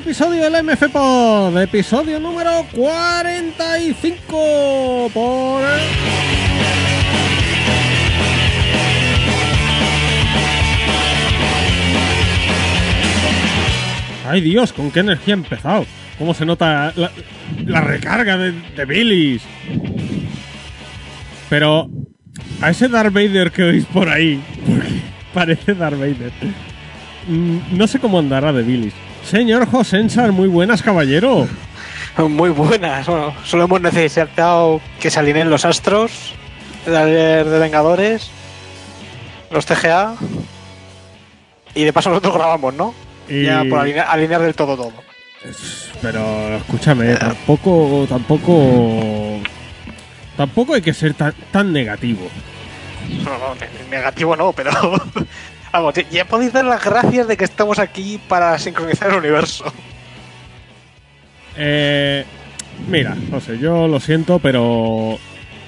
episodio del MF Pod, episodio número 45 por... Ay Dios, con qué energía he empezado. ¿Cómo se nota la, recarga de, Billys? Pero a ese Darth Vader que oís por ahí, porque parece Darth Vader, mm, no sé cómo andará de Billys. Señor Josensar, muy buenas, caballero. Muy buenas. Bueno, solo hemos necesitado que se alineen los astros, el de Vengadores, los TGA. Y de paso nosotros grabamos, ¿no? Y- Ya por alinear, alinear del todo todo. Pero escúchame, tampoco, tampoco, tampoco hay que ser tan, tan negativo. No, no, ne- negativo no, pero. Vamos, ya- ya podéis dar las gracias de que estamos aquí para sincronizar el universo. Eh, mira, José, yo lo siento, pero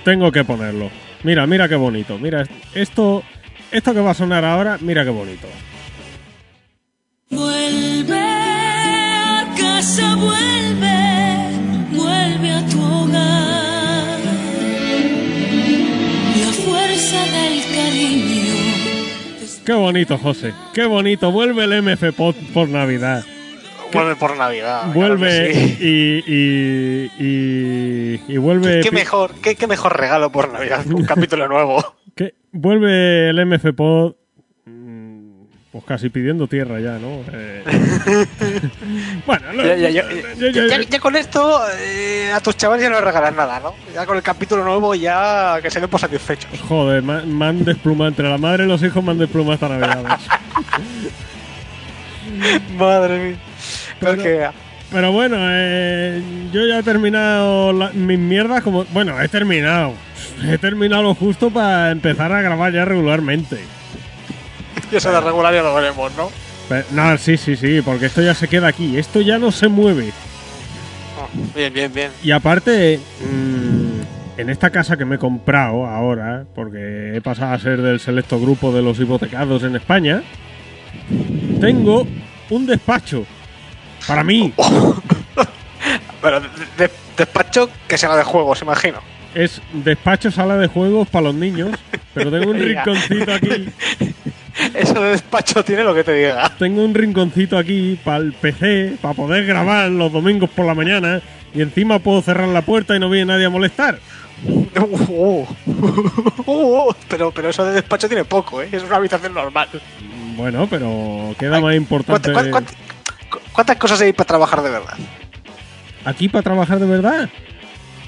tengo que ponerlo. Mira, mira qué bonito. Mira, esto, esto que va a sonar ahora, mira qué bonito. Vuelve Qué bonito, José. Qué bonito. Vuelve el MF Pod por Navidad. Vuelve por Navidad. Vuelve sí. y, y, y, y vuelve. ¿Qué mejor, qué, qué mejor regalo por Navidad un capítulo nuevo? vuelve el MF Pod. Pues casi pidiendo tierra ya, ¿no? Eh, bueno, lo- Ya, con esto eh, a tus chavales ya no les regalas nada, ¿no? Ya con el capítulo nuevo ya que se den por satisfechos. Joder, me han desplumado entre la madre y los hijos, me han desplumado esta Navidad. Madre mía. Pero- que- Pero bueno, eh, yo ya he terminado la- mis mierdas como... Bueno, he terminado. He terminado lo justo para empezar a grabar ya regularmente. Y eso de regular ya lo veremos, ¿no? Pero- no, sí, sí, sí, porque esto ya se queda aquí. Esto ya no se mueve. Oh, bien, bien, bien. Y aparte, mm, en esta casa que me he comprado ahora, porque he pasado a ser del selecto grupo de los hipotecados en España, tengo un despacho. Para mí. Pero de- de- despacho que sea de juegos, imagino. Es despacho sala de juegos para los niños, pero tengo un rinconcito aquí. Eso de despacho tiene lo que te diga. Tengo un rinconcito aquí para el PC, para poder grabar los domingos por la mañana y encima puedo cerrar la puerta y no viene nadie a molestar. Uh, uh, pero, pero eso de despacho tiene poco, ¿eh? Es una habitación normal. Bueno, pero queda Ay, más importante. ¿Cuánta- cuánta- cu- ¿Cuántas cosas hay para trabajar de verdad? ¿Aquí para trabajar de verdad?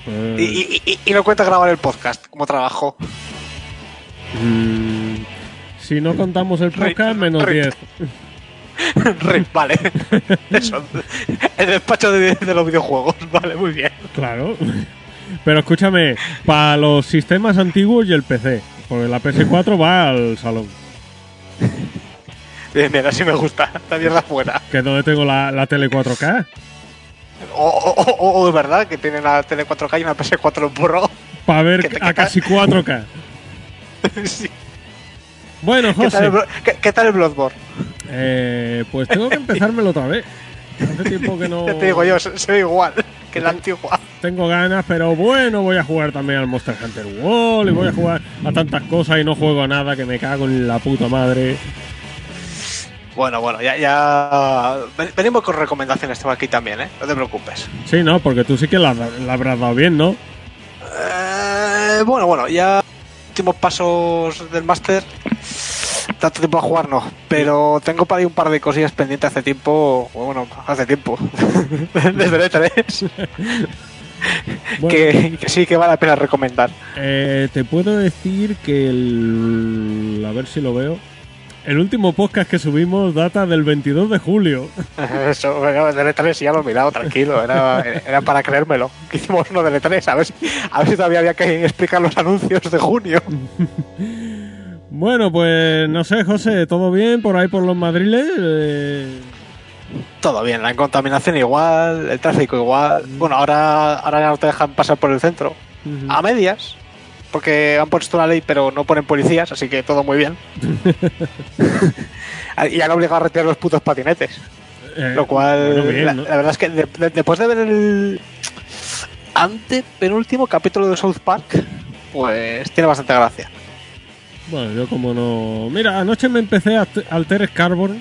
Pues, Y, y- y- y no cuenta grabar el podcast como trabajo. mm, si no contamos el podcast, menos Re- 10. Re- vale. Eso. El despacho de, de los videojuegos. Vale, muy bien. Claro. Pero escúchame, para los sistemas antiguos y el PC. Porque la PS4 va al salón. Bien, bien, así me gusta. La mierda fuera. Que es donde tengo la, la tele 4K. O, o, o- o de verdad que tiene una tele 4K y una PS4 Pro. Para ver ¿Qué te- a casi 4K. Sí. Bueno, ¿Qué, tal José, el, qué- qué tal el Bloodborne? eh, pues tengo que empezármelo otra vez. Hace tiempo que no te digo yo, ve igual que la antigua. tengo ganas, pero bueno, voy a jugar también al Monster Hunter World y voy a jugar a tantas cosas y no juego a nada que me cago en la puta madre. Bueno, bueno, ya, ya. ven- Venimos con recomendaciones tengo aquí también, ¿eh? No te preocupes. Sí, no, porque tú sí que la, la habrás dado bien, ¿no? Eh, bueno, bueno, ya. Últimos pasos del máster. Tanto tiempo a jugar no, pero tengo para ahí un par de cosillas pendientes hace tiempo, bueno, hace tiempo, desde el E3, Bueno, que, que sí que vale la pena recomendar. eh, te puedo decir que el... A ver si lo veo. El último podcast que subimos data del 22 de julio. Eso, bueno, del E3 ya lo he mirado, tranquilo, era, era para creérmelo. Que hicimos uno del E3, a ver, si, a ver si todavía había que explicar los anuncios de junio. Bueno, pues no sé, José, ¿todo bien por ahí por los madriles? Eh, Todo bien, la contaminación igual, el tráfico igual. Bueno, ahora, ahora ya no te dejan pasar por el centro. A medias, porque han puesto la ley pero no ponen policías, así que todo muy bien. y han obligado a retirar los putos patinetes. Eh, Lo cual, bueno, bien, la, ¿no? la verdad es que de- de- después de ver el antepenúltimo capítulo de South Park, pues tiene bastante gracia. Bueno, yo como no... Mira, anoche me empecé a Altered Carbon.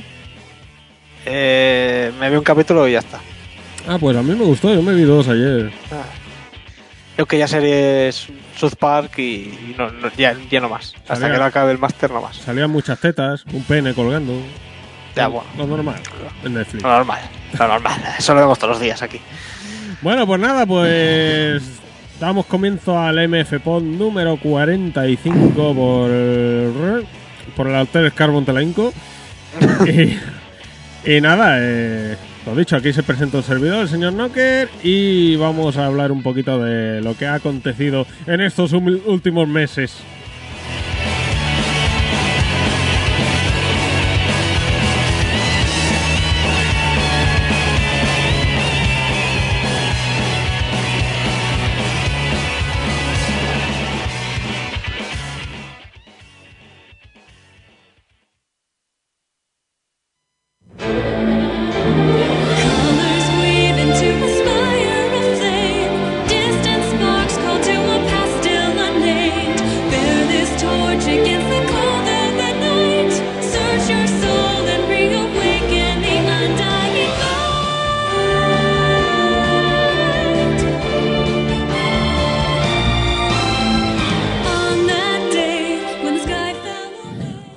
Eh, me vi un capítulo y ya está. Ah, pues a mí me gustó, yo me vi dos ayer. Ah. Yo que ya series South Park y, y no, no- ya, ya no más. Hasta que no acabe el máster no más. Salían muchas tetas, un pene colgando. Ya, bueno. Lo normal en Netflix. Lo normal, lo normal. Eso lo vemos todos los días aquí. Bueno, pues nada, pues damos comienzo al MFPod número 45 por, por el Altered Carbon Telenco. y, y nada, eh, lo dicho, aquí se presenta el servidor, el señor Knocker, y vamos a hablar un poquito de lo que ha acontecido en estos últimos meses.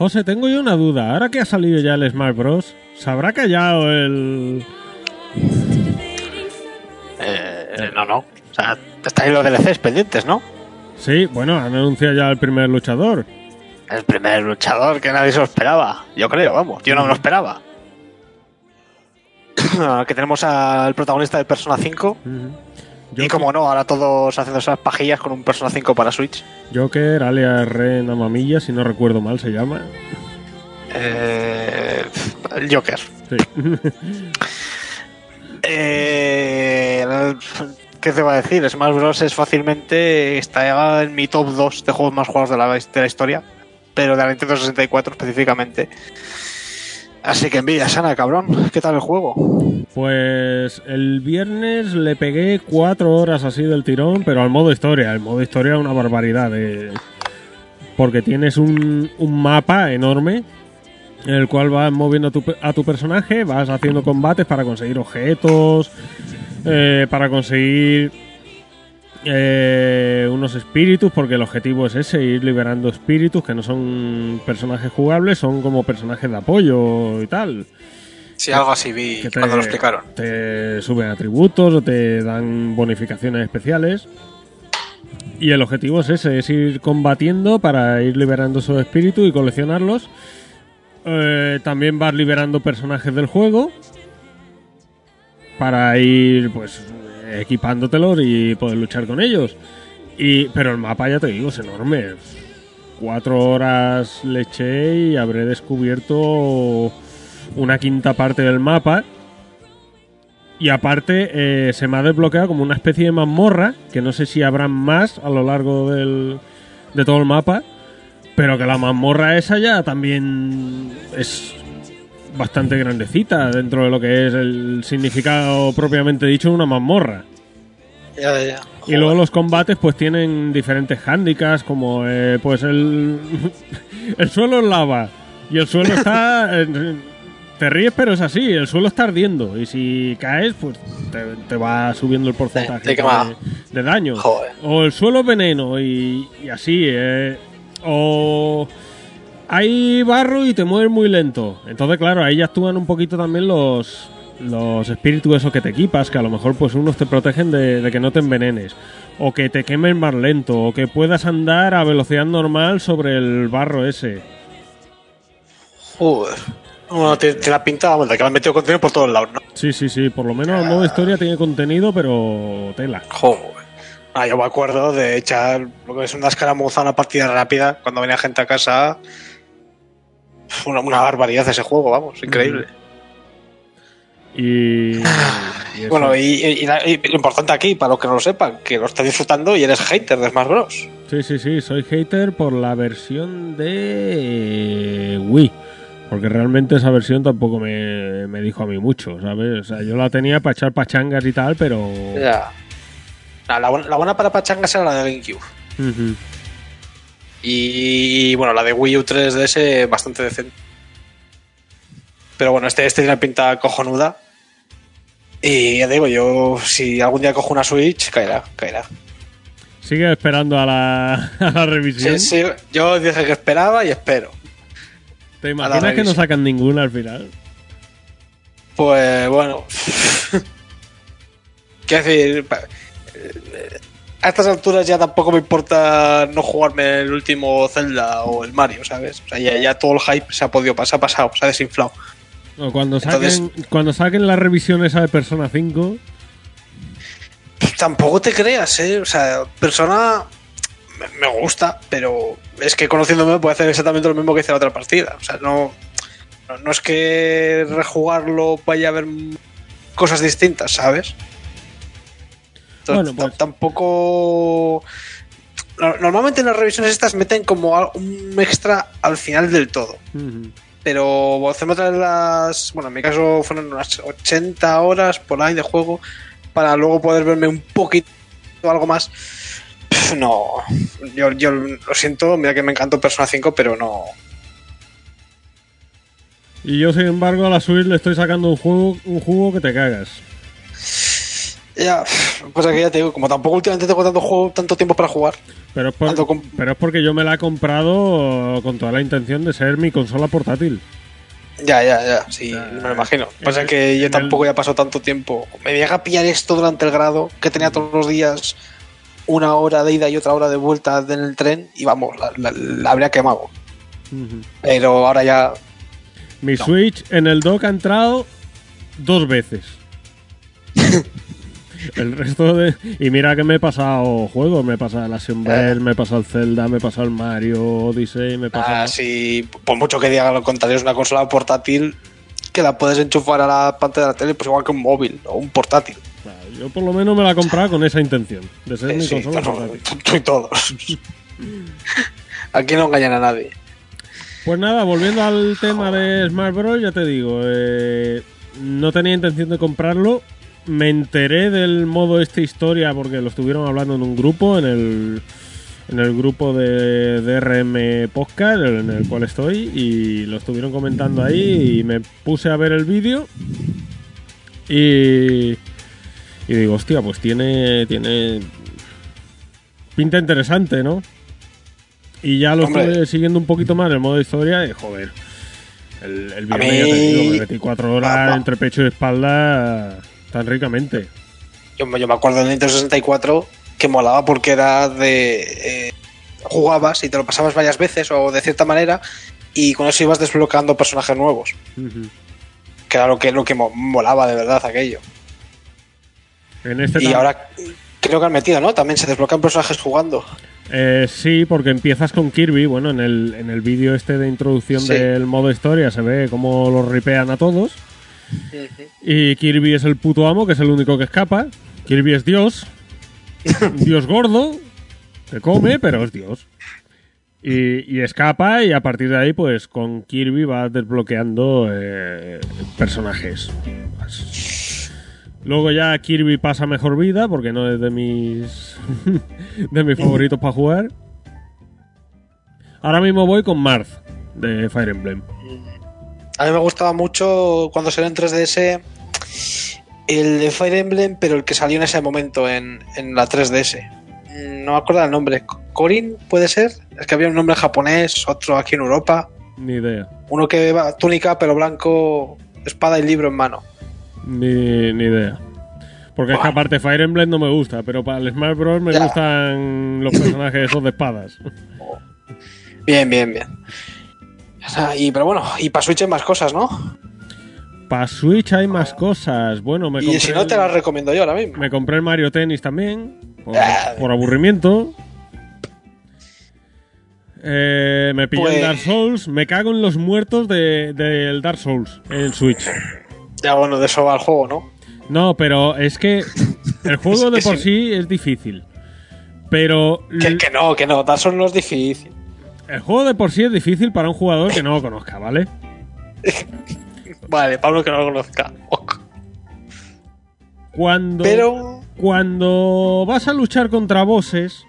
José, tengo yo una duda. Ahora que ha salido ya el Smash Bros., ¿se habrá callado el, Eh, no, no. O sea, estáis los DLCs pendientes, ¿no? Sí, bueno, han anunciado ya el primer luchador. El primer luchador que nadie se lo esperaba. Yo creo, vamos. Yo no me lo esperaba. que tenemos al protagonista de Persona 5. Y como no, ahora todos haciendo esas pajillas con un Persona 5 para Switch. Joker, alias Ren Amamilla, si no recuerdo mal se llama. Eh, el Joker. Sí. Eh, ¿Qué te va a decir? Smash Bros. es fácilmente. Está en mi top 2 de juegos más jugados de la, de la historia. Pero de la Nintendo 64 específicamente. Así que envidia sana, cabrón. ¿Qué tal el juego? Pues el viernes le pegué cuatro horas así del tirón, pero al modo historia. El modo historia es una barbaridad. de- Porque tienes un, un mapa enorme en el cual vas moviendo a tu, a tu personaje, vas haciendo combates para conseguir objetos, eh, para conseguir eh, unos espíritus, porque el objetivo es ese, ir liberando espíritus que no son personajes jugables, son como personajes de apoyo y tal. Sí, algo así vi que te, cuando lo explicaron. te suben atributos o te dan bonificaciones especiales. Y el objetivo es ese, es ir combatiendo para ir liberando esos espíritus y coleccionarlos. Eh, también vas liberando personajes del juego para ir pues equipándotelos y poder luchar con ellos. Y, pero el mapa, ya te digo, es enorme. Cuatro horas le eché y habré descubierto una quinta parte del mapa. Y aparte eh, se me ha desbloqueado como una especie de mazmorra, que no sé si habrá más a lo largo del, de todo el mapa, pero que la mazmorra esa ya también es bastante grandecita dentro de lo que es el significado propiamente dicho de una mazmorra. Ya, ya. Y luego los combates pues tienen diferentes handicaps como eh, pues el, el suelo es lava y el suelo está... eh, te ríes pero es así, el suelo está ardiendo y si caes pues te, te va subiendo el porcentaje de, de daño. Joder. O el suelo es veneno y, y así. eh, o hay barro y te mueves muy lento. Entonces claro, ahí ya actúan un poquito también los, los espíritus esos que te equipas, que a lo mejor pues unos te protegen de, de que no te envenenes, o que te quemen más lento, o que puedas andar a velocidad normal sobre el barro ese. Joder. Bueno, te, te la pinta, que le han metido contenido por todos lados, ¿no? Sí, sí, sí, por lo menos el modo historia tiene contenido, pero tela. Joder. Ah, yo me acuerdo de echar lo que es una escaramuza, una partida rápida, cuando venía gente a casa. Una, una barbaridad ese juego, vamos, increíble. Y, y eso. Bueno, y, lo importante aquí, para los que no lo sepan, que lo estás disfrutando y eres hater de Smash Bros. Sí, sí, sí, soy hater por la versión de Wii. Porque realmente esa versión tampoco me, me, dijo a mí mucho, ¿sabes? O sea, yo la tenía para echar pachangas y tal, pero... Ya. No, la, buena, la buena para pachangas era la de GameCube. Ujú. Y bueno, la de Wii U 3DS bastante decente. Pero bueno, este, este tiene una pinta cojonuda. Y ya digo, yo si algún día cojo una Switch, caerá, caerá. Sigue esperando a la, a la revisión. Sí, sí, yo dije que esperaba y espero. ¿Te imaginas que no sacan ninguna al final? Pues bueno. Quiero decir, a estas alturas ya tampoco me importa no jugarme el último Zelda o el Mario, ¿sabes? O sea, ya, ya todo el hype se ha podido pasar, ha pasado, se ha desinflado. Cuando saquen, Entonces- cuando saquen la revisión esa de Persona 5, Tampoco te creas, ¿eh? O sea, persona me- me gusta, pero es que conociéndome puede hacer exactamente lo mismo que hice la otra partida. O sea, no, no, no es que rejugarlo vaya a haber cosas distintas, ¿sabes? Bueno, pues- tam- tampoco... no- Normalmente en las revisiones estas meten como un extra al final del todo. ujú, Pero hacemos otra vez las. Bueno, en mi caso fueron unas 80 horas por ahí de juego para luego poder verme un poquito algo más. Pff, No, yo, yo lo siento, mira que me encantó Persona 5, pero no. y yo sin embargo a la Switch le estoy sacando un juego, un jugo que te cagas. Ya, pues que ya te digo, como tampoco últimamente tengo tanto juego, tanto tiempo para jugar. Pero es, por- Ando con- pero es porque yo me la he comprado con toda la intención de ser mi consola portátil. Ya, ya, ya, sí, Ya, me lo imagino. Pasa el- que yo tampoco el- ya pasó tanto tiempo. Me llega a pillar esto durante el grado, que tenía todos los días una hora de ida y otra hora de vuelta en el tren, y vamos, la, la- la habría quemado. Pero ahora ya. Mi No. Switch en el dock ha entrado dos veces. el resto de. Y mira que me he pasado juegos. Me he pasado el Action Verge, me he pasado el Zelda, me he pasado el Mario Odyssey, me he pasado. Ah, sí, por mucho que diga lo contrario, es una consola portátil que la puedes enchufar a la pantalla de la tele, pues igual que un móvil o un portátil. Yo por lo menos me la he comprado con esa intención. De ser Eh, mi sí, consola portátil. tú y todos. Aquí no engañan a nadie. Pues nada, volviendo al tema de Smash Bros, ya te digo, eh, no tenía intención de comprarlo. Me enteré del modo este historia porque lo estuvieron hablando en un grupo, en el, en el grupo de DRM Podcast, en el cual estoy, y lo estuvieron comentando ahí y me puse a ver el vídeo y, y digo, hostia, pues tiene, tiene pinta interesante, ¿no? Y ya lo Hombre. estuve siguiendo un poquito más el modo historia y joder. El, el viernes ya te mí- digo, me metí cuatro horas Va, va. entre pecho y espalda tan ricamente. Yo, me- yo me acuerdo del Nintendo 64 que molaba porque era de. eh, jugabas y te lo pasabas varias veces o de cierta manera y con eso ibas desbloqueando personajes nuevos. Que era lo que, lo que mo- molaba de verdad aquello. En este Y ahora creo que han metido, ¿no? También se desbloquean personajes jugando. Eh, sí, porque empiezas con Kirby. Bueno, en el, en el vídeo este de introducción Sí. del modo historia se ve cómo los ripean a todos. Y Kirby es el puto amo, que es el único que escapa. Kirby es Dios. Dios gordo. Que come, pero es Dios. Y, y escapa y a partir de ahí, pues con Kirby vas desbloqueando eh, personajes. Luego ya Kirby pasa mejor vida porque no es de mis de mis favoritos para jugar. Ahora mismo voy con Marth de Fire Emblem. A mí me gustaba mucho cuando salió en 3DS el de Fire Emblem, pero el que salió en ese momento en, en la 3DS. Mm, No me acuerdo el nombre. ¿Corin puede ser? Es que había un nombre japonés, otro aquí en Europa. Ni idea. Uno que va túnica, pelo blanco, espada y libro en mano. Ni, ni idea. Porque es que aparte Fire Emblem no me gusta, pero para el Smash Bros. me Ya. gustan los personajes esos de espadas. Bien, bien, bien. Y, pero bueno, y para Switch hay más cosas, ¿no? Para Switch hay más cosas. Bueno, me y si no, te el- las recomiendo yo ahora mismo. me compré el Mario Tennis también, por, Ah. por aburrimiento. Eh, me pillé el Pues- Dark Souls. Me cago en los muertos de- del Dark Souls en Switch. Ya bueno, de eso va el juego, ¿no? No, pero es que el juego de por sí es difícil. Pero Que, que no, que no, Dark Souls no es difícil. El juego de por sí es difícil para un jugador que no lo conozca, ¿vale? Vale, Pablo que no lo conozca. Cuando, Pero. cuando vas a luchar contra bosses,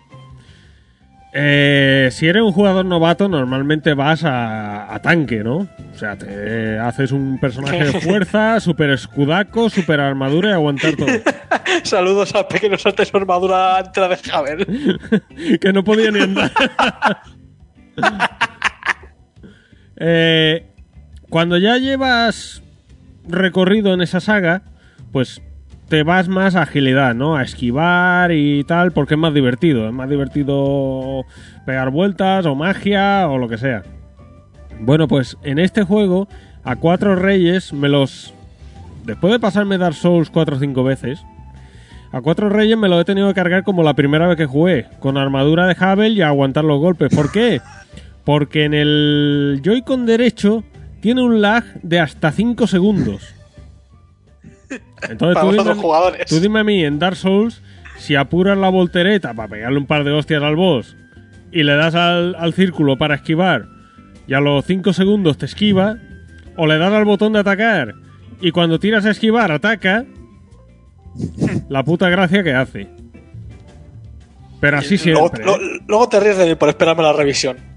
eh, si eres un jugador novato, normalmente vas a, a tanque, ¿no? O sea, te haces un personaje de fuerza, super escudaco, super armadura y aguantar todo. Saludos a pequeños artes armadura antes de Javer. que no podía ni andar. Eh, cuando ya llevas recorrido en esa saga, pues te vas más a agilidad, ¿no? A esquivar y tal, porque es más divertido. Es más divertido pegar vueltas o magia o lo que sea. Bueno, pues en este juego, a cuatro reyes me los... Después de pasarme Dark Souls cuatro o cinco veces, a cuatro reyes me lo he tenido que cargar como la primera vez que jugué, con armadura de Havel y aguantar los golpes. ¿Por qué? Porque en el Joy-Con derecho tiene un lag de hasta 5 segundos. Entonces Para tú dime, jugadores. tú dime a mí, en Dark Souls, si apuras la voltereta para pegarle un par de hostias al boss y le das al, al círculo para esquivar y a los 5 segundos te esquiva, o le das al botón de atacar y cuando tiras a esquivar ataca, la puta gracia que hace. Pero así luego, siempre. ¿eh? luego te ríes de mí por esperarme la revisión.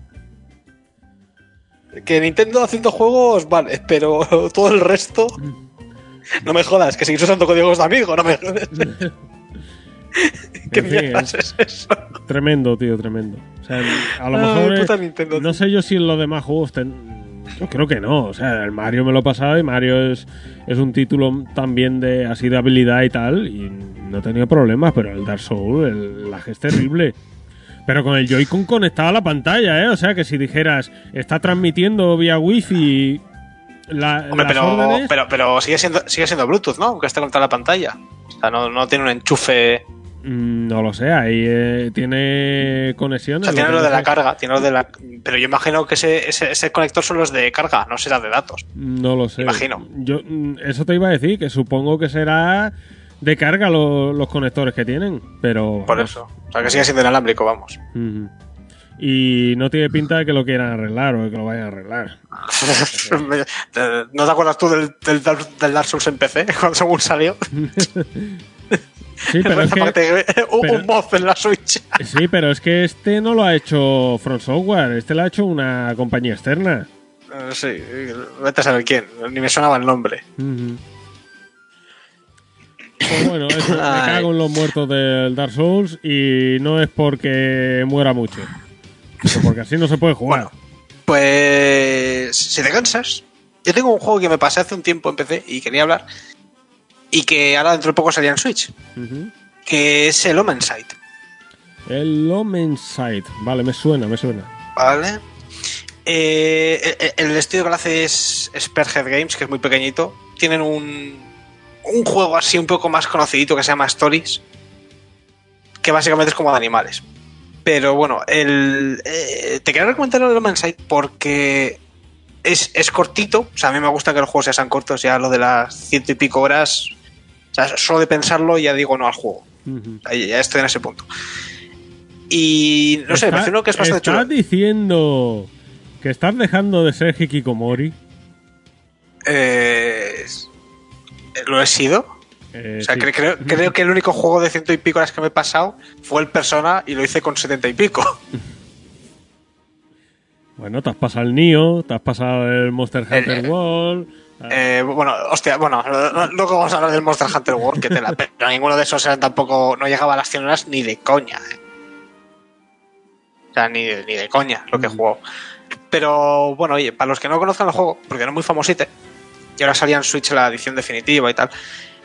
Que Nintendo haciendo juegos, vale, pero todo el resto. No me jodas, que seguís usando códigos de amigo, no me jodas. ¿Qué En fin, mierdas es eso? Tremendo, tío, tremendo. O sea, a lo mejor. es- puta Nintendo, no sé yo si en los demás juegos. ten- Yo creo que no. O sea, el Mario me lo he pasado y Mario es, es un título también de así de habilidad y tal. Y no he tenido problemas, pero el Dark Souls, el lag es terrible. Pero con el Joy-Con conectado a la pantalla, ¿eh? O sea, que si dijeras, está transmitiendo vía Wi-Fi la, Hombre, las pero, órdenes. pero, pero sigue siendo sigue siendo Bluetooth, ¿no? Aunque esté conectada a la pantalla. O sea, no, no tiene un enchufe. Mm, No lo sé, ahí eh, tiene O conexiones. sea, tiene lo de la carga, tiene lo de la. Pero yo imagino que ese, ese, ese conector son los de carga, no será de datos. No lo sé. Imagino. Yo, mm, eso te iba a decir, que supongo que será de carga lo- los conectores que tienen, pero... Por eso. O sea, que sigue siendo inalámbrico, vamos. Y no tiene pinta de que lo quieran arreglar o de que lo vayan a arreglar. ¿No te acuerdas tú del, del, Dark- del Dark Souls en PC? Cuando según salió. Sí, pero es que, Aparte, un, pero- un mod en la Switch. sí, pero es que este no lo ha hecho Front Software, este lo ha hecho una compañía externa. Eh, Sí, vete a saber quién. Ni me sonaba el nombre. Ujú. Pues bueno, me cago en los muertos del Dark Souls y no es porque muera mucho, porque así no se puede jugar. Bueno, pues si te cansas, yo tengo un juego que me pasé hace un tiempo en PC y quería hablar y que ahora dentro de poco salía en Switch, que es el Omen Sight, El Omen Sight. Vale, me suena, me suena. ¿vale? Eh, el, el estudio que lo hace es Spearhead Games, que es muy pequeñito. Tienen un, un juego así un poco más conocidito que se llama Stories, que básicamente es como de animales. Pero bueno, el, eh, te quería recomendar el Omen Sight porque es, es cortito. O sea, a mí me gusta que los juegos sean cortos, ya lo de las ciento y pico horas. O sea, solo de pensarlo ya digo no al juego. Ya estoy en ese punto. Y no sé, me imagino que es bastante chulo. ¿Estás diciendo que estás dejando de ser Hikikomori? Eh, ¿Lo he sido? Eh, O sea, sí. creo, creo que el único juego de ciento y pico horas que me he pasado fue el Persona y lo hice con setenta y pico. Bueno, te has pasado el Nio, te has pasado el Monster El- Hunter World. ah, Eh, bueno, hostia, bueno, no- no- luego vamos a hablar del Monster Hunter World, que tela, pero ninguno de esos eran tampoco, no llegaba a las 100 horas ni de coña. eh. O sea, ni de, ni de coña lo que he jugado. Pero bueno, oye, para los que no conozcan el juego, porque no es muy famosite, y ahora salía en Switch la edición definitiva y tal,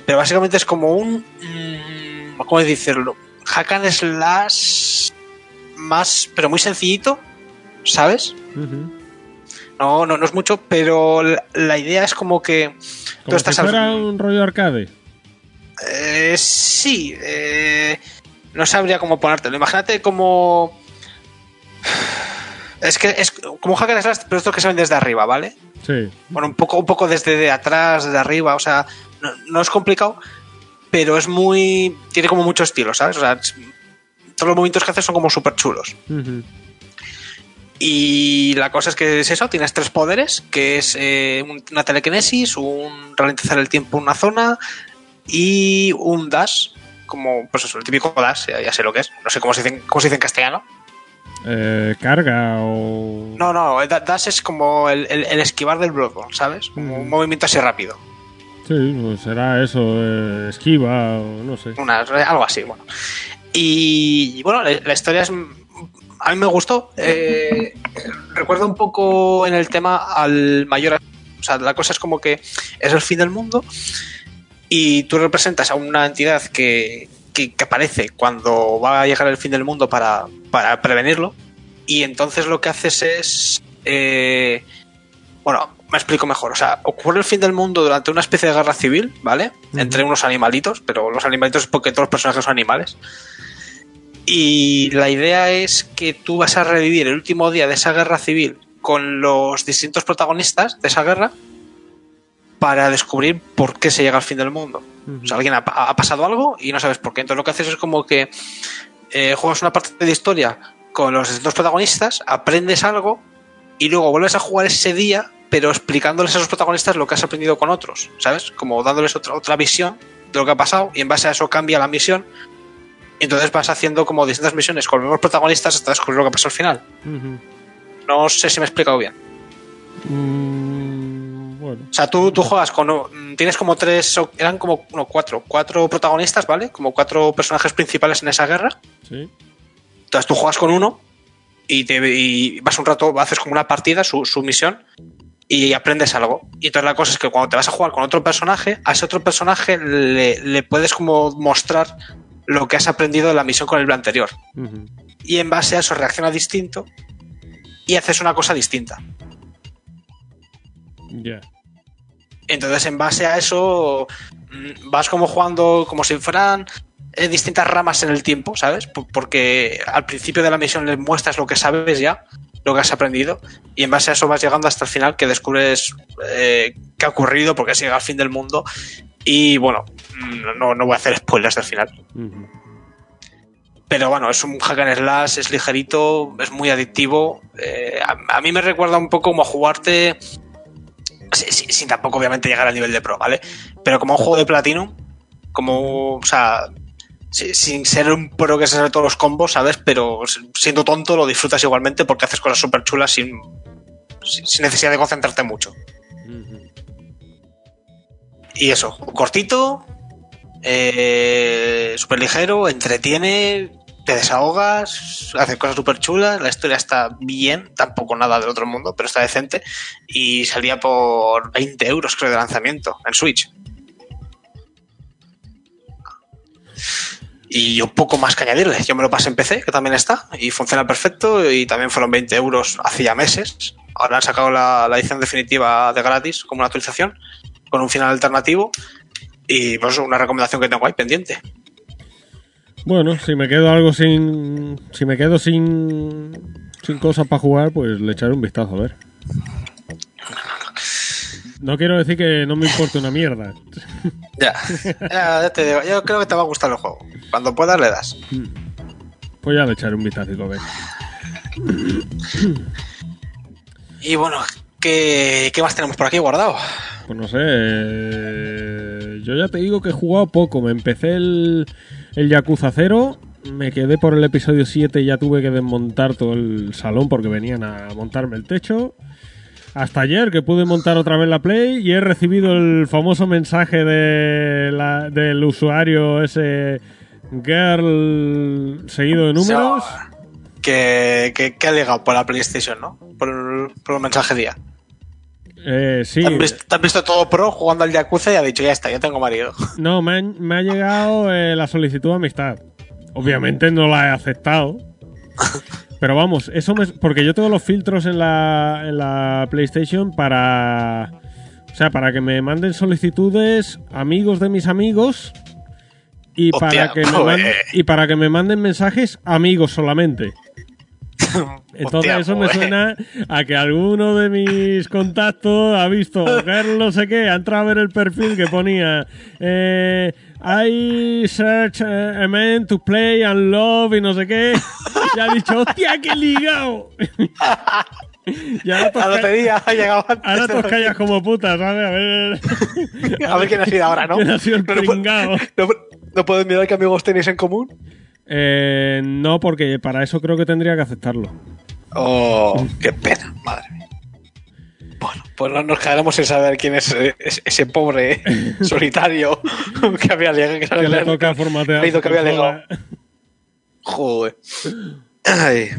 pero básicamente es como un. mm, ¿Cómo decirlo? Hack and slash más, pero muy sencillito, ¿sabes? No, no, no es mucho, pero la, la idea es como que tú Como estás si al- fuera un rollo arcade. Eh, sí, eh, no sabría cómo ponértelo. Imagínate como. Es que es como hack and slash, pero estos que se ven desde arriba, ¿vale? Sí. Bueno, un poco, un poco desde de atrás, desde arriba, o sea, no, no es complicado, pero es muy. Tiene como mucho estilo, ¿sabes? O sea, es- todos los movimientos que haces son como súper chulos. Y la cosa es que es eso, tienes tres poderes, que es eh, un- una telequinesis, un ralentizar el tiempo en una zona y un dash, como pues eso, el típico dash, ya, ya sé lo que es, no sé cómo se dice, cómo se dice en castellano. Eh, carga o. No, no, da- dash es como el, el- el esquivar del Bloodborne, ¿sabes? Como un Mm. movimiento así rápido. Sí, pues será eso, eh, esquiva o no sé. Una, algo así, bueno. Y bueno, la, la historia es. A mí me gustó. eh, recuerda un poco en el tema al mayor. O sea, la cosa es como que es el fin del mundo y tú representas a una entidad que, que, que aparece cuando va a llegar el fin del mundo para, para prevenirlo. Y entonces lo que haces es. eh, bueno, me explico mejor. O sea, ocurre el fin del mundo durante una especie de guerra civil, ¿vale? Entre unos animalitos, pero los animalitos es porque todos los personajes son animales. Y la idea es que tú vas a revivir el último día de esa guerra civil con los distintos protagonistas de esa guerra para descubrir por qué se llega al fin del mundo. O sea, alguien ha, ha pasado algo y no sabes por qué. Entonces lo que haces es como que eh, juegas una parte de historia con los distintos protagonistas, aprendes algo y luego vuelves a jugar ese día, pero explicándoles a esos protagonistas lo que has aprendido con otros, ¿sabes? Como dándoles otra, otra visión de lo que ha pasado y en base a eso cambia la misión. Entonces vas haciendo como distintas misiones con los mismos protagonistas hasta descubrir lo que pasó al final. No sé si me he explicado bien. Mm, O sea, tú, tú juegas con. mm, Tienes como tres. Eran como. No, cuatro. Cuatro protagonistas, ¿vale? Como cuatro personajes principales en esa guerra. sí. Entonces tú juegas con uno y, te, y vas un rato, haces como una partida, su, su misión, y aprendes algo. Y entonces la cosa es que cuando te vas a jugar con otro personaje, a ese otro personaje le, le puedes como mostrar lo que has aprendido de la misión con el anterior. Y en base a eso reacciona distinto y haces una cosa distinta. Ya. Entonces, en base a eso, mm, vas como jugando como si fueran eh, distintas ramas en el tiempo, ¿sabes? Porque al principio de la misión les muestras lo que sabes ya, lo que has aprendido, y en base a eso vas llegando hasta el final que descubres eh, qué ha ocurrido, porque has llegado al fin del mundo. Y bueno, mm, no, no voy a hacer spoilers del final. Pero bueno, es un hack and slash, es ligerito, es muy adictivo. Eh, a, a mí me recuerda un poco como a jugarte. Si- si- sin tampoco obviamente llegar al nivel de pro, ¿vale? Pero como un juego de Platinum, como, o sea, si- sin ser un pro que se sabe todos los combos, ¿sabes? Pero siendo tonto lo disfrutas igualmente porque haces cosas súper chulas sin, sin necesidad de concentrarte mucho. Y eso, cortito, eh, súper ligero, entretiene, te desahogas, hace cosas súper chulas, la historia está bien, tampoco nada del otro mundo, pero está decente. Y salía por 20 euros, creo, de lanzamiento en Switch. Y yo poco más que añadirle. Yo me lo pasé en PC, que también está, y funciona perfecto, y también fueron 20 euros hacía meses. Ahora han sacado la, edición definitiva de gratis como una actualización, con un final alternativo, y pues una recomendación que tengo ahí pendiente. Bueno, si me quedo algo sin. Si me quedo sin. Sin cosas para jugar, pues le echaré un vistazo a ver. No quiero decir que no me importe una mierda. Ya, ya, ya te digo, yo creo que te va a gustar el juego. Cuando puedas le das. Pues ya le echaré un vistazo a ver. Y bueno, ¿qué, qué más tenemos por aquí guardado? Pues no sé. eh, Yo ya te digo que he jugado poco. Me empecé el, el Yakuza 0. Me quedé por el episodio 7 y ya tuve que desmontar todo el salón porque venían a montarme el techo. Hasta ayer que pude montar otra vez la Play y he recibido el famoso mensaje de la- del usuario ese girl seguido de números. Que, que, que ha llegado por la PlayStation, ¿no? Por, el- por un mensaje día. Eh, sí. ¿Te has, visto, te has visto todo pro jugando al Yakuza y ha dicho, ya está, ya tengo marido. No, me, han- me ha llegado eh, la solicitud de amistad. Obviamente no la he aceptado. Pero vamos, eso me, porque yo tengo los filtros en la, en la PlayStation para. O sea, para que me manden solicitudes amigos de mis amigos y, Hostia, para que me manden, y para que me manden mensajes amigos solamente. Entonces Hostia, eso me joder. suena a que alguno de mis contactos ha visto girl no sé qué, ha entrado a ver el perfil que ponía eh, I search eh, a man to play and love y no sé qué. Ya ha dicho, hostia, qué ligado. y ahora La lotería ha llegado antes. ahora todos callas como putas, ¿sabes? A ver. A ver quién ha sido ahora, ¿no? ¿Quién ha sido el no, no, no puedes mirar qué amigos tenéis en común? Eh, no, porque para eso creo que tendría que aceptarlo. Oh, qué pena, madre mía. Bueno, pues no nos quedaremos sin saber quién es eh, ese, pobre solitario que había legado. Que, le toca formatear. que había legado. consola. Joder. Ay.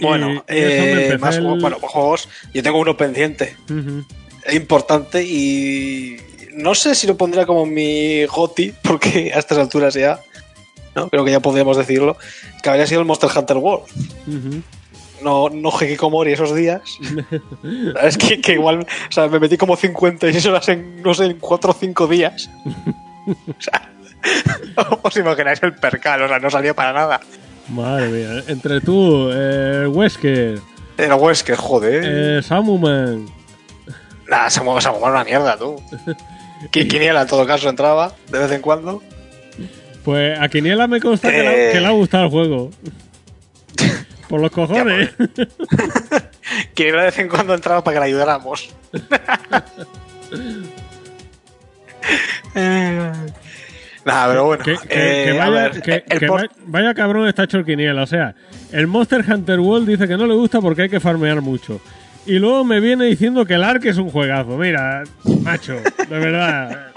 Bueno, eh, más el- bueno, juegos. Yo tengo uno pendiente. Es importante y no sé si lo pondría como mi GOTI, porque a estas alturas ya, ¿no? creo que ya podríamos decirlo, que habría sido el Monster Hunter World. Ujú. No, no Hikikomori esos días. es que, que igual, o sea, me metí como 56 horas en, no sé, en 4 o 5 días. o sea, os imagináis el percal, o sea, no salió para nada. Madre mía. Entre tú, eh, Wesker, Era Wesker, joder. eh, Samuman. Mueve, se mueve una mierda, tú. Qui- Quiniela, en todo caso, entraba de vez en cuando. Pues a Quiniela me consta que, le, Eh. que le ha gustado el juego. Por los cojones. Quiniela de vez en cuando entraba para que le ayudáramos. Eh, Nada, pero bueno. que, que- eh, que vaya, ver, que- el vaya cabrón está hecho el Quiniela. O sea, el Monster Hunter World dice que no le gusta porque hay que farmear mucho. Y luego me viene diciendo que el Ark es un juegazo. Mira, macho, de verdad.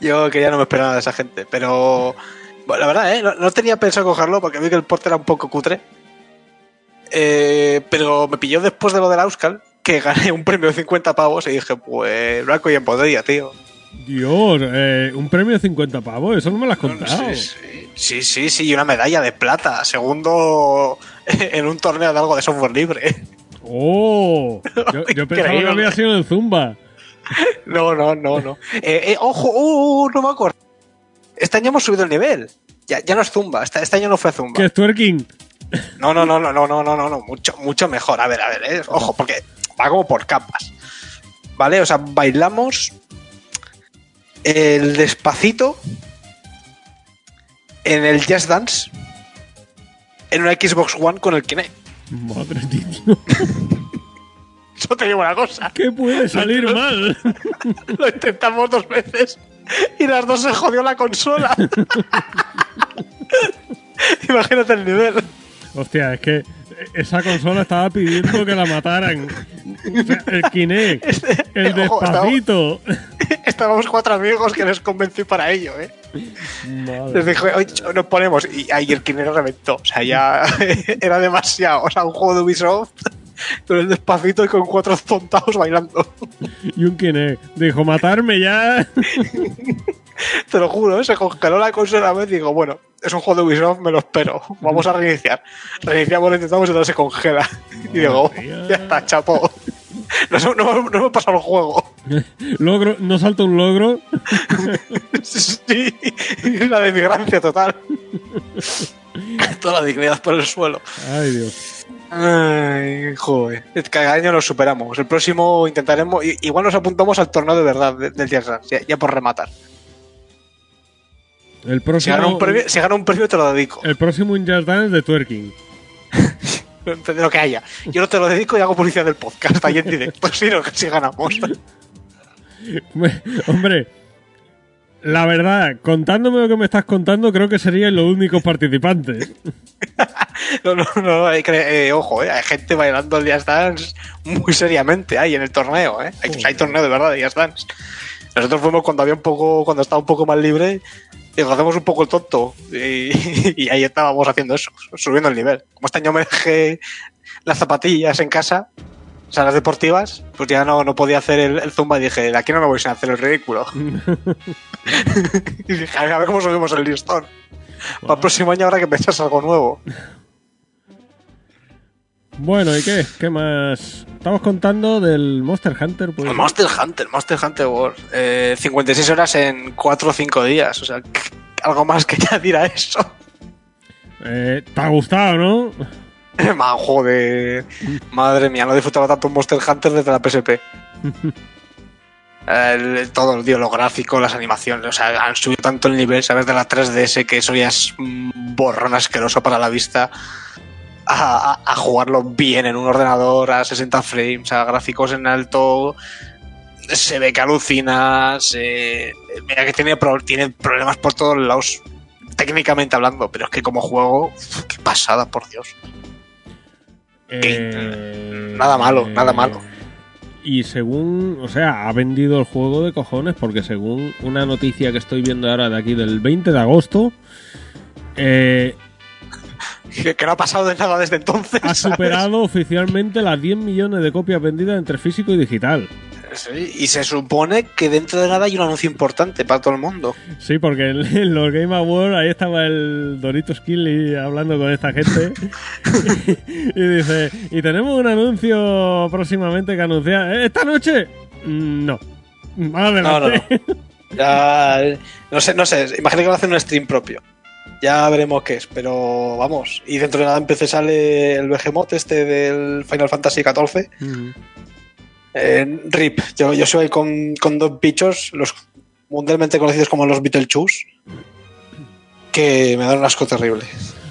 Yo que ya no me esperaba de esa gente, pero bueno, la verdad, ¿eh? no, no tenía pensado cogerlo porque vi que el porte era un poco cutre. Eh, pero me pilló después de lo del Auskal, que gané un premio de 50 pavos y dije, pues blanco y en podría, tío. Dios, eh, un premio de 50 pavos, eso no me lo has contado. Sí, sí, sí, sí, sí, y una medalla de plata, segundo en un torneo de algo de software libre. Oh, yo, yo pensaba que había sido en el Zumba. No, no, no, no. Eh, eh, ojo, uh, uh, no me acuerdo. Este año hemos subido el nivel. Ya, ya no es Zumba, este, este año no fue Zumba. Que es twerking. No, no, no, no, no, no, no, no, no, mucho, mucho mejor. A ver, a ver, eh, ojo, porque va como por capas. ¿Vale? O sea, bailamos el despacito en el Just Dance en una Xbox One con el Kinect. Madre de Dios. Eso te digo una cosa. ¿Qué puede salir mal? Lo intentamos dos veces y las dos se jodió la consola. Imagínate el nivel. Hostia, es que esa consola estaba pidiendo que la mataran. O sea, el Kinect, el Este, ojo, despacito. Estábamos cuatro amigos que les convencí para ello, ¿eh? Madre. Les dije, oye, nos ponemos. Y ahí el Kinect reventó. O sea, ya era demasiado. O sea, un juego de Ubisoft con el despacito y con cuatro tontados bailando. Y un Kinect. Dijo, matarme ya. Te lo juro, ¿eh? se congeló la consola vez y digo, bueno, es un juego de Ubisoft, me lo espero. Vamos a reiniciar. Reiniciamos, lo intentamos y todo se congela. Y digo, ya está, chapo. No, no, no me he pasado el juego. Logro, no salta un logro. Sí, la de migrancia total. Toda la dignidad por el suelo. Ay, Dios. Ay, joder. Cada año lo superamos. El próximo intentaremos. Igual nos apuntamos al torneo de verdad de- del Dance, ya, ya por rematar. El Si próximo, gana, un premio, si gana un premio, te lo dedico. el próximo un Just Dance de twerking. De lo que haya. Yo no te lo dedico y hago publicidad del podcast ahí en directo. Si no, si ganamos. Hombre, la verdad, contándome lo que me estás contando, creo que serían los únicos participantes. No, no, no. Hay, que- eh, ojo, eh, hay gente bailando el Jazz Dance muy seriamente ahí en el torneo. Eh. Hay, hay torneo de verdad de Jazz Dance. Nosotros fuimos cuando había un poco, cuando estaba un poco más libre, y nos hacemos un poco el tonto. Y, y ahí estábamos haciendo eso, subiendo el nivel. Como este año me dejé las zapatillas en casa, o sea, las deportivas, pues ya no, no podía hacer el, el zumba y dije, de aquí no me voy sin hacer el ridículo. y dije, a ver cómo subimos el listón. Para el próximo año habrá que pensar algo nuevo. Bueno, ¿y qué? ¿Qué más? Estamos contando del Monster Hunter, pues. El Monster Hunter, Monster Hunter World. Eh, 56 horas en 4 o 5 días. O sea, algo más que añadir a eso. Eh, ¿Te ha gustado, no? Man, joder. Madre mía, no he disfrutado tanto un Monster Hunter desde la PSP. El- todo, tío, lo gráfico, las animaciones, o sea, han subido tanto el nivel, ¿sabes? De la 3DS, que eso ya es un borrón asqueroso para la vista, a, jugarlo bien en un ordenador a 60 frames, a gráficos en alto, se ve que alucina, se... mira que tiene, pro- tiene problemas por todos lados, técnicamente hablando, pero es que como juego, qué pasada, por Dios. Eh, Nada malo, nada malo. Y según, o sea, ha vendido el juego de cojones porque según una noticia que estoy viendo ahora de aquí del 20 de agosto, eh, Que, no ha pasado de nada desde entonces. ha ¿sabes? superado oficialmente las 10 millones de copias vendidas entre físico y digital. Sí, y se supone que dentro de nada hay un anuncio importante para todo el mundo. Sí, porque en, los Game Awards ahí estaba el Dorito Skilly hablando con esta gente y dice, y tenemos un anuncio próximamente que anunciar. "¿Eh, ¿Esta noche? Mm, No. Adelante. Ya, eh, no sé, no sé, imagino que va a hacer un stream propio. Ya veremos qué es, pero vamos. Y dentro de nada en PC sale el Behemoth este del Final Fantasy XIV. Ujú. Eh, RIP, yo, yo soy con, con dos bichos, los mundialmente conocidos como los Beetlejuice, que me dan un asco terrible.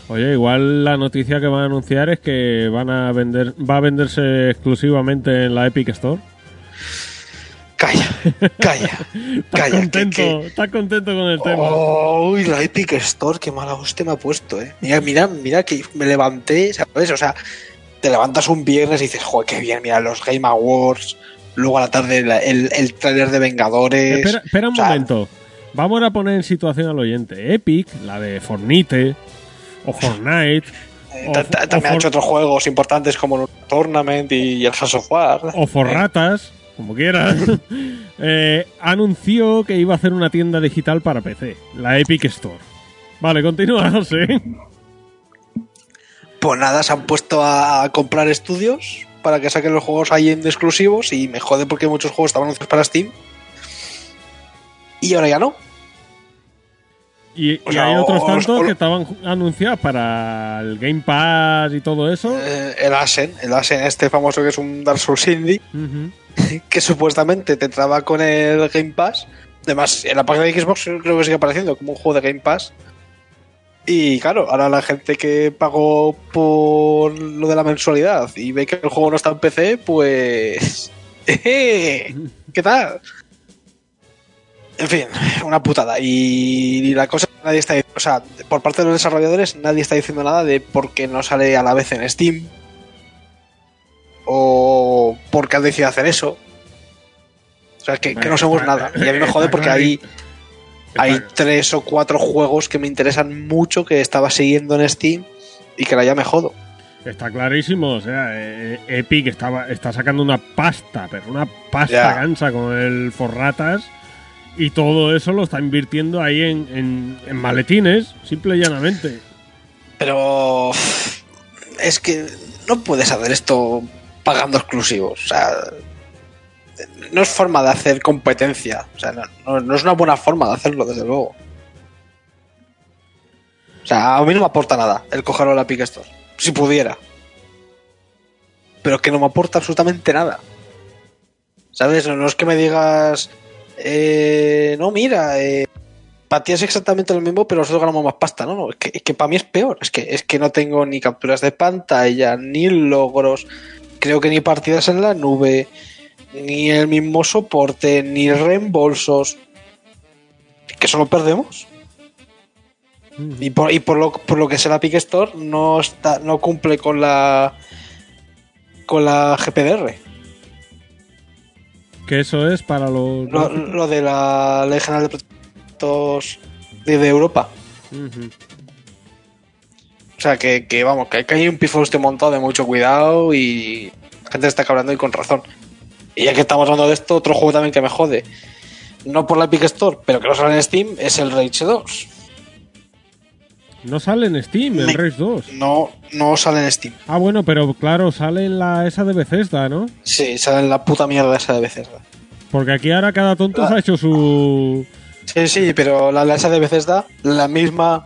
Oye, igual la noticia que van a anunciar es que van a vender, va a venderse exclusivamente en la Epic Store. Calla, calla, ¿Estás calla. contento? que- ¿Estás contento con el tema? Oh, uy, la Epic Store, qué mala hostia me ha puesto, eh. Mira, mira, mira que me levanté, ¿sabes? O sea, te levantas un viernes y dices, joder, qué bien, mira, los Game Awards, luego a la tarde la- el, el trailer de Vengadores. Espera, espera un O sea, momento. Vamos a poner en situación al oyente. Epic, la de Fornite o Fortnite eh, o- o también ha hecho otros juegos importantes como el Tournament y el House of War. o Forratas, como quieras, eh, anunció que iba a hacer una tienda digital para PC, la Epic Store. Vale, continúa, José. Pues nada, se han puesto a comprar estudios para que saquen los juegos ahí en exclusivos y me jode porque muchos juegos estaban anunciados para Steam. Y ahora ya no. Y, O y sea, hay otros os- tantos os- que estaban anunciados para el Game Pass y todo eso. Eh, el Asen, el Asen este famoso que es un Dark Souls indie, que supuestamente te entraba con el Game Pass. Además, en la página de Xbox creo que sigue apareciendo como un juego de Game Pass. Y claro, ahora la gente que pagó por lo de la mensualidad y ve que el juego no está en PC, pues... ¿Qué tal? En fin, una putada. Y, la cosa es que nadie está... O sea, por parte de los desarrolladores nadie está diciendo nada de por qué no sale a la vez en Steam. O por qué han decidido hacer eso. O sea, que, que no sabemos nada. Y a mí me jode porque hay, hay tres o cuatro juegos que me interesan mucho que estaba siguiendo en Steam y que ahora ya me jodo. Está clarísimo, o sea, eh, Epic estaba, está sacando una pasta, pero una pasta Ya. gansa con el Forratas y todo eso lo está invirtiendo ahí en, en- maletines, simple y llanamente. Pero es que no puedes hacer esto pagando exclusivos. O sea, no es forma de hacer competencia. O sea, no, es una buena forma de hacerlo, desde luego. O sea, a mí no me aporta nada el cogerlo a la Epic Store. Si pudiera. Pero que no me aporta absolutamente nada. ¿Sabes? No es que me digas. Eh, no, mira, eh, para ti es exactamente lo mismo, pero nosotros ganamos más pasta, ¿no? no es que, es que para mí es peor. Es que, es que no tengo ni capturas de pantalla, ni logros, creo que ni partidas en la nube, ni el mismo soporte, ni reembolsos. Que solo perdemos. Y por, y por lo, por lo que sea la Epic Store no está, no cumple con la con la GPDR. Que eso es para los... Lo, lo de la Ley General de Protectos de, Europa. O sea, que, que, vamos, que, que hay un pifostio montado de mucho cuidado y la gente está cabrando y con razón. Y ya que estamos hablando de esto, otro juego también que me jode. No por la Epic Store, pero que no sale en Steam, es el Rage 2. No sale en Steam, el Me- Rage 2. No, no sale en Steam. Ah, bueno, pero claro, sale en la esa de Bethesda, ¿no? Sí, sale en la puta mierda esa de Bethesda. Porque aquí ahora cada tonto Ah. se ha hecho su... Sí, sí, pero la, la esa de Bethesda, la misma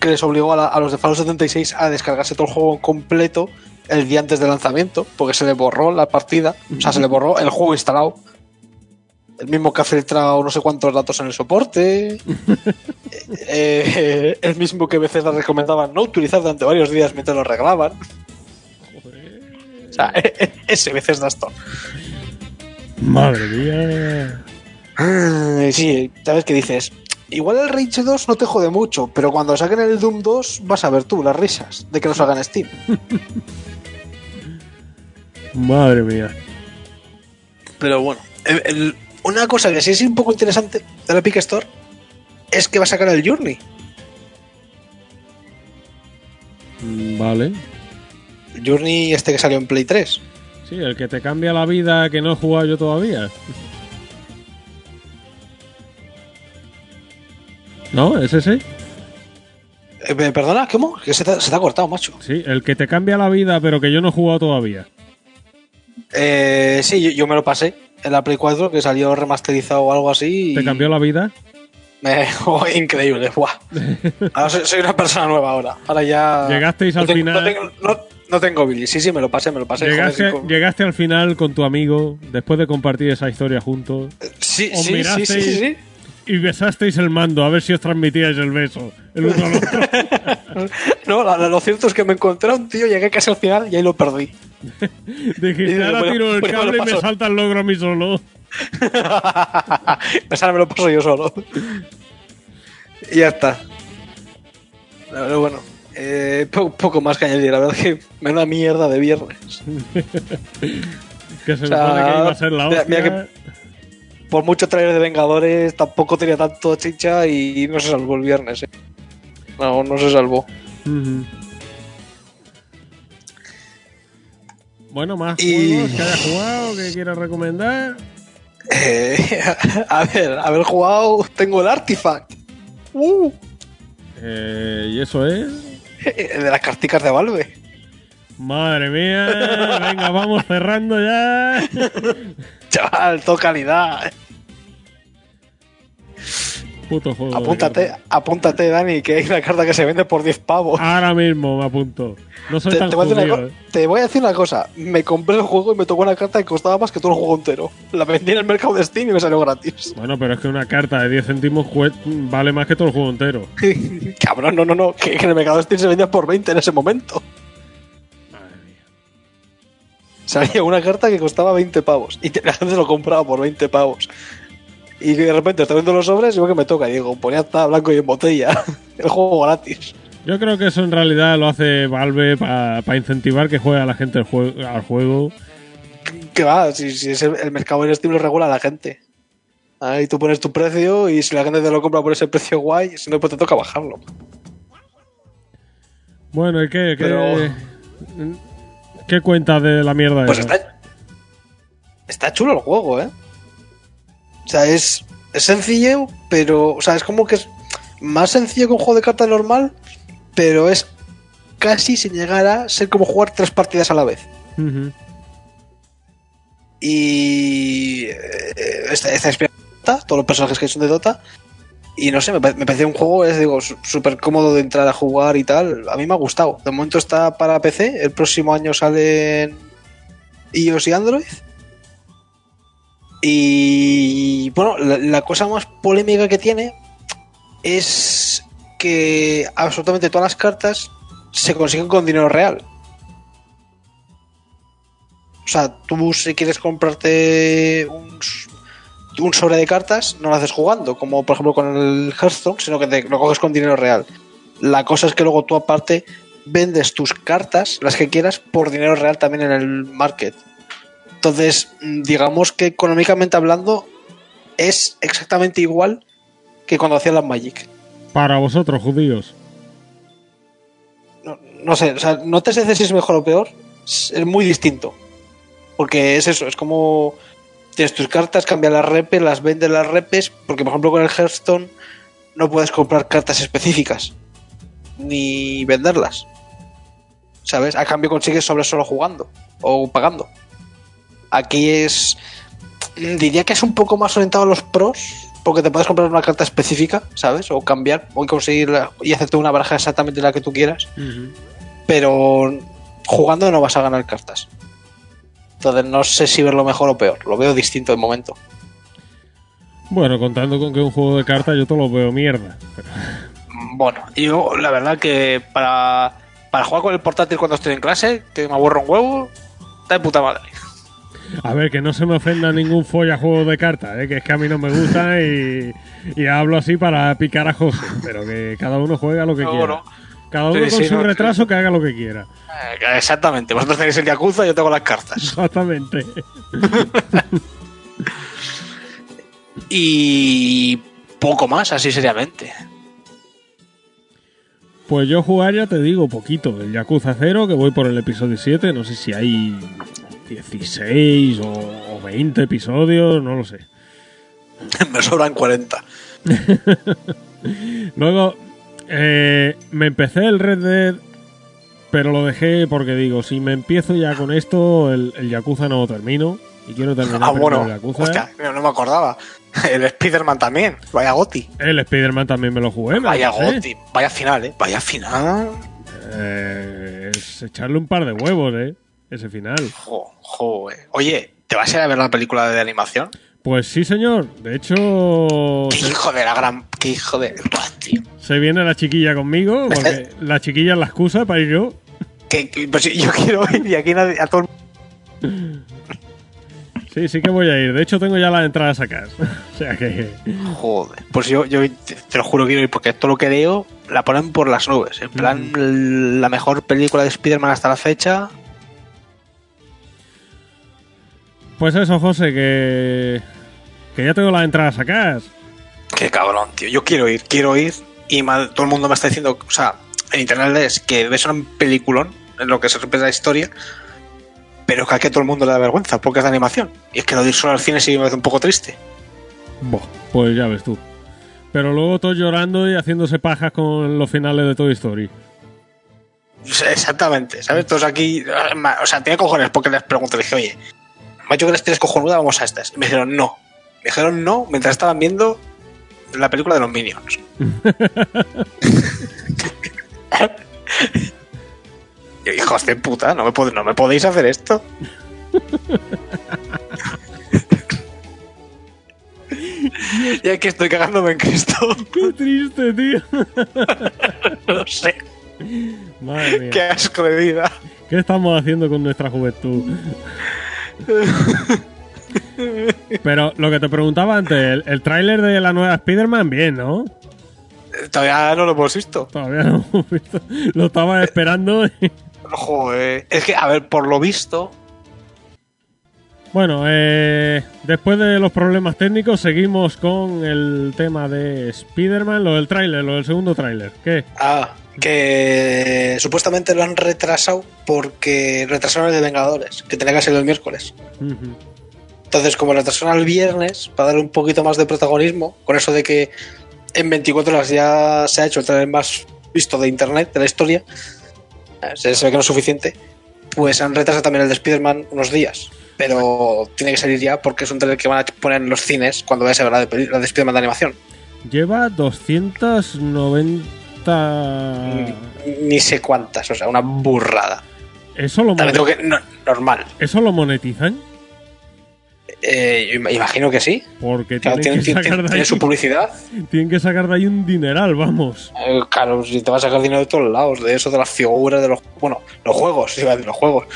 que les obligó a, la- a los de Fallout 76 a descargarse todo el juego completo el día antes del lanzamiento, porque se le borró la partida, o sea, se le borró el juego instalado. El mismo que ha filtrado no sé cuántos datos en el soporte, eh, el mismo que a veces le recomendaban no utilizar durante varios días mientras lo arreglaban. O sea, ese veces da esto. Madre mía. Ah, Sí, sabes qué dices. Igual el Rage 2 no te jode mucho, pero cuando saquen el Doom 2 vas a ver tú las risas de que nos hagan Steam. Madre mía. Pero bueno, el- el- una cosa que sí es un poco interesante de la Epic Store es que va a sacar el Journey. Mm, Vale. Journey este que salió en Play 3. Sí, el que te cambia la vida que no he jugado yo todavía. ¿No? ¿Es ese? Eh, me- perdona, ¿cómo? Que se te, se te ha cortado, macho. Sí, el que te cambia la vida pero que yo no he jugado todavía. Eh, sí, yo, yo me lo pasé en la Play 4 que salió remasterizado o algo así. y ¿Te cambió la vida? me- oh, increíble, buah. Ahora soy, soy una persona nueva ahora. Ahora ya. Llegasteis no al tengo- final- No tengo, no- no tengo Billy. Sí, sí, me lo pasé, me lo pasé. Llegaste, joder, llegaste al final con tu amigo, después de compartir esa historia juntos, sí, sí, sí, sí, sí. Y besasteis el mando, a ver si os transmitíais el beso, el uno al otro. No, lo cierto es que me encontré a un tío, llegué casi al final y ahí lo perdí. Dijiste, ahora Bueno, tiro el bueno, cable y me salta el logro a mí solo. Esa me lo paso yo solo. y ya está. Pero bueno, eh, po- poco más que añadir. La verdad es que me da mierda de viernes. Que se O sea, supone que iba a ser la mira- hostia. mira Por mucho trailer de Vengadores, tampoco tenía tanto chicha y no se salvó el viernes. eh. No, no se salvó. Bueno, más Y- juegos que haya jugado, que quieras recomendar. Eh, a ver, haber jugado, tengo el Artifact. Uh, Eh, y eso es. de las carticas de Valve. Madre mía, venga, vamos cerrando ya. Chaval, todo calidad. Puto juego. de Apúntate, apúntate, Dani, que hay una carta que se vende por 10 pavos. Ahora mismo me apunto. No soy te, tan te voy una eh. te voy a decir una cosa. Me compré el juego y me tocó una carta que costaba más que todo el juego entero. La vendí en el mercado de Steam y me salió gratis. Bueno, pero es que una carta de 10 céntimos vale más que todo el juego entero. Cabrón, no, no, no. Que, que en el mercado de Steam se vendía por 20 en ese momento. Salía una carta que costaba 20 pavos. Y la gente se lo compraba por 20. pavos. Y de repente estoy viendo los sobres y veo que me toca. Y digo, ponía está blanco y en botella. El juego gratis. Yo creo que eso en realidad lo hace Valve para incentivar que juegue a la gente el al juego. Que va, si, si es el, el mercado en Steam lo regula la gente. Ahí tú pones tu precio y si la gente te lo compra por ese precio guay, si no, pues te toca bajarlo. Bueno, ¿y qué? ¿Qué, Pero- ¿qué cuentas de la mierda Pues esa? está, está chulo el juego, ¿eh? O sea, es, es sencillo, pero. O sea, es como que es más sencillo que un juego de cartas normal, pero es casi sin llegar a ser como jugar tres partidas a la vez. Y. eh, Está, está inspirado en Dota, todos los personajes que son de Dota. Y no sé, me, me parece un juego, es digo, súper cómodo de entrar a jugar y tal. A mí me ha gustado. De momento está para PC, el próximo año sale en iOS y Android. Y bueno, la, la cosa más polémica que tiene es que absolutamente todas las cartas se consiguen con dinero real. O sea, tú si quieres comprarte un, un sobre de cartas, no lo haces jugando, como por ejemplo con el Hearthstone, sino que te lo coges con dinero real. La cosa es que luego tú aparte vendes tus cartas, las que quieras, por dinero real también en el market. Entonces, mm, digamos que económicamente hablando, es exactamente igual que cuando hacían las Magic. Para vosotros, judíos. no, no sé, o sea, no te sé si es mejor o peor, es, es muy distinto. Porque es eso, es como tienes tus cartas, cambias las repes, las vendes las repes, porque por ejemplo con el Hearthstone no puedes comprar cartas específicas ni venderlas. ¿Sabes? A cambio consigues sobre solo jugando o pagando. Aquí es diría que es un poco más orientado a los pros, porque te puedes comprar una carta específica, ¿sabes? O cambiar, o conseguir la- y hacerte una baraja exactamente la que tú quieras pero jugando no vas a ganar cartas. Entonces no sé si verlo mejor o peor, lo veo distinto de momento. Bueno, contando con que un juego de cartas yo te lo veo mierda. Bueno, yo la verdad que para, para jugar con el portátil cuando estoy en clase, que me aburro un huevo, está de puta madre. A ver, que no se me ofenda ningún folla juego de cartas, ¿eh? que es que a mí no me gusta y, y hablo así para picar a José, pero que cada uno juega lo que No, quiera. no. Cada uno Sí, con sí, su no, retraso que haga lo que quiera. Eh, Exactamente, vosotros tenéis el Yakuza, yo tengo las cartas. Exactamente. Y poco más, así seriamente. Pues yo jugar ya te digo poquito. El Yakuza 0, que voy por el episodio 7, no sé si hay 16 o, o 20 episodios, no lo sé. me sobran 40. Luego, eh, me empecé el Red Dead, pero lo dejé porque digo, si me empiezo ya con esto, el, el Yakuza no lo termino. Y quiero terminar Ah, bueno, el Yakuza. hostia, no me acordaba. El Spider-Man también, vaya goti. El Spider-Man también me lo jugué. me Vaya goti, vaya final, eh. Vaya final. Eh, es echarle un par de huevos, ¿eh? Ese final. Jo, jo, eh. Oye, ¿te vas a ir a ver la película de animación? Pues sí, señor. De hecho, Qué hijo de la gran. Qué hijo de. Tío. se viene la chiquilla conmigo, porque la chiquilla es la excusa para ir yo. Que, que- pues yo quiero ir y aquí nadie, a todo el Sí, sí que voy a ir. De hecho, tengo ya las entradas sacadas. o sea que. Joder. Pues yo, yo te, te lo juro quiero ir porque todo lo que leo la ponen por las nubes. En plan, la mejor película de Spider-Man hasta la fecha. Pues eso, José, que. Que ya tengo las entradas sacadas. Qué cabrón, tío. Yo quiero ir, quiero ir. Y todo el mundo me está diciendo, o sea, en internet es que ves un peliculón en lo que se a la historia, pero que aquí a todo el mundo le da vergüenza porque es de animación. Y es que lo de ir solo al cine sí me parece un poco triste. Buah, pues ya ves tú. Pero luego todos llorando y haciéndose pajas con los finales de Toy Story. Exactamente, ¿sabes? Todos aquí, ma- o sea, tenía cojones porque les pregunté, le dije, oye, macho que las tienes cojonuda, vamos a estas. Y me dijeron no. Me dijeron no mientras estaban viendo la película de los Minions. Yo, hijos de puta, no me, pod- no me podéis hacer esto. y aquí estoy cagándome en Cristo. ¡Qué triste, tío! no sé. Madre mía. Qué asco de vida. ¿Qué estamos haciendo con nuestra juventud? Pero lo que te preguntaba antes, el, el tráiler de la nueva Spider-Man, bien, ¿no? Todavía no lo hemos visto. Todavía no lo hemos visto. Lo estaba esperando. Joder. Es que, a ver, por lo visto, Bueno, eh, después de los problemas técnicos, seguimos con el tema de Spider-Man, lo del tráiler, lo del segundo tráiler. ¿Qué? Ah, que supuestamente lo han retrasado porque retrasaron el de Vengadores, que tenía que ser el miércoles. Ujú. Entonces, como lo retrasaron al viernes, para darle un poquito más de protagonismo, con eso de que en 24 horas ya se ha hecho el trailer más visto de internet, de la historia, eh, se, ve que no es suficiente, pues han retrasado también el de Spider-Man unos días. Pero tiene que salir ya porque es un trailer que van a poner en los cines cuando vaya a ser la de, la de Spider-Man de animación. Lleva 290... Ni sé cuántas, o sea, una burrada. ¿Eso lo, También mon- tengo que. no- normal. ¿Eso lo monetizan? Eh, imagino que sí. Porque Claro, tienen, tiene, que sacar de ahí, su publicidad. tienen que sacar de ahí un dineral, vamos. Eh, claro, si te va a sacar dinero de todos lados, de eso, de las figuras, de los. Bueno, los juegos, iba a decir los juegos.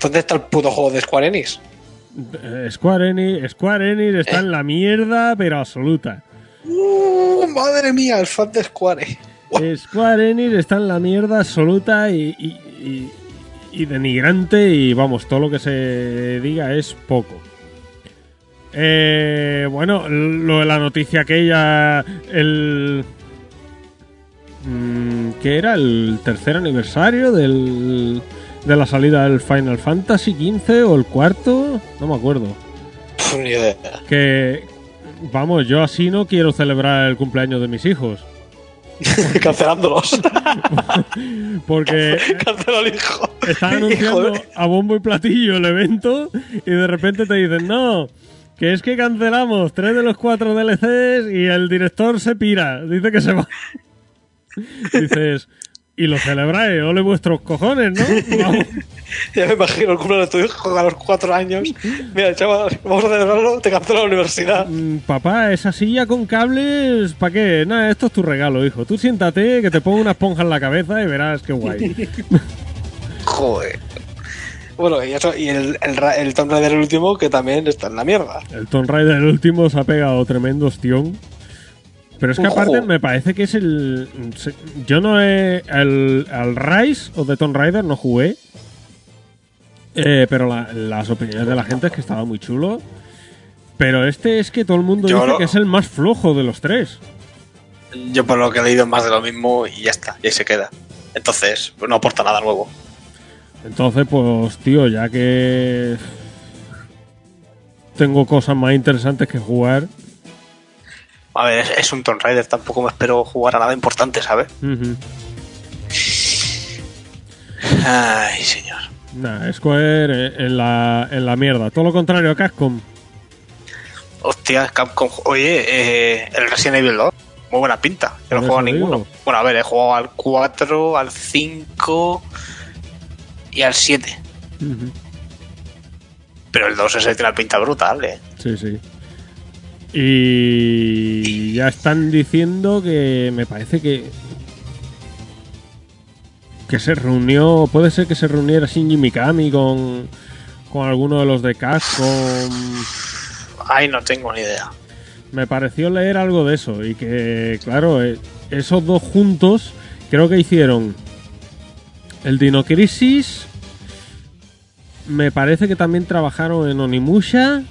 ¿Dónde está el puto juego de Square Enix? Eh, Square Enix, Square Enix está Eh. en la mierda, pero absoluta. ¡Uh, madre mía, el fan de Square! Square Enix está en la mierda absoluta y, y- y- y denigrante y vamos, todo lo que se diga es poco. Eh, bueno, lo de la noticia aquella, el... mm, ¿Qué era? ¿El tercer aniversario del, de la salida del Final Fantasy XV o el cuarto? No me acuerdo. Pff, ni idea. Que, vamos, yo así no quiero celebrar el cumpleaños de mis hijos. Cancelándolos. Porque Cancela al hijo. están Hijo anunciando de- a bombo y platillo el evento y de repente te dicen, no, que es que cancelamos tres de los cuatro DLCs y el director se pira, dice que se va. Dices, ¿y lo celebráis, ole vuestros cojones, ¿no? Vamos. Ya me imagino el cumpleaños de tu hijo a los cuatro años. Mira, chaval, vamos a celebrarlo, te canto la universidad. Mm, Papá, esa silla con cables, ¿para qué? Nada, esto es tu regalo, hijo. Tú siéntate, que te pongo una esponja en la cabeza y verás qué guay. Joder. Bueno, y, eso, y el, el, el Tomb Raider el último, que también está en la mierda. El Tomb Raider el último se ha pegado tremendo ostión. Pero es que Ojo. aparte me parece que es el... Yo no he... El, al Rise o de Tomb Raider no jugué. Eh, pero la- las opiniones de la gente es que estaba muy chulo. Pero este es que todo el mundo Yo dice lo- que es el más flojo de los tres. Yo por lo que he leído más de lo mismo y ya está, y ahí se queda. Entonces, pues no aporta nada nuevo. Entonces, pues, tío, ya que tengo cosas más interesantes que jugar. A ver, es, es un Tomb Raider, tampoco me espero jugar a nada importante, ¿sabes? Ay, señor. Nah, Square en la, en la mierda. Todo lo contrario a Capcom. Hostia, Capcom. Oye, eh, el Resident Evil 2. Muy buena pinta. Yo no he jugado a ninguno. Bueno, a ver, he jugado al 4, al 5 y al 7. Ujú. Pero el 2 ese tiene una pinta brutal, eh. Sí, sí. Y ya están diciendo que me parece que que se reunió, puede ser que se reuniera Shinji Mikami con con alguno de los de Capcom. Ay, no tengo ni idea. Me pareció leer algo de eso y que, claro, eh, esos dos juntos creo que hicieron el Dino Crisis. Me parece que también trabajaron en Onimusha.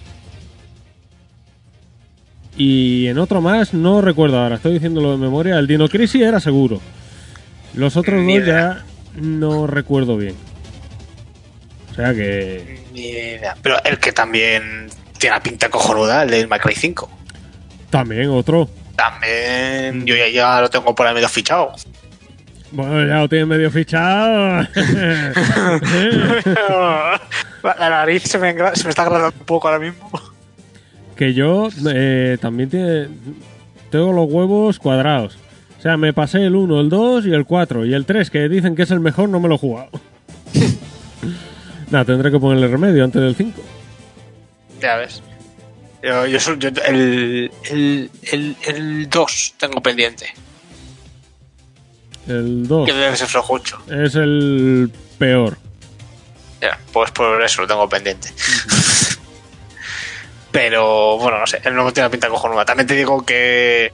Y en otro más, no recuerdo ahora, estoy diciéndolo de memoria. El Dino Crisis era seguro. Los otros Ni dos idea. ya no recuerdo bien. O sea que. Ni idea. Pero el que también tiene una pinta cojonuda, el de My Cry 5. También otro. También yo ya, ya lo tengo por ahí medio fichado. Bueno, ya lo tienen medio fichado. La nariz se me, engra- se me está agradando un poco ahora mismo. que yo eh, también tiene, tengo los huevos cuadrados. O sea, me pasé el 1, el 2 y el 4. Y el 3, que dicen que es el mejor, no me lo he jugado. Nada, tendré que ponerle remedio antes del 5. Ya ves. Yo, yo, sol- yo- el, el, el, el 2 tengo pendiente. El 2 Que debe ser flojucho. es el peor. Ya, pues por eso lo tengo pendiente. Pero bueno, no sé, el nuevo tiene una pinta cojonuda. También te digo que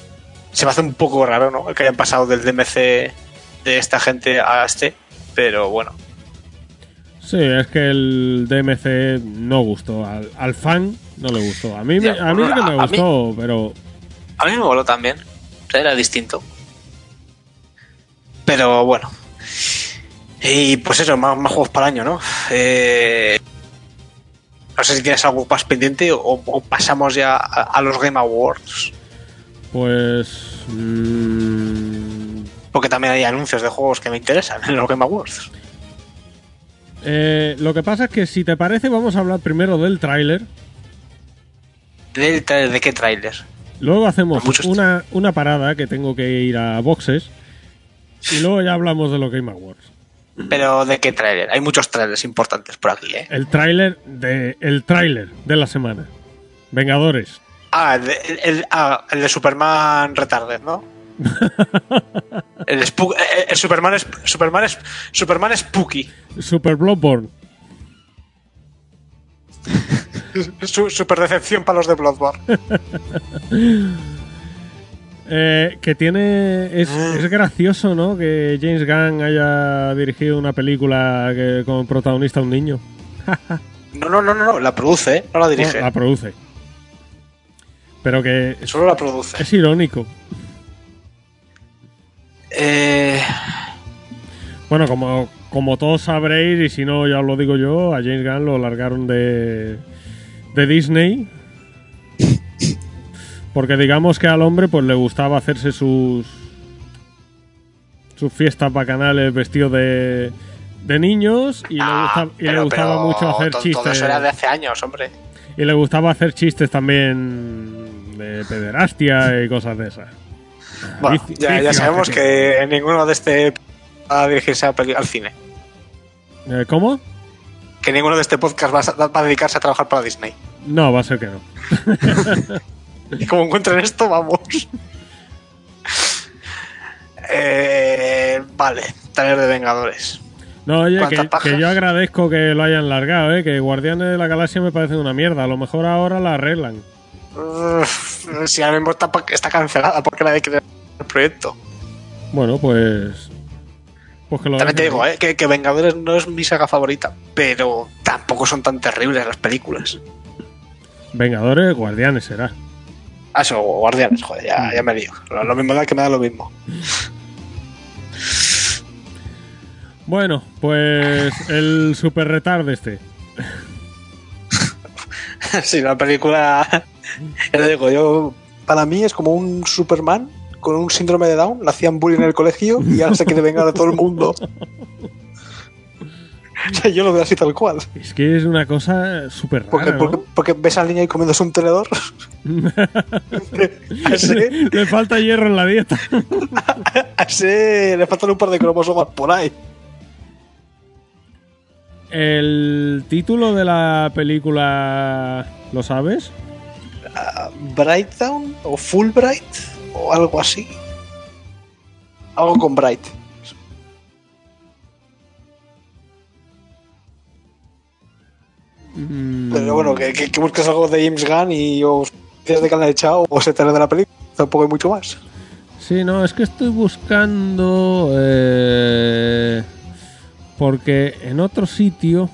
se me hace un poco raro, ¿no? Que hayan pasado del DMC de esta gente a este. Pero bueno, Sí, es que el DMC no gustó. Al, al fan no le gustó. A mí, me, a mí me a- a mí- gustó, pero a mí me voló también. Era distinto. Pero bueno. Y pues eso, más, más juegos para el año, ¿no? Eh, no sé si tienes algo más pendiente o, o pasamos ya a, a los Game Awards. pues... mm, Porque también hay anuncios de juegos que me interesan en los Game Awards. eh, lo que pasa es que si te parece vamos a hablar primero del tráiler. ¿De, qué tráiler? Luego hacemos una, una parada que tengo que ir a boxes. Y luego ya hablamos de los Game Awards. Pero ¿de qué tráiler? Hay muchos trailers importantes por aquí, ¿eh? El tráiler de el tráiler de la semana. Vengadores. Ah, el de, el, ah, el de Superman Retarded, ¿no? El, Spook- eh, el Superman es Superman es Superman Spooky. Super Bloodborne. Su- super decepción para los de Bloodborne. Eh, que tiene. Es, Ah. es gracioso, ¿no? Que James Gunn haya dirigido una película que, con protagonista un niño. No, no, no, no, no, la produce, ¿eh? no la dirige. No, la produce. Pero que Solo la produce. es irónico. Eh, Bueno, como, como todos sabréis, y si no ya os lo digo yo, a James Gunn lo largaron de, de Disney. Porque digamos que al hombre pues le gustaba hacerse sus sus fiestas bacanales vestido de, de niños y, le, ah, gusta- y le pero- gustaba pero mucho hacer to- Todo chistes eso era de hace años, hombre. y le gustaba hacer chistes también de pederastia y cosas de esas. Bueno, ya, ya sabemos que ninguno de este a dirigirse a peli- al cine. Eh, ¿Cómo? Que ninguno de este podcast va a, va a dedicarse a trabajar para Disney. No, va a ser que no. Y como encuentren esto, vamos. Eh, vale, taller de Vengadores. No, oye, ¿Cuántas que, yo agradezco que lo hayan largado, ¿eh? Que Guardianes de la Galaxia me parece una mierda. A lo mejor ahora la arreglan. Uf, si ahora mismo está, está cancelada porque nadie quiere el proyecto. Bueno, pues. Pues que lo También te digo, ahí. eh, que, que Vengadores no es mi saga favorita, pero tampoco son tan terribles las películas. Vengadores, Guardianes será. Ah, eso, Guardianes, joder, ya, ya me lío. Lo, lo mismo da que me da lo mismo. Bueno, pues el super retarde este. sí, la película. Ya te digo, yo. Para mí es como un Superman con un síndrome de Down. Le hacían bullying en el colegio y ahora se quiere vengar a todo el mundo. O sea, yo lo veo así tal cual. Es que es una cosa súper Porque, rara. porque, ¿no? porque ves al niño ahí comiéndose un tenedor. a, ese, Le falta hierro en la dieta. a ese le faltan un par de cromosomas por ahí. El título de la película. ¿Lo sabes? Brightdown o Fulbright o algo así. Algo con Bright. Mm, Pero bueno, que, que, que busques algo de James Gunn y os dices de que han echado o se te de la película. Tampoco hay mucho más. Sí, no, es que estoy buscando. eh, porque en otro sitio.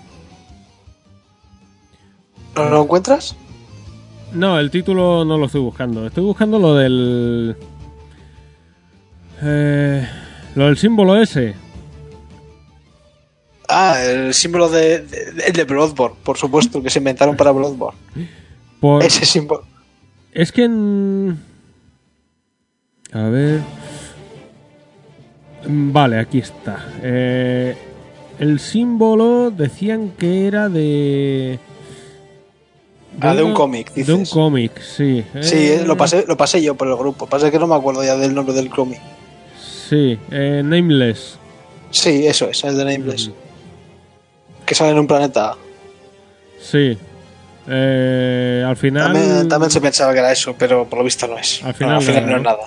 ¿No lo encuentras? No, el título no lo estoy buscando. Estoy buscando lo del. eh, lo del símbolo ese. Ah, el símbolo de, de, de- el de Bloodborne, por supuesto, que se inventaron para Bloodborne. Por, Ese símbolo. Es que en... A ver... Mm, Vale, aquí está. Eh, el símbolo decían que era de... Ah, de un cómic, De un dices. cómic, sí. Sí, Eh, lo pasé, lo pasé yo por el grupo. Pasa que no me acuerdo ya del nombre del cómic. Sí, eh, Nameless. Sí, eso es, el de Nameless. Que sale en un planeta. Sí. Eh, al final... También, también se pensaba que era eso, pero por lo visto no es. Al No, final al final nada, no es nada.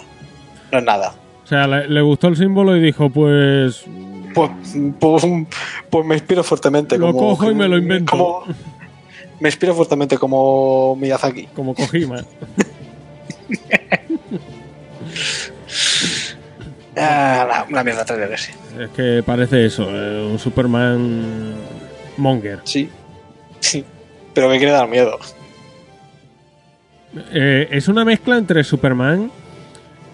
No es nada. O sea, le, le gustó el símbolo y dijo, pues... Pues, pues, pues me inspiro fuertemente. Lo como, cojo y me lo invento. como- me inspiro fuertemente como Miyazaki. Como Kojima. Ah, una, una mierda trailer ese. es que parece eso, eh, un Superman Monger. Sí. Sí. Pero que quiere dar miedo. Eh, es una mezcla entre Superman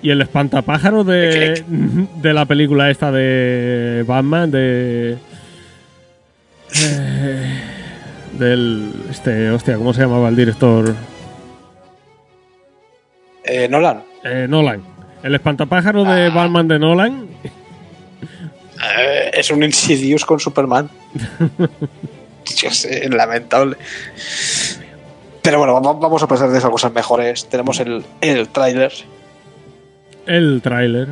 y el espantapájaro de, de la película esta de Batman, de... eh, del... Este, hostia, ¿cómo se llamaba el director? Eh, Nolan. Eh, Nolan. El espantapájaro de Ah. Batman de Nolan. Eh, es un Insidious con Superman. Yo sé, lamentable. Pero bueno, vamos a pasar de esas cosas mejores. Tenemos el, el tráiler. El tráiler.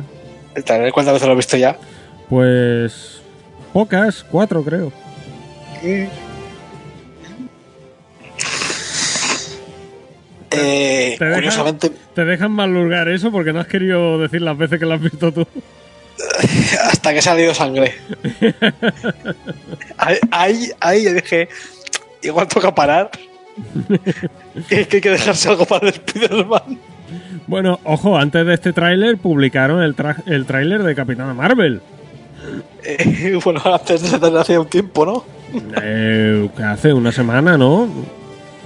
El tráiler, ¿cuántas veces lo he visto ya? Pues... Pocas, cuatro creo. Eh, Te dejan- curiosamente, Te dejan mal lugar eso porque no has querido decir las veces que lo has visto tú. Hasta que ha salido sangre. ahí, ahí, yo dije, igual toca parar. que, que hay que dejarse algo para el Spider-Man. Bueno, ojo, antes de este tráiler publicaron el, el tráiler de Capitana Marvel. Eh, bueno, antes de hace un tiempo, ¿no? Eh, hace una semana, ¿no?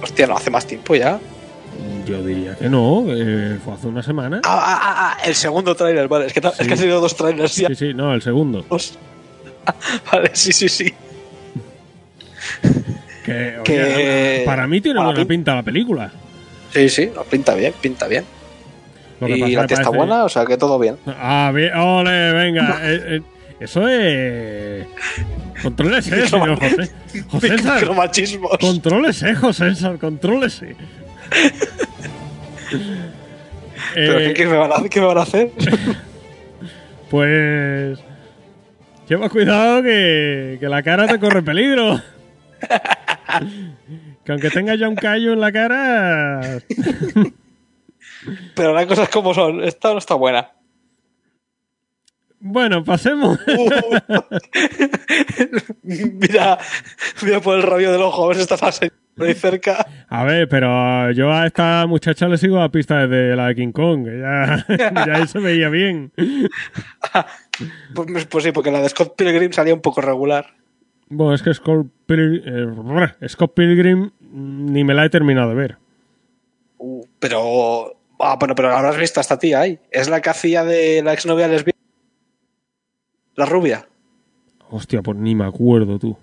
Hostia, no, hace más tiempo ya. Yo diría que no, eh, fue hace una semana. Ah, ah, ah, ah, el segundo tráiler, vale. Es que, es Sí. que han sido dos trailers ya. Sí, sí, no, el segundo. Dos. Vale, sí, sí, sí. Que, Que- oye, para mí tiene para buena pinta la película. Sí, sí, pinta bien, pinta bien. Lo que Y la tía está parece- buena, o sea que todo bien. Ah, bien, ole, venga. eh, eh, eso es. Contrólese, señor José. José César. Contrólese, José César, contrólese. ¿Pero Eh, qué, qué me van a, qué me van a hacer? Pues. Lleva cuidado que, que la cara te corre peligro. que aunque tenga ya un callo en la cara. Pero las cosas como son. Esta no está buena. Bueno, pasemos. mira, mira por el rabio del ojo, a ver si está fase ahí cerca. A ver, pero yo a esta muchacha le sigo a pista desde la de King Kong. Ya, ya ahí se veía bien. Pues, pues sí, porque la de Scott Pilgrim salía un poco regular. Bueno, es que Scott, Pil- eh, Scott Pilgrim mm, ni me la he terminado de ver. Uh, pero. Ah, bueno, pero habrás visto a esta tía ahí. Es la que hacía de la exnovia lesbiana. La rubia. Hostia, pues ni me acuerdo tú.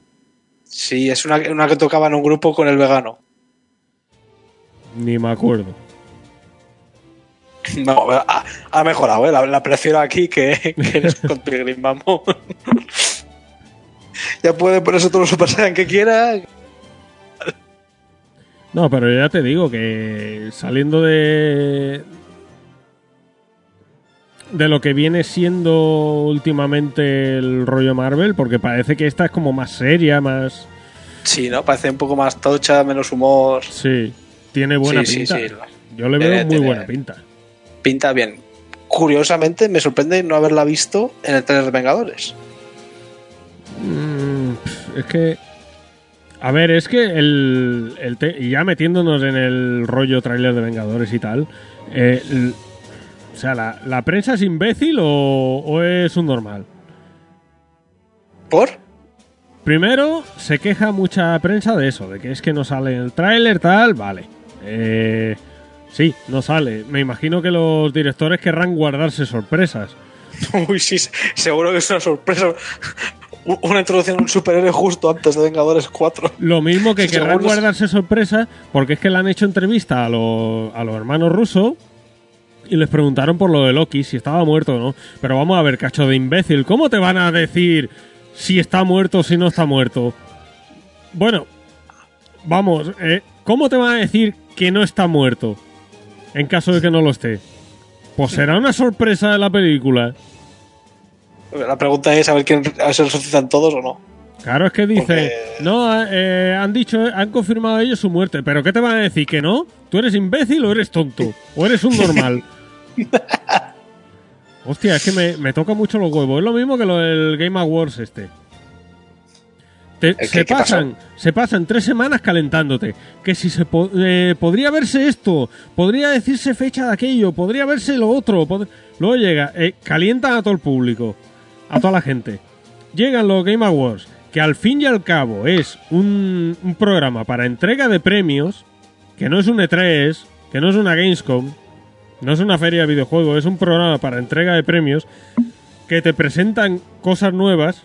Sí, es una, una que tocaba en un grupo con el vegano. Ni me acuerdo. No, ha, ha mejorado, ¿eh? La, la prefiero aquí que, que en Scott Pilgrim, vamos. ya puede ponerse todos los Super Saiyan que quiera. No, pero ya te digo que saliendo de. De lo que viene siendo últimamente el rollo Marvel, porque parece que esta es como más seria, más. Sí, ¿no? Parece un poco más tocha, menos humor. Sí, tiene buena Sí, pinta. sí. Yo le veo Tiene- muy tiene- buena pinta. Pinta bien. Curiosamente, me sorprende no haberla visto en el trailer de Vengadores. Mm, es que. A ver, es que el. el te- y ya metiéndonos en el rollo tráiler de Vengadores y tal. eh, el- o sea, ¿la, la prensa es imbécil o, o es un normal? ¿Por? Primero, se queja mucha prensa de eso, de que es que no sale el tráiler, tal, vale. Eh, sí, no sale. Me imagino que los directores querrán guardarse sorpresas. Uy, sí, seguro que es una sorpresa. Una introducción a un superhéroe justo antes de Vengadores 4. Lo mismo que Sí, querrán guardarse sorpresa, porque es que le han hecho entrevista a, los- a los hermanos rusos y les preguntaron por lo de Loki, si estaba muerto o no. Pero vamos a ver, cacho de imbécil, ¿cómo te van a decir si está muerto o si no está muerto? Bueno, vamos, eh, ¿cómo te van a decir que no está muerto en caso de que no lo esté? Pues será una sorpresa de la película. La pregunta es a ver quién a ver si resucitan todos o no. Claro, es que dice, Porque- no, eh, han dicho, han confirmado ellos su muerte, pero ¿qué te van a decir? ¿Que no? ¿Tú eres imbécil o eres tonto? ¿O eres un normal? Hostia, es que me, me toca mucho los huevos. Es lo mismo que lo del Game Awards este. Te- ¿Qué- se, qué pasan, se pasan tres semanas calentándote. Que si se po- eh, podría verse esto, podría decirse fecha de aquello, podría verse lo otro. Luego llega, eh, calientan a todo el público, a toda la gente. Llegan los Game Awards, que al fin y al cabo es un, un programa para entrega de premios, que no es un E3, que no es una Gamescom, no es una feria de videojuegos, es un programa para entrega de premios, que te presentan cosas nuevas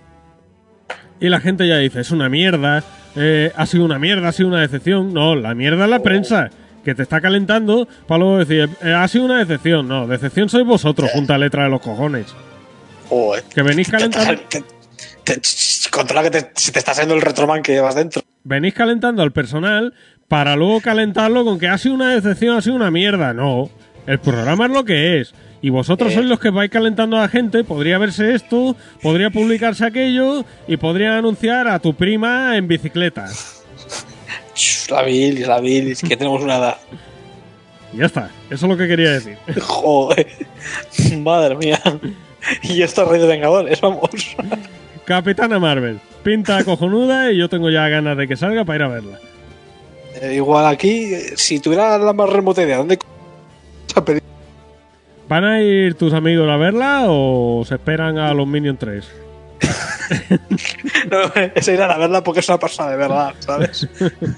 y la gente ya dice, es una mierda, eh, ha sido una mierda, ha sido una decepción. No, la mierda es la prensa, que te está calentando para luego decir, "Eh, ha sido una decepción. No, decepción sois vosotros, junta letra de los cojones. Joder. Que venís calentando, te- te- te- Controla que te está saliendo el retroman que llevas dentro. venís calentando al personal para luego calentarlo con que ha sido una decepción, ha sido una mierda. No, el programa es lo que es. Y vosotros Eh. sois los que vais calentando a la gente. Podría verse esto, podría publicarse aquello y podrían anunciar a tu prima en bicicleta. La bilis, la bilis, que tenemos una edad. Y ya está, eso es lo que quería decir. Joder. Madre mía. Y esto es Rey de Vengadores, vamos. Capitana Marvel, pinta cojonuda y yo tengo ya ganas de que salga para ir a verla. Eh, igual aquí, eh, si tuviera la más remota idea, ¿dónde ¿Van a ir tus amigos a verla o se esperan a los Minions 3? No, es ir a verla porque es una pasada de verdad, ¿sabes?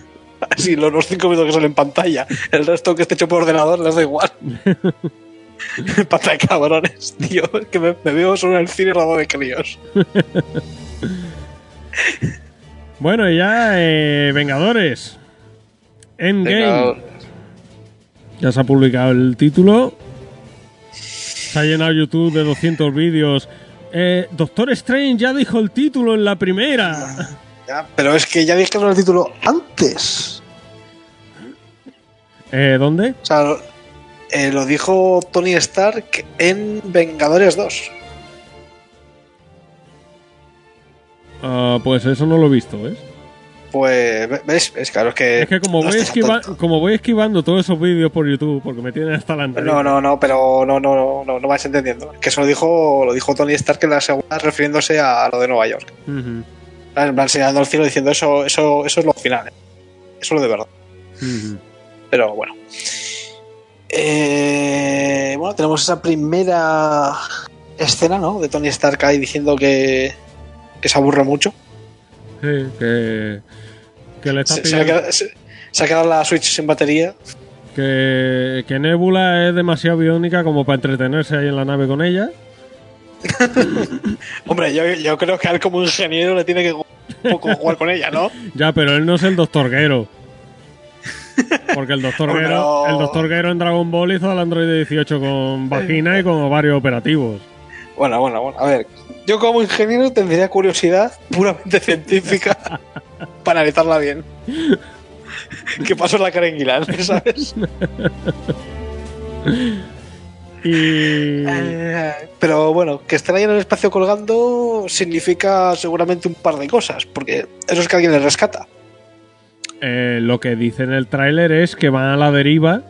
Así, los, los cinco minutos que salen en pantalla. El resto que esté hecho por ordenador les da igual. Pata de cabrones, tío. es Que me, me veo solo en el cine rodeado de críos. Bueno, y ya eh, Vengadores. Endgame. Ya se ha publicado el título. Se ha llenado YouTube de 200 vídeos. Eh, Doctor Strange ya dijo el título en la primera. Ya, pero es que ya dijeron el título antes. Eh, ¿Dónde? O sea, lo, eh, lo dijo Tony Stark en Vengadores 2. Ah, pues eso no lo he visto, ¿ves? Pues, ve- ¿ves? Es claro, es que... Es que como no voy, estás esquiva- tonto. como voy esquivando todos esos vídeos por YouTube, porque me tienen hasta la. No, no, no, pero no, no, no, no, no vais entendiendo. Que eso lo dijo, lo dijo Tony Stark en la segunda refiriéndose a lo de Nueva York. Ujú, En plan, señalando al cielo diciendo eso, eso, eso es lo final. ¿eh? Eso es lo de verdad. Pero bueno. Eh, bueno, tenemos esa primera escena, ¿no? De Tony Stark ahí diciendo que, que se aburre mucho. Sí, que, que le está Se, se ha pidiendo- quedado, se- se ha quedado la Switch sin batería. que, que Nebula es demasiado biónica como para entretenerse ahí en la nave con ella. Hombre, yo, yo creo que a él como ingeniero le tiene que un poco jugar con ella, ¿no? Ya, pero él no es el Doctor Gero. Porque el Doctor no. el Doctor Gero en Dragon Ball hizo al Android 18 con vagina y con varios operativos. Bueno, bueno, bueno. A ver, yo como ingeniero tendría curiosidad puramente científica para analizarla bien. ¿Qué pasó en la Karen Gillan, sabes? Y. Eh, Pero bueno, que estén ahí en el espacio colgando significa seguramente un par de cosas, porque eso es que alguien les rescata. eh, lo que dice en el tráiler es que van a la deriva.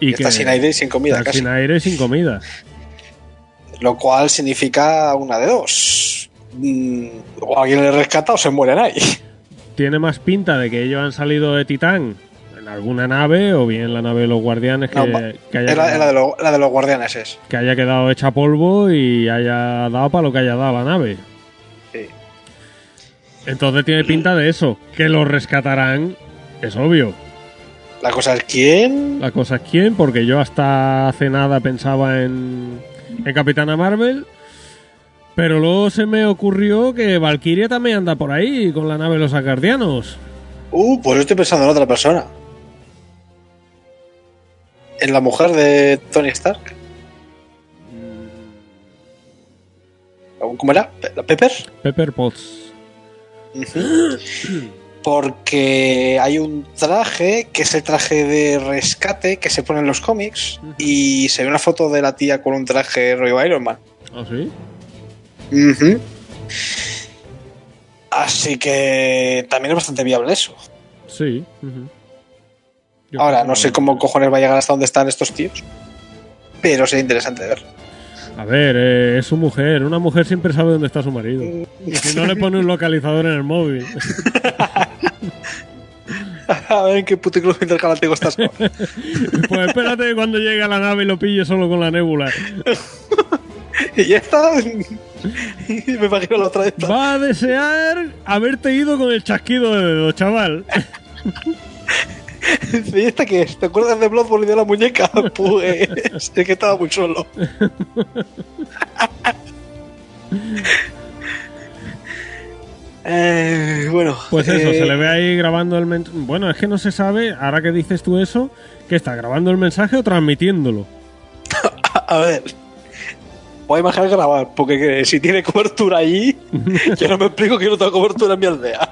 Y, Y que está sin aire y sin comida está casi. sin aire y sin comida. Lo cual significa una de dos. Mm, O alguien les rescata o se mueren ahí. Tiene más pinta de que ellos han salido de Titán en alguna nave o bien la nave de los guardianes que, No, va- que haya, Es la, es la quedado, de lo- la de los guardianes es. que haya quedado hecha polvo y haya dado para lo que haya dado la nave. Sí. Entonces tiene pinta de eso. Que lo rescatarán, es obvio. La cosa es quién. La cosa es quién, porque yo hasta hace nada pensaba en, en Capitana Marvel. Pero luego se me ocurrió que Valkyria también anda por ahí con la nave de los Asgardianos. Uh, pues estoy pensando en otra persona. En la mujer de Tony Stark. ¿Cómo era? ¿La Pepper? Pepper Potts. Porque hay un traje que es el traje de rescate que se pone en los cómics y se ve una foto de la tía con un traje rollo Iron Man. ¿Ah, sí? Ujú. Así que también es bastante viable eso. Sí. Ahora, no sé cómo cojones va a llegar hasta donde están estos tíos. Pero sería interesante de ver. A ver, eh, es su mujer. Una mujer siempre sabe dónde está su marido. Y si no le pone un localizador en el móvil. A ver en qué puto club intergaláctico estás. Pues espérate que cuando llegue a la nave y lo pille solo con la nébula. y ya está. Me imagino la otra vez. Va a desear haberte ido con el chasquido de dedo, chaval. ¿Y esta qué es? ¿Te acuerdas de Bloodborne y de la muñeca? Pues es que estaba muy solo. Eh, bueno, Pues eso, eh, se le ve ahí grabando el mensaje. Bueno, es que no se sabe, ahora que dices tú eso, que está grabando el mensaje o transmitiéndolo. A ver, voy a imaginar grabar, porque que si tiene cobertura allí, yo no me explico que no tengo cobertura en mi aldea.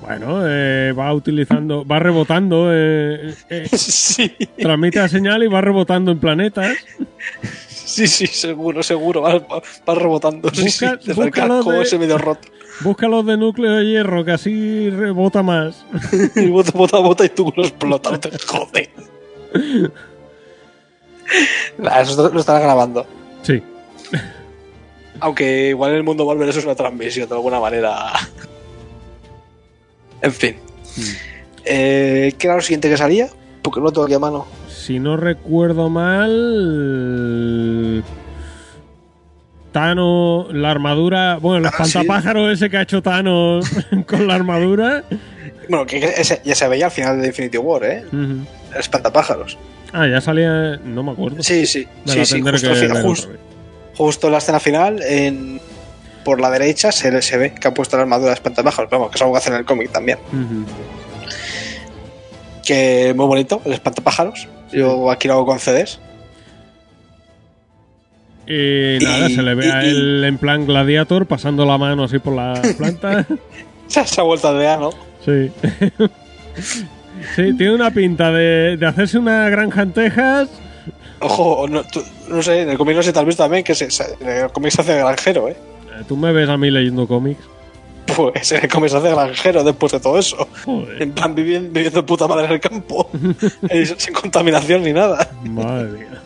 Bueno, eh, va utilizando, va rebotando, eh, eh, Sí, transmite la señal y va rebotando en planetas. Sí, sí, seguro, seguro, va, va- va rebotando. sí, sí, el casco de- ese medio roto. Busca los de núcleo de hierro, que así rebota más. Y bota, bota, bota y tú lo explotas, no te jodes. Nah, eso lo estará grabando. Sí. Aunque igual en el mundo Marvel eso es una transmisión de alguna manera. En fin. Eh, ¿Qué era lo siguiente que salía? Porque no lo tengo aquí a mano. Si no recuerdo mal. Thanos, la armadura. Bueno, el Ah, sí. ese que ha hecho Thanos con la armadura. Bueno, que ese ya se veía al final de Infinity War, ¿eh? Ujú. El espantapájaros. Ah, ya salía. No me acuerdo. Sí, sí. Sí, sí. Justo, final- justo en la escena final, en, por la derecha, se, le- se ve que ha puesto la armadura de espantapájaros. Vamos, que es algo que hacen en el cómic también. Ujú. Que muy bonito, el espantapájaros. Yo aquí lo hago con CDs. Y nada, Y- se le ve a y- él en plan gladiator pasando la mano así por la planta. Se ha vuelto de ¿no? Sí. Sí, tiene una pinta de, de hacerse una granja en Texas. Ojo, no, tú- no sé, en el cómic no sé, tal vez también, que se, se- en el cómic se hace granjero, ¿eh? Eh, Tú me ves a mí leyendo cómics. Pues en el se hace granjero después de todo eso. Joder, En plan, viviendo, viviendo de puta madre en el campo. Y sin contaminación ni nada. madre mía.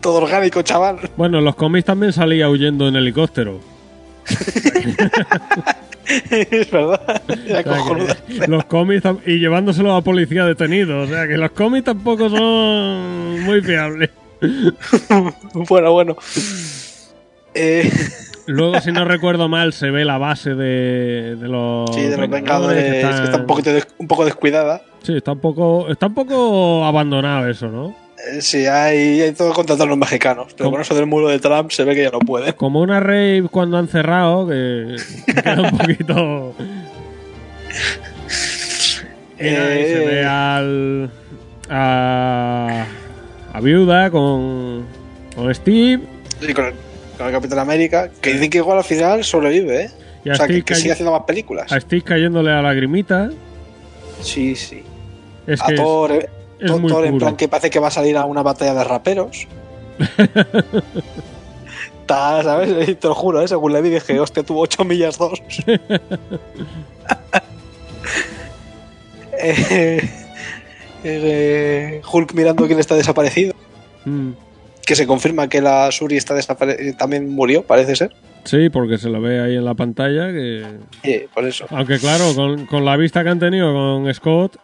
Todo orgánico, chaval. Bueno, en los cómics también salía huyendo en helicóptero. es verdad. Ya O sea, cojonuda. que los cómics y llevándoselo a policía detenido. O sea que los cómics tampoco son muy fiables. Bueno, bueno. Eh, Luego, si no recuerdo mal, se ve la base de, de los. sí, de los Vengadores, que está un, poquito un poco descuidada. Sí, está un poco, está un poco abandonado eso, ¿no? Eh, Sí, hay, hay todo contratar a los mexicanos. Pero con eso del muro de Trump se ve que ya no puede. Como una rave cuando han cerrado, que queda un poquito. Y ahí se Eh. ve al. a. a Viuda con. con Steve. Sí, con, con el Capitán América. Que dicen que igual al final sobrevive, ¿eh? Y a O sea, que, sigue haciendo más películas. Steve cayéndole a lagrimita. Sí, sí. Es A que Thor, eh, es Thor- muy Thor en plan que parece que va a salir a una batalla de raperos. Está, ¿sabes? Te lo juro, ¿eh? según le vi dije, hostia, tuvo 8 millas 2. eh, eh, Hulk mirando quién está desaparecido. Mm. Que se confirma que la Suri está desapare- también murió, parece ser. Sí, porque se lo ve ahí en la pantalla. que Sí, por eso. Aunque claro, con, con la vista que han tenido con Scott.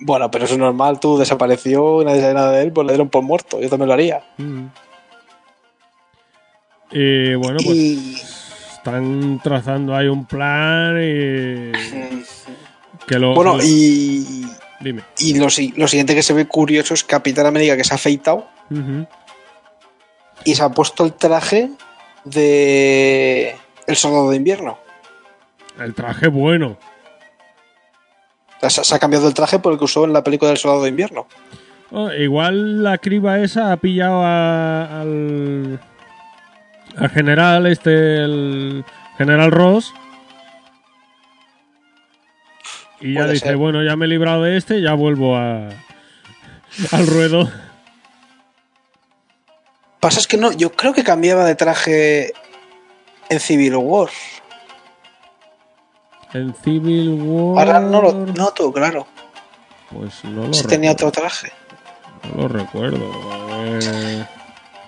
Bueno, pero eso es normal, tú desapareció nadie sabe nada de él, pues le dieron por muerto. Yo también lo haría. mm. Y bueno, pues Y. están trazando ahí un plan y. Que lo. Bueno, lo- y. Dime. Y lo, lo siguiente que se ve curioso es Capitán América que se ha afeitado Y se ha puesto el traje de El Soldado de Invierno. El traje bueno. Se, se ha cambiado el traje por el que usó en la película del Soldado de Invierno. Oh, igual la criba esa ha pillado a- al. al general, este, el general Ross. Y ya dice, ser. bueno, ya me he librado de este, ya vuelvo a. al ruedo. Pasa es que no, yo creo que cambiaba de traje en Civil War. En Civil War. Ahora no lo noto, claro. Pues no lo, Si tenía otro traje. no lo recuerdo.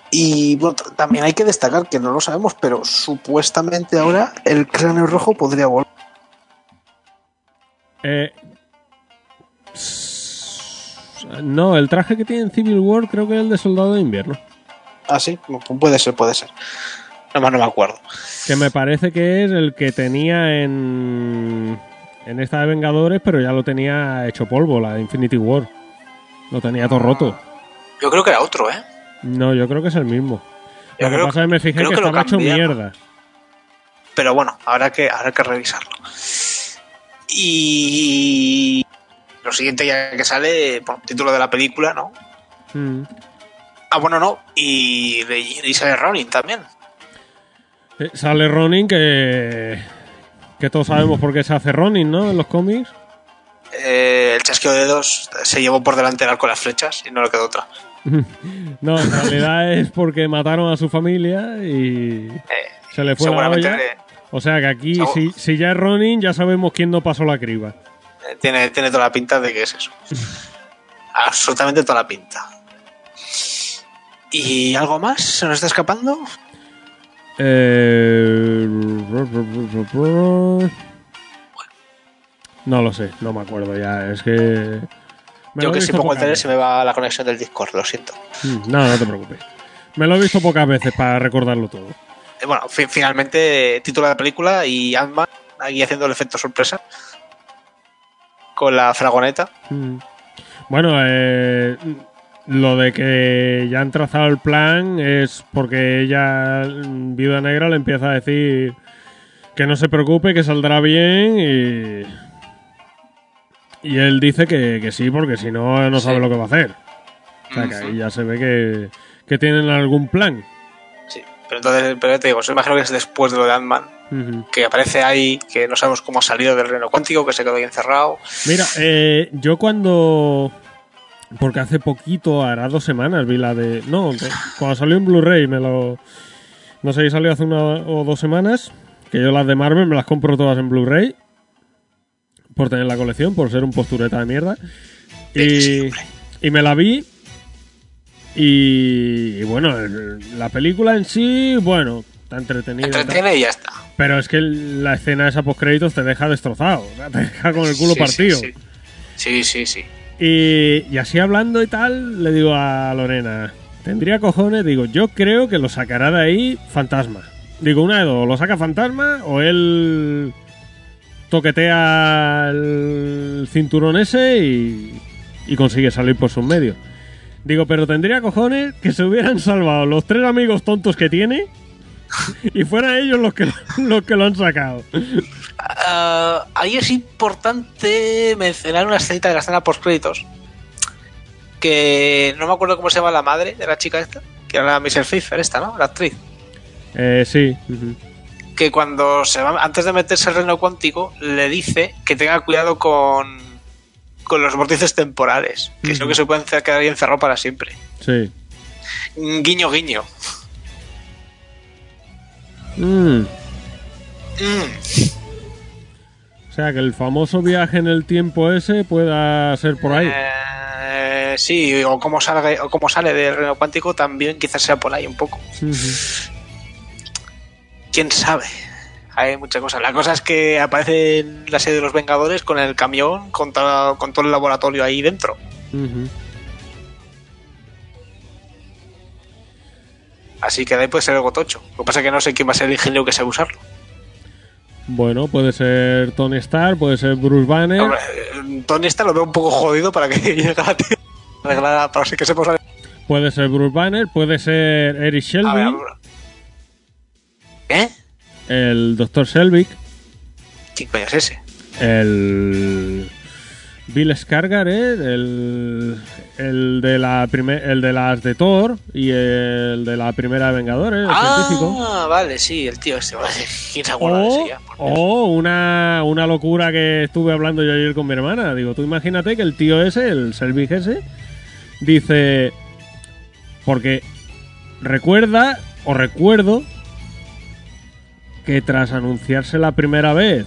Y bueno, también hay que destacar que no lo sabemos, pero supuestamente ahora el cráneo rojo podría volver. Eh, no, el traje que tiene en Civil War creo que es el de Soldado de Invierno. Ah, sí, puede ser, puede ser. Además no me acuerdo. Que me parece que es el que tenía en. En esta de Vengadores, pero ya lo tenía hecho polvo, la de Infinity War. Lo tenía todo roto. Yo creo que era otro, ¿eh? No, yo creo que es el mismo. Yo Lo que creo- pasa es que me fijé creo que, que estaba hecho mierda. Pero bueno, habrá que, habrá que revisarlo. Y lo siguiente ya que sale, bueno, título de la película, ¿no? Mm. Ah, bueno, no. Y, y sale Ronin también. Eh, Sale Ronin que. Que todos sabemos por qué se hace Ronin, ¿no? En los cómics. Eh, el chasqueo de dedos se llevó por delante el arco de las flechas y no le quedó otra. No, en realidad es porque mataron a su familia y Eh, se le fue la olla. O sea que aquí, Segu- si, si ya es Ronin, ya sabemos quién no pasó la criba. tiene, tiene toda la pinta de que es eso. Absolutamente toda la pinta. ¿Y algo más? ¿Se nos está escapando? Eh... No lo sé, no me acuerdo ya. Es que. me Yo que si pongo el veces. se me va la conexión del Discord, lo siento. Mm, No, no te preocupes. Me lo he visto pocas veces para recordarlo todo. Eh, Bueno, fi- finalmente, título de la película y Ant-Man aquí haciendo el efecto sorpresa. Con la fragoneta. Mm. Bueno, eh, lo de que ya han trazado el plan es porque ella, Viuda Negra, le empieza a decir que no se preocupe, que saldrá bien y. Y él dice que, que sí, porque si no, no sabe Sí. lo que va a hacer. O sea, que ahí ya se ve que, que tienen algún plan. Sí, pero entonces, pero te digo, se imagino que es después de lo de Ant-Man, que aparece ahí, que no sabemos cómo ha salido del reino cuántico, que se quedó ahí encerrado. Mira, eh, yo cuando. Porque hace poquito, hará dos semanas, vi la de. No, cuando salió en Blu-ray me lo. No sé si salió hace una o dos semanas. Que yo las de Marvel me las compro todas en Blu-ray. Por tener la colección, por ser un postureta de mierda. Y, y me la vi. Y, y bueno, la película en sí, bueno, está entretenida. Entretiene y ya está. Pero es que la escena esa post créditos te deja destrozado. O sea, te deja con el culo Sí, partido. Sí. sí, sí. Y, así hablando y tal, le digo a Lorena, tendría cojones, digo, yo creo que lo sacará de ahí Fantasma. Digo, una de dos, lo saca Fantasma o él toquetea el cinturón ese y, y consigue salir por sus medios. Digo, pero tendría cojones que se hubieran salvado los tres amigos tontos que tiene y fueran ellos los que, los que lo han sacado. Ah, ahí es importante mencionar una escenita de la escena post créditos que no me acuerdo cómo se llama la madre de la chica esta que era la Michelle Pfeiffer esta no la actriz Eh, sí. que cuando se va antes de meterse al reino cuántico le dice que tenga cuidado con con los vórtices temporales que es lo que se pueden quedar ahí encerrado para siempre Sí. guiño guiño Mm. Mm. O sea, que el famoso viaje en el tiempo ese pueda ser por ahí. Eh, sí, o como sale, o como sale del reino cuántico también quizás sea por ahí un poco. Quién sabe. Hay muchas cosas. La cosa es que aparece en la serie de los Vengadores con el camión, con, todo- con todo el laboratorio ahí dentro. Ujú. Así que de ahí puede ser algo tocho. Lo que pasa es que no sé quién va a ser el ingeniero que sabe usarlo. Bueno, puede ser Tony Stark, puede ser Bruce Banner, Hombre, eh, Tony este lo veo un poco jodido para que llegue a la Para que sepamos. A ver, puede ser Bruce Banner, puede ser Eric Shelby. ¿Eh? el Dr. Selvig, ¿Quién coño es ese? el Bill Skarsgård, el, el de la primer, el de las de Thor y el de la primera de Vengadores, el científico. Ah, vale, sí, el tío este. Vale, ¿Quién se acuerda de O, o una, una locura que estuve hablando yo ayer con mi hermana. Digo, tú imagínate que el tío ese, el Selvig ese, dice. Porque recuerda, o recuerdo, que tras anunciarse la primera vez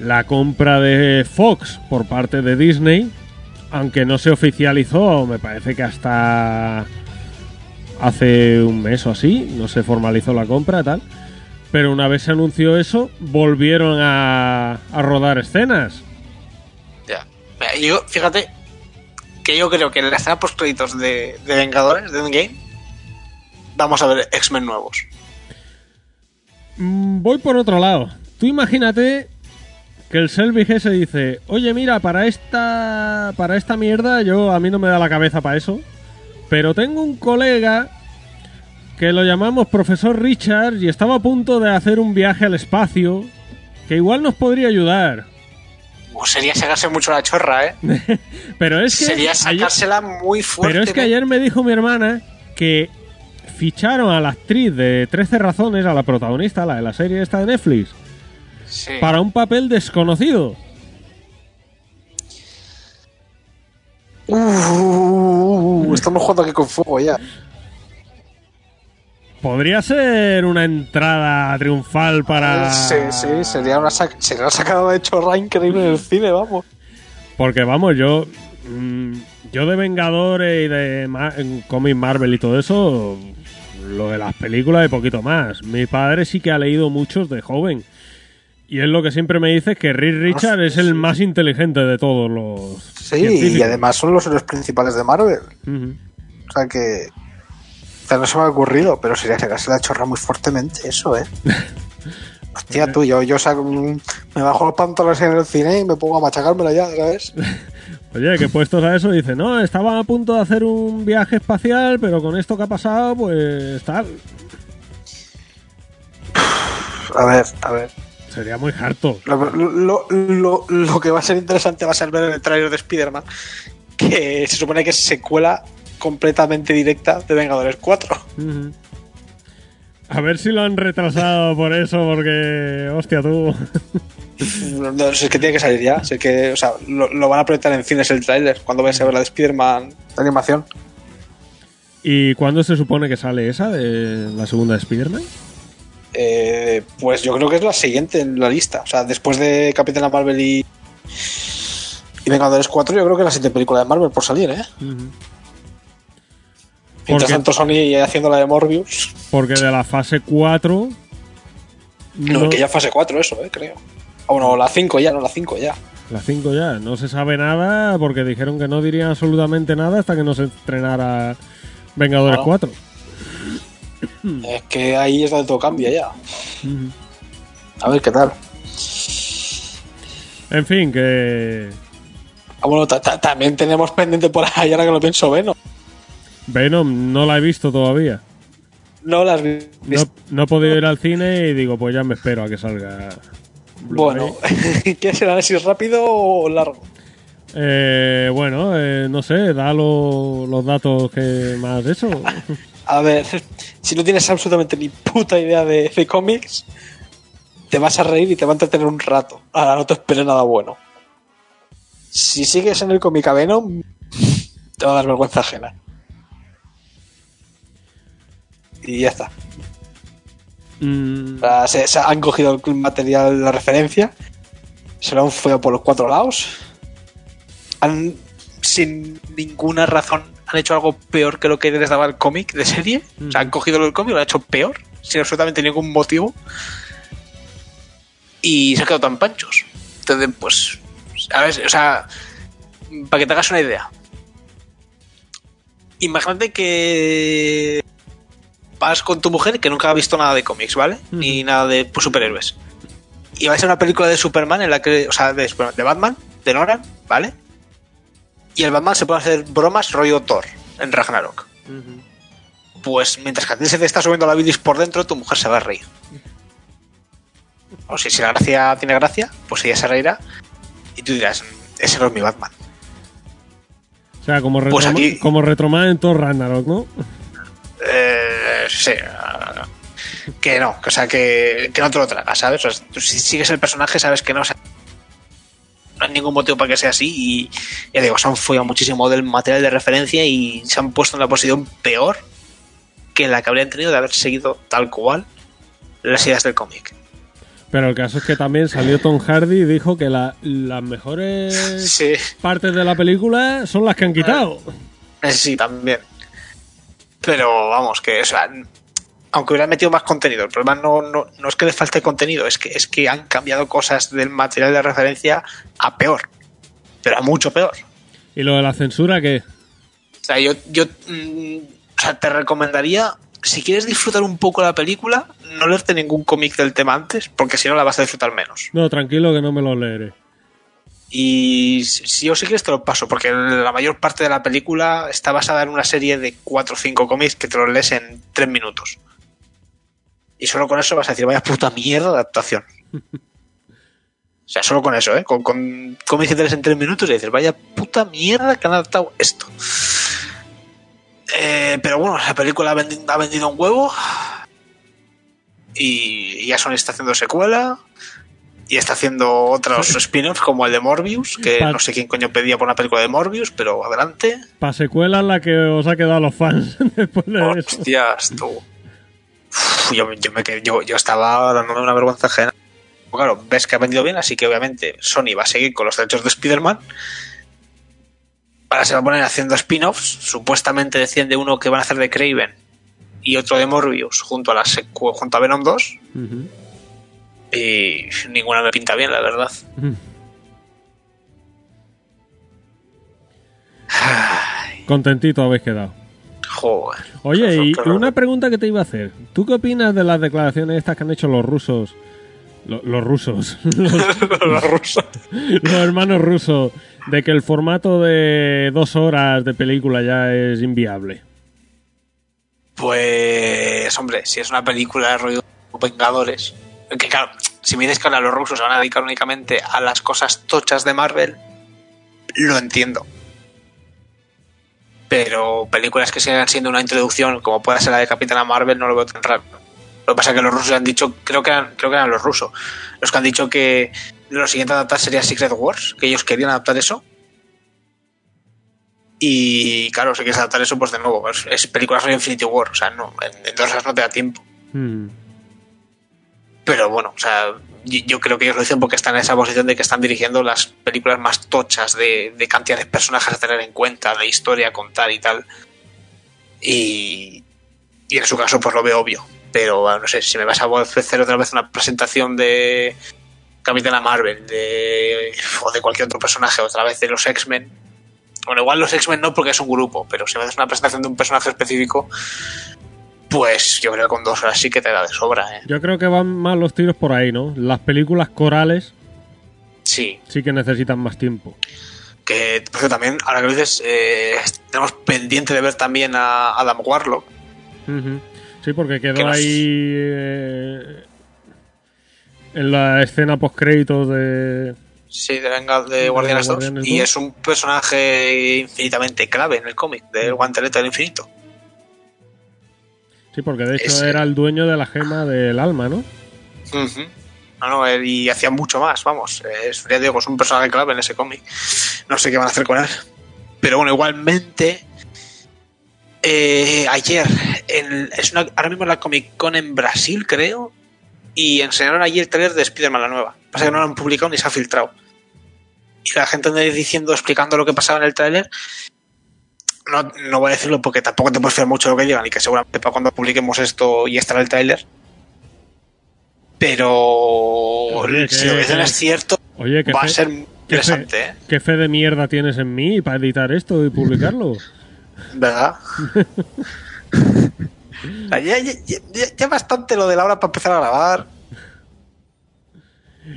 la compra de Fox por parte de Disney, aunque no se oficializó, me parece que hasta hace un mes o así, no se formalizó la compra tal. Pero una vez se anunció eso, volvieron a, a rodar escenas. Ya. Mira, Yo, fíjate que yo creo que en la escena post créditos de, de Vengadores, de Endgame, vamos a ver X-Men nuevos. Mm, Voy por otro lado. Tú imagínate que el Selvig ese dice, oye mira, para esta, para esta mierda yo a mí no me da la cabeza para eso, pero tengo un colega que lo llamamos profesor Richard y estaba a punto de hacer un viaje al espacio que igual nos podría ayudar. O sería sacarse mucho la chorra, ¿eh? Pero es que sería ayer- sacársela muy fuerte. Pero es que ayer me dijo mi hermana que ficharon a la actriz de 13 razones, a la protagonista, la de la serie esta de Netflix, Sí. para un papel desconocido. Uh, estamos jugando aquí con fuego ya. Podría ser una entrada triunfal para... Sí, sí, sería una, sac- sería una sacada de chorra increíble en el cine, vamos. Porque vamos, yo... mm, Yo de Vengadores y de Ma- en cómics Marvel y todo eso, lo de las películas y poquito más. Mi padre sí que ha leído muchos de joven. Y es lo que siempre me dice que Reed Richard es el más inteligente de todos los. Sí, y además son los héroes principales de Marvel. O sea que. O sea, no se me ha ocurrido, pero sería sacarse la chorra muy fuertemente, eso, ¿eh? Hostia, tú, yo, yo saco, me bajo los pantalones en el cine y me pongo a machacármela ya, ¿sabes? Oye, que puestos a eso, dice, no, estaba a punto de hacer un viaje espacial, pero con esto que ha pasado, pues tal. A ver, a ver. Sería muy harto. Lo, lo, lo, lo que va a ser interesante va a ser ver en el trailer de Spider-Man, que se supone que es secuela completamente directa de Vengadores 4. Ujú. A ver si lo han retrasado por eso, porque. Hostia, tú. No, no, si es que tiene que salir ya. Si es que, o sea, lo, lo van a proyectar en cines el tráiler cuando vayas a ver la de Spider-Man de animación. ¿Y cuándo se supone que sale esa de la segunda de Spider-Man? Eh, pues yo creo que es la siguiente en la lista. O sea, después de Capitana Marvel y, y Vengadores 4, yo creo que es la siguiente película de Marvel por salir, ¿eh? Mientras tanto, Sony haciendo la de Morbius. Porque de la fase 4. No, que ya fase 4 eso, ¿eh? Creo. O no, la 5 ya, no, la 5 ya. La 5 ya. No se sabe nada porque dijeron que no dirían absolutamente nada hasta que no se estrenara Vengadores Claro. 4. Es que ahí es donde todo cambia ya. A ver qué tal. En fin, que. Ah, bueno, ta- ta- también tenemos pendiente por ahí, ahora que lo pienso, Venom. Venom no la he visto todavía. No las vi. No, no he podido ir al cine y digo, pues ya me espero a que salga. Bueno, ¿quieres el análisis rápido o largo? Eh, bueno, eh, no sé, da lo- los datos que más de eso. A ver, si no tienes absolutamente ni puta idea de, de cómics, te vas a reír y te va a entretener un rato. Ahora no te esperes nada bueno. Si sigues en el cómic a Venom, te va a dar vergüenza ajena. Y ya está. Mm, O sea, se, se han cogido el material, la referencia, se lo han feo por los cuatro lados. Han, sin ninguna razón, han hecho algo peor que lo que les daba el cómic de serie. O sea, han cogido el cómic y lo han hecho peor, sin absolutamente ningún motivo. Y se han quedado tan panchos. Entonces, pues, a ver, o sea, para que te hagas una idea. Imagínate que vas con tu mujer que nunca ha visto nada de cómics, ¿vale? Ni nada de pues, superhéroes. Y vais a una película de Superman en la que, o sea, de Batman, de Nolan, ¿vale? Y el Batman se puede hacer bromas rollo Thor en Ragnarok. Pues mientras que a ti se te está subiendo la bilis por dentro, tu mujer se va a reír. O si, si la gracia tiene gracia, pues ella se reirá y tú dirás, ese no es mi Batman. o sea, como, Pues Retroma- aquí- como Retroman en Thor Ragnarok, ¿no? Eh, sí. Que no, que, o sea, que, que no te lo tragas, ¿sabes? O sea, tú si sigues el personaje, sabes que no. o sea, no hay ningún motivo para que sea así. Y ya digo, se han follado muchísimo del material de referencia y se han puesto en la posición peor que la que habrían tenido de haber seguido tal cual las ideas del cómic. Pero el caso es que también salió Tom Hardy y dijo que la- las mejores Sí, partes de la película son las que han quitado. eh, sí, también. Pero vamos, que, o sea, aunque hubieran metido más contenido, el problema no, no, no es que les falte contenido, es que, es que han cambiado cosas del material de referencia a peor. Pero a mucho peor. ¿Y lo de la censura qué? O sea, yo, yo mm, o sea, te recomendaría, si quieres disfrutar un poco la película, no leerte ningún cómic del tema antes, porque si no la vas a disfrutar menos. No, tranquilo que no me lo leeré. Y si si yo sí quieres te lo paso, porque la mayor parte de la película está basada en una serie de 4 o 5 cómics que te los lees en 3 minutos. Y solo con eso vas a decir, vaya puta mierda de adaptación. O sea, solo con eso, ¿eh? Con, con lees en 3 minutos y dices, vaya puta mierda que han adaptado esto. Eh, pero bueno, la película ha vendi- ha vendido un huevo. Y ya Sony está haciendo secuela. Y está haciendo otros spin-offs como el de Morbius, que Pa- no sé quién coño pedía por una película de Morbius, pero adelante. Para secuela la que os ha quedado a los fans después de eso. Hostias, tú. Uf, yo, yo me yo, yo estaba dándome una vergüenza ajena. Claro, ves que ha vendido bien, así que obviamente Sony va a seguir con los derechos de Spider-Man. Ahora se va a poner haciendo spin-offs. Supuestamente decían de uno que van a hacer de Craven y otro de Morbius junto a, la junto a Venom 2. Ujú. Y ninguna me pinta bien, la verdad. Contentito habéis quedado. Joder. Oye, y una pregunta que te iba a hacer. ¿Tú qué opinas de las declaraciones estas que han hecho los rusos? Lo- los rusos. los, Los rusos. los hermanos rusos. De que el formato de dos horas de película ya es inviable. Pues, hombre, si es una película de rollo Vengadores, que claro, si me dices que ahora los rusos se van a dedicar únicamente a las cosas tochas de Marvel, lo entiendo. Pero películas que sigan siendo una introducción, como puede ser la de Capitana Marvel, no lo veo tan raro. Lo que pasa es que los rusos han dicho, creo que eran, creo que eran los rusos, los que han dicho que lo siguiente a adaptar sería Secret Wars, que ellos querían adaptar eso. Y claro, si quieres adaptar eso, pues de nuevo, es, es películas de Infinity War, o sea, no, en, en dos horas no te da tiempo. Mm. Pero bueno, o sea, yo, creo que ellos lo dicen porque están en esa posición de que están dirigiendo las películas más tochas de, de cantidad de personajes a tener en cuenta, de historia a contar y tal. Y, y en su caso, pues lo veo obvio. Pero no sé, si me vas a ofrecer otra vez una presentación de Capitana Marvel de, o de cualquier otro personaje, otra vez de los X-Men. Bueno, igual los X-Men no porque es un grupo, pero si me haces una presentación de un personaje específico, pues yo creo que con dos horas sí que te da de sobra. ¿eh? Yo creo que van más los tiros por ahí, ¿no? Las películas corales Sí, sí que necesitan más tiempo. que cierto, también, ahora que lo dices, eh, tenemos pendiente de ver también a Adam Warlock. Sí, porque quedó Que nos- ahí eh, en la escena post créditos de Sí, de, Venga- de De Guardianes 2. Guardianes Y 2. es un personaje infinitamente clave en el cómic, del guantelete del infinito. Sí, porque de hecho Ese- era el dueño de la gema del alma, ¿no? Ujú. No, no, y hacía mucho más, vamos. Es, ya digo, es un personaje clave en ese cómic. No sé qué van a hacer con él. Pero bueno, igualmente. eh, ayer, en- es una- ahora mismo en la Comic Con en Brasil, creo. Y enseñaron ayer el trailer de Spider-Man la nueva. Pasa que no lo han publicado ni se ha filtrado. Y la gente anda diciendo, explicando lo que pasaba en el tráiler. No, no voy a decirlo porque tampoco te puedes fiar mucho de lo que digan y que seguramente para cuando publiquemos esto y estará el tráiler. Pero Oye, si lo que dicen es cierto, Oye, ¿qué va a fe, ser qué, interesante, fe, ¿eh? qué fe de mierda tienes en mí para editar esto y publicarlo? ¿Verdad? Ya, ya- ya- ya bastante lo de la hora para empezar a grabar.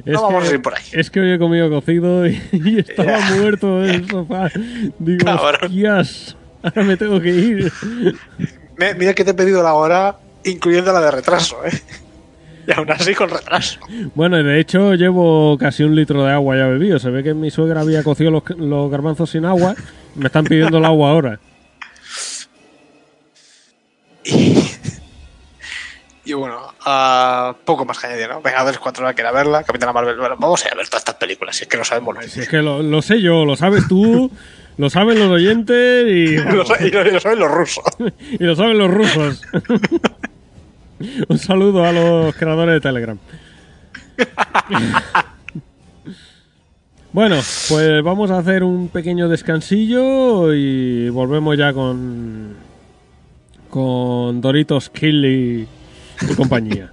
Es No vamos que- a ir por ahí. Es que hoy he comido cocido y, y estaba muerto en el sofá. Digo, Cabrón. hostias, ahora me tengo que ir. Mira que te he pedido la hora, incluyendo la de retraso, ¿eh? Y aún así con retraso. Bueno, de hecho llevo casi un litro de agua ya bebido. Se ve que mi suegra había cocido los, los garbanzos sin agua. Me están pidiendo el agua ahora. Y, y bueno, ah, poco más que añadir, ¿no? Vengadores 4 horas que ir a verla, Capitana Marvel. Bueno, vamos a ir a ver todas estas películas, si es que no sabemos. Si es que lo, lo sé yo, lo sabes tú, lo saben los oyentes y, y lo- y lo saben los rusos. y lo saben los rusos. Un saludo a los creadores de Telegram. Bueno, pues vamos a hacer un pequeño descansillo y volvemos ya con con Doritos Kill y, y compañía.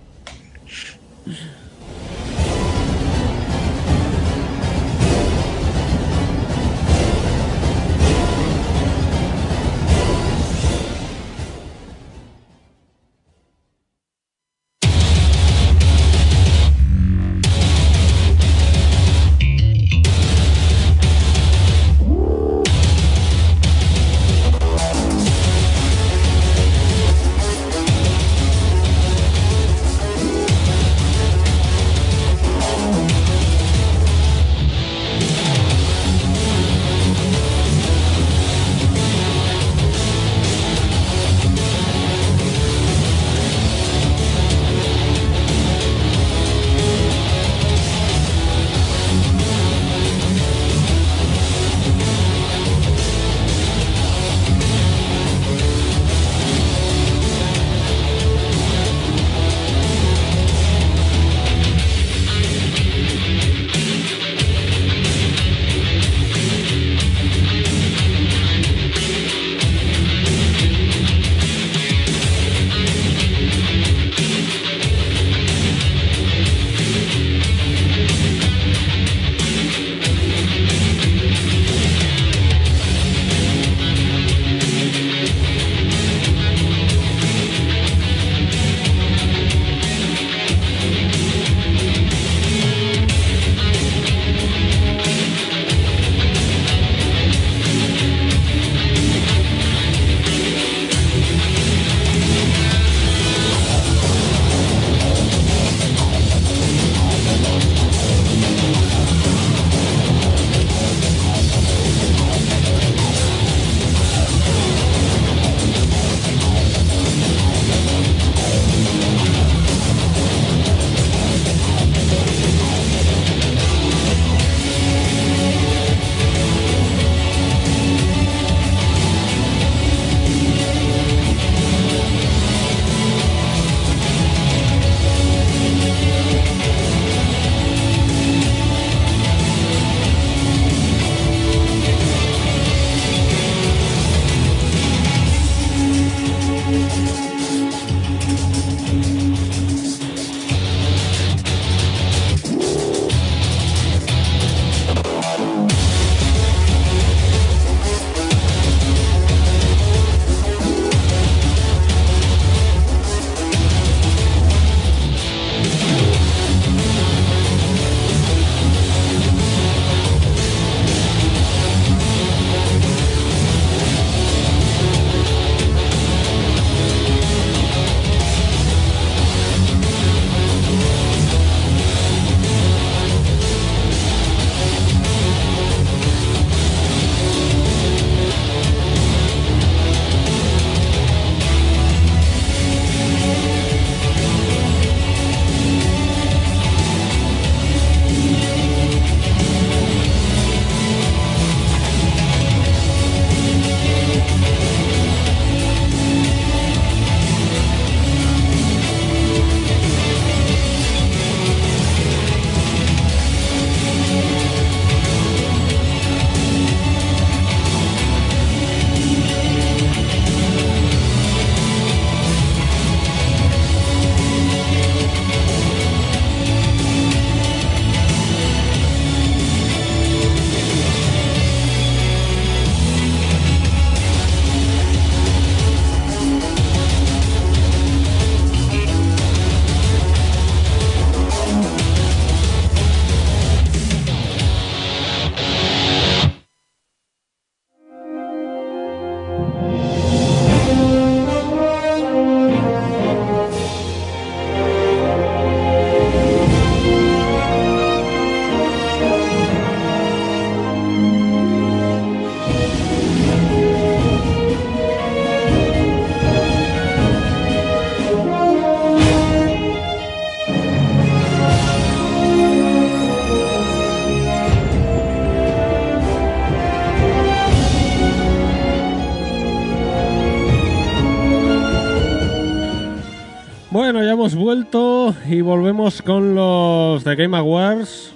Hemos vuelto y volvemos con los de Game Awards.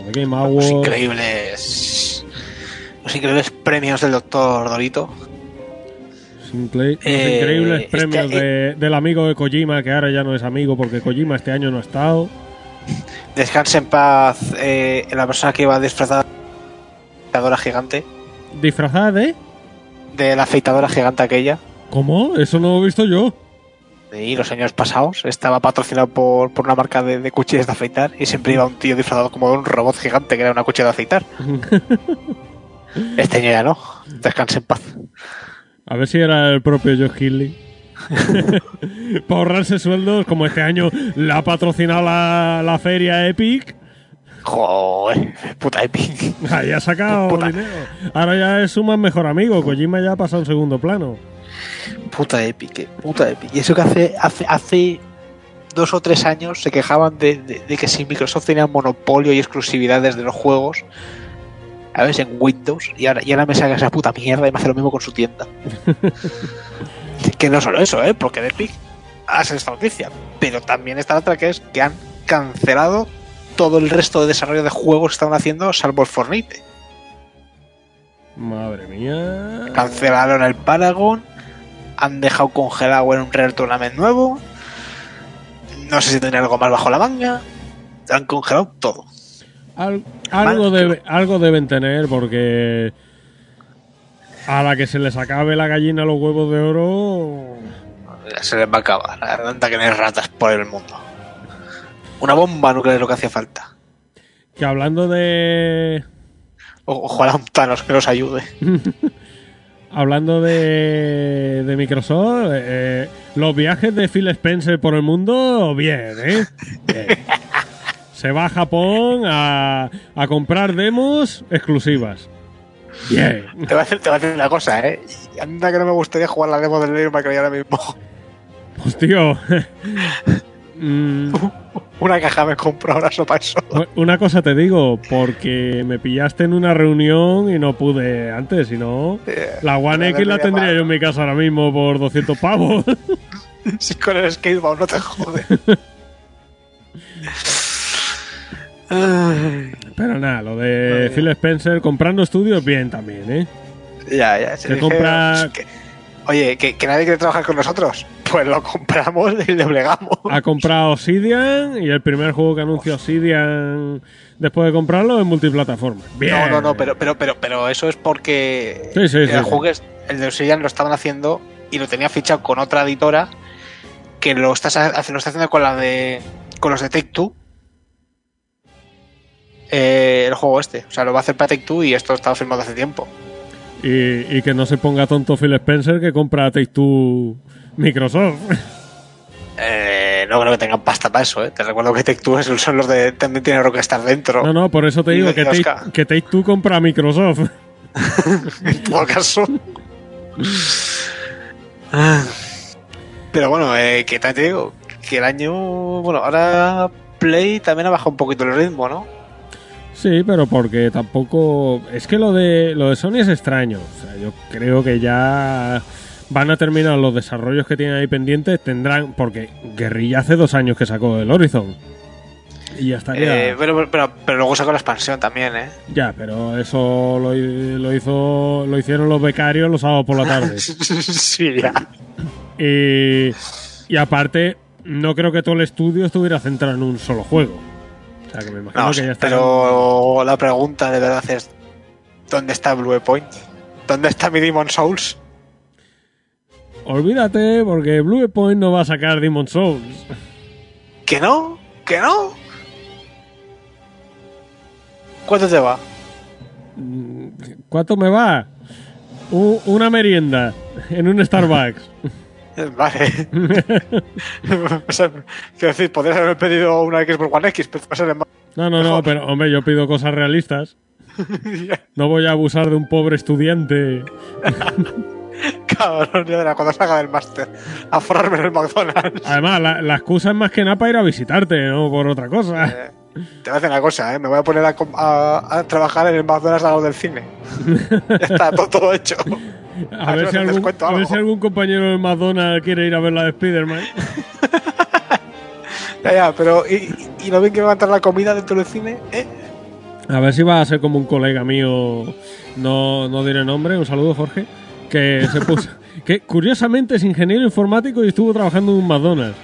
O de Game Los Awards. increíbles. Los increíbles premios del doctor Dorito. Los Eh, increíbles este- premios de- del amigo de Kojima, que ahora ya no es amigo porque Kojima este año no ha estado. Descanse en paz eh, la persona que iba disfrazada de afeitadora gigante. ¿Disfrazada de? De la afeitadora gigante aquella. ¿Cómo? Eso no lo he visto yo. Y los años pasados estaba patrocinado por, por una marca de, de cuchillas de afeitar y siempre iba un tío disfrazado como de un robot gigante que era una cuchilla de afeitar. Este año ya no. Descanse en paz. A ver si era el propio Joe Higley. Para ahorrarse sueldos, como este año la ha patrocinado la, la feria Epic. Joder, puta Epic. Ahí ha sacado Puta. dinero. Ahora ya es su más mejor amigo. Kojima ya ha pasado en segundo plano. Puta Epic, puta Epic. Y eso que hace, hace, hace dos o tres años se quejaban de, de- de que si Microsoft tenía monopolio y exclusividades de los juegos, a veces en Windows, y ahora, y ahora me saca esa puta mierda y me hace lo mismo con su tienda. que no solo eso, ¿eh? Porque de Epic hace esta noticia. Pero también está la otra que es que han cancelado todo el resto de desarrollo de juegos que estaban haciendo, salvo el Fortnite. Madre mía. Cancelaron el Paragon, han dejado congelado en un Real Tournament nuevo. No sé si tienen algo más bajo la manga. Han congelado todo. Al- algo, debe- algo deben tener porque a la que se les acabe la gallina los huevos de oro. Se les va a acabar. Anda que no hay ratas por el mundo. Una bomba nuclear es lo que hacía falta. Que hablando de. O- ojalá un Thanos que nos ayude. Hablando de, de Microsoft, eh, los viajes de Phil Spencer por el mundo, bien, ¿eh? Bien. Se va a Japón a, a comprar demos exclusivas. Bien. Te voy, a decir, te voy a decir una cosa, ¿eh? Anda que no me gustaría jugar la demo del May Cry ahora mismo. Pues tío. mm, Una caja me compro ahora solo para eso. una cosa te digo, porque me pillaste en una reunión y no pude antes, si no. Eh, La One X la tendría yo en mi casa ahora mismo por 200 pavos. Si con el skateboard no te jode. Pero nada, lo de Phil Spencer comprando estudios, bien también, ¿eh? ya, ya. se compra- que- oye, ¿que, que nadie quiere trabajar con nosotros. Pues lo compramos y le obligamos. Ha comprado Obsidian y el primer juego que anuncia Obsidian después de comprarlo es multiplataforma. Bien. No, no, no, pero, pero, pero, pero eso es porque Sí, sí, el sí, juego es- el de Obsidian lo estaban haciendo y lo tenía fichado con otra editora que lo está, sa- lo está haciendo con la de con los de Take Two. Eh, el juego este, o sea, lo va a hacer para Take Two y esto estaba firmado hace tiempo. Y, y que no se ponga tonto Phil Spencer que compra Take Two Microsoft. Eh, no creo que tengan pasta para eso, ¿eh? Te recuerdo que Take Two es- son los de también tiene Rockstar dentro. No, no, por eso te digo que 2K. Take, que Take Two compra Microsoft. en todo caso. Ah. Pero bueno, eh, que también te digo que el año. Bueno, ahora Play también ha bajado un poquito el ritmo, ¿no? Sí, pero porque tampoco. Es que lo de lo de Sony es extraño. O sea, yo creo que ya van a terminar los desarrollos que tienen ahí pendientes. Tendrán. Porque Guerrilla hace dos años que sacó el Horizon. Y ya estaría. Eh, pero, pero, pero luego sacó la expansión también, ¿eh? Ya, pero eso lo, lo hizo lo hicieron los becarios los sábados por la tarde. sí, ya. y, y aparte, no creo que todo el estudio estuviera centrado en un solo juego. O sea, que me imagino No, que ya está. pero la pregunta de verdad es: ¿dónde está Blue Point? ¿Dónde está mi Demon Souls? Olvídate, porque Blue Point no va a sacar Demon Souls. ¿Que no? ¿Que no? ¿Cuánto te va? ¿Cuánto me va? U- una merienda en un Starbucks. Vale. O sea, quiero decir, podrías haber pedido una Xbox One X, pero va a ser en- No, no, no, Mejor. pero hombre, yo pido cosas realistas. No voy a abusar de un pobre estudiante. Cabrón, ya verá, cuando salga del máster. A forrarme en el McDonald's. Además, la, la excusa es más que nada para ir a visitarte, no por otra cosa. Eh, te voy a decir una cosa, ¿eh? Me voy a poner a, com- a- a trabajar en el McDonald's al lado del cine. Ya está todo, todo hecho. A a ver, si algún, descuento a ver algo. si algún compañero del McDonald's quiere ir a ver la de Spider-Man. Ya, ya, pero ¿y, y lo bien que va a la comida dentro del cine? ¿Eh? A ver si va a ser como un colega mío, no, no diré nombre, un saludo Jorge, que se puso, que curiosamente es ingeniero informático y estuvo trabajando en un McDonald's.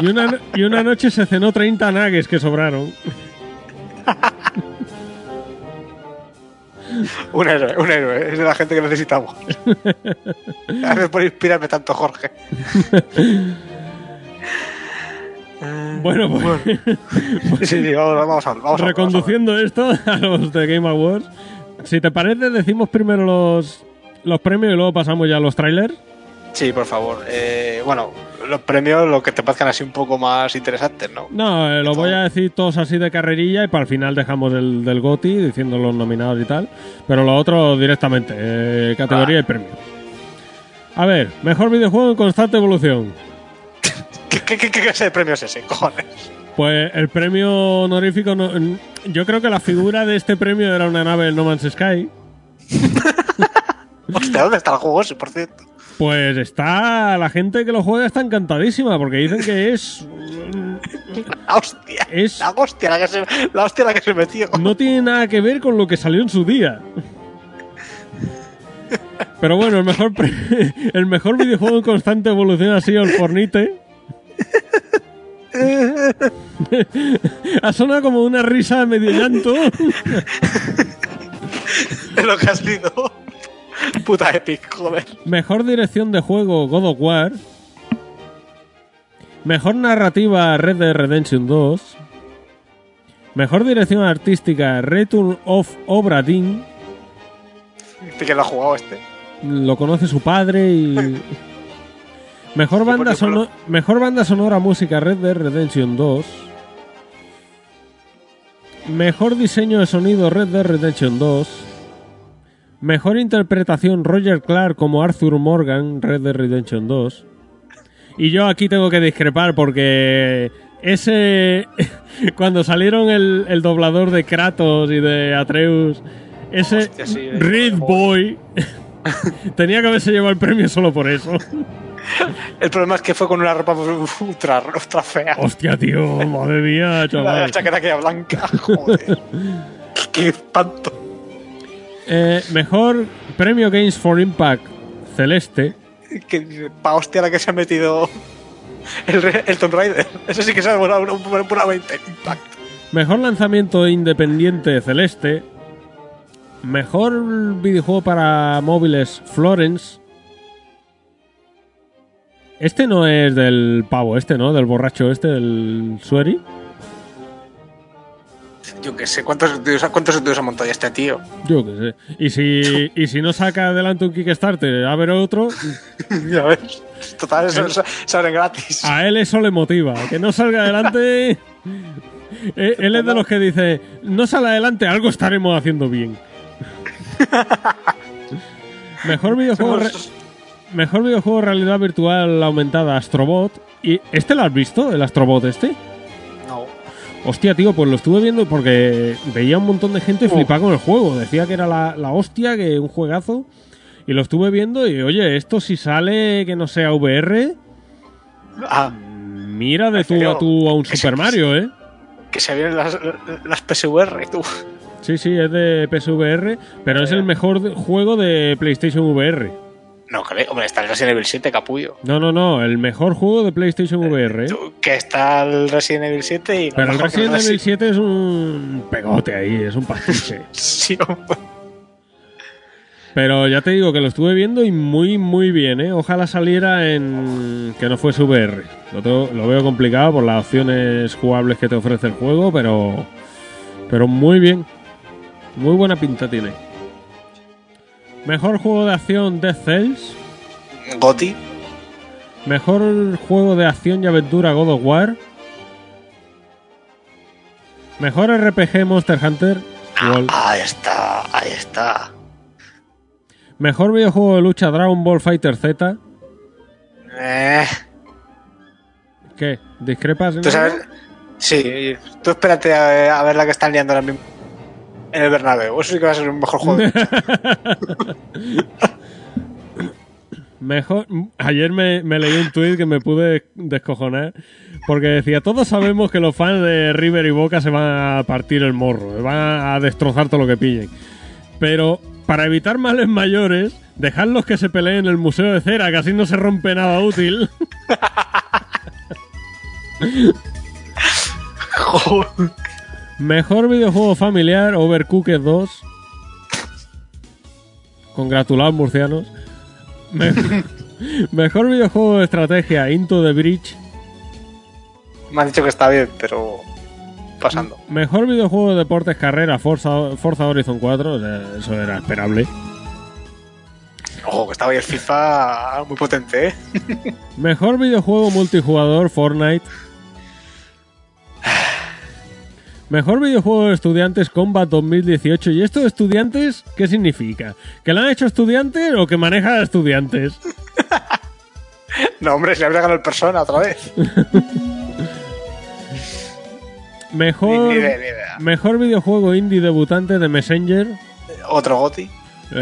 Y una, y una noche se cenó 30 nuggets que sobraron. Un héroe, un héroe. Es de la gente que necesitamos. Gracias por inspirarme tanto, Jorge. Bueno, pues Sí, sí, sí, vamos, vamos a vamos a- vamos a- reconduciendo esto a los de Game Awards, si te parece, decimos primero los, los premios y luego pasamos ya a los trailers. Sí, por favor. Eh, bueno, los premios, lo que te parezcan así un poco más interesantes, ¿no? No, eh, lo voy a decir todos así de carrerilla y para el final dejamos el del GOTI diciendo los nominados y tal. Pero lo otro directamente, eh, categoría Ah. y premio. A ver, mejor videojuego en constante evolución. ¿Qué, qué, qué- qué clase de premio es ese, cojones? Pues el premio honorífico, no- yo creo que la figura de este premio era una nave del No Man's Sky. Hostia, ¿dónde está el juego ese, por cierto? Pues está, la gente que lo juega está encantadísima porque dicen que es... La hostia. Es- La hostia la que se, la hostia la que se metió. no tiene nada que ver con lo que salió en su día. Pero bueno, el mejor, el mejor videojuego en constante evolución ha sido el Fornite. ha sonado como una risa de medio llanto. Es lo que ha sido. Puta Epic, joder. Mejor dirección de juego God of War. Mejor narrativa Red Dead Redemption 2. Mejor dirección artística Return of Obra Dinn. Este que lo ha jugado este. lo conoce su padre y mejor banda porque por lo- sono- mejor banda sonora música Red Dead Redemption 2 mejor diseño de sonido Red Dead Redemption 2 mejor interpretación Roger Clark como Arthur Morgan Red Dead Redemption 2 y yo aquí tengo que discrepar porque ese cuando salieron el, el doblador de Kratos y de Atreus ese Hostia, sí, eh. Red Boy tenía que haberse llevado el premio solo por eso. El problema es que fue con una ropa ultra, ultra fea. Hostia, tío, madre mía, La chaval. chaqueta aquella blanca, joder. Qué espanto. Eh, mejor premio Games for Impact Celeste. Que pa hostia la que se ha metido el, el Tomb Raider. Ese sí que se ha un- puramente impacto. Mejor lanzamiento independiente Celeste. Mejor videojuego para móviles Florence. Este no es del pavo, este, ¿no? Del borracho este, del Sueri. Yo qué sé, ¿cuántos estudios, cuántos estudios ha montado ya este tío? Yo qué sé. Y si, y si no saca adelante un Kickstarter, a ver otro, ya ves. Total, eso, abren gratis. A él eso le motiva. Que no salga adelante. Eh, Él es de los que dice: No sale adelante, algo estaremos haciendo bien. Mejor videojuego, re- mejor videojuego realidad virtual aumentada Astrobot. ¿Y este lo has visto? ¿El Astrobot este? Hostia, tío, pues lo estuve viendo porque veía un montón de gente Oh. flipar con el juego. Decía que era la, la hostia, que un juegazo. Y lo estuve viendo y, oye, esto si sale que no sea VR, Ah, mira de ¿En tú a tú a un Super se- Mario, ¿eh? que se vienen las, las PSVR, tú. Sí, sí, es de PSVR, pero es el mejor juego de PlayStation VR. No creo, hombre, está el Resident Evil 7, capullo. No, no, no, el mejor juego de PlayStation VR. ¿eh? Tú, Que está el Resident Evil 7 y. Pero el Resident Evil Resi- 7 es un pegote ahí, es un pastiche. Sí, hombre. Pero ya te digo que lo estuve viendo y muy, muy bien, ¿eh? Ojalá saliera en... que no fuese VR. Lo, tengo- lo veo complicado por las opciones jugables que te ofrece el juego, pero... Pero muy bien. Muy buena pinta tiene. Mejor juego de acción Death Cells. Goti. Mejor juego de acción y aventura God of War. Mejor RPG Monster Hunter. World. Ahí está, ahí está. Mejor videojuego de lucha Dragon Ball Fighter Z. Eh, ¿Qué? ¿Discrepas? tú sabes. Sí, tú espérate a, a ver la que están liando ahora mismo en el Bernabéu. Eso sí que va a ser un mejor juego. Mejor. Ayer me, me leí un tuit que me pude descojonar. Porque decía: Todos sabemos que los fans de River y Boca se van a partir el morro. Van a destrozar todo lo que pillen. Pero para evitar males mayores, dejadlos que se peleen en el Museo de Cera, que así no se rompe nada útil. Mejor videojuego familiar, Overcooked 2. Congratulados, murcianos. Me- Mejor videojuego de estrategia, Into the Bridge. Me han dicho que está bien, pero pasando. Mejor videojuego de deportes, carrera, Forza, Forza Horizon 4. o sea, eso era esperable. Ojo, que estaba ahí el FIFA muy potente, ¿eh? Mejor videojuego multijugador, Fortnite. Mejor videojuego de estudiantes, Combat 2018. ¿Y esto de estudiantes qué significa? ¿Que lo han hecho estudiantes o que maneja a estudiantes? No, hombre, se habría ganado el persona otra vez. Mejor, ni idea, ni idea. mejor videojuego indie debutante de Messenger. Otro Goti. Eh,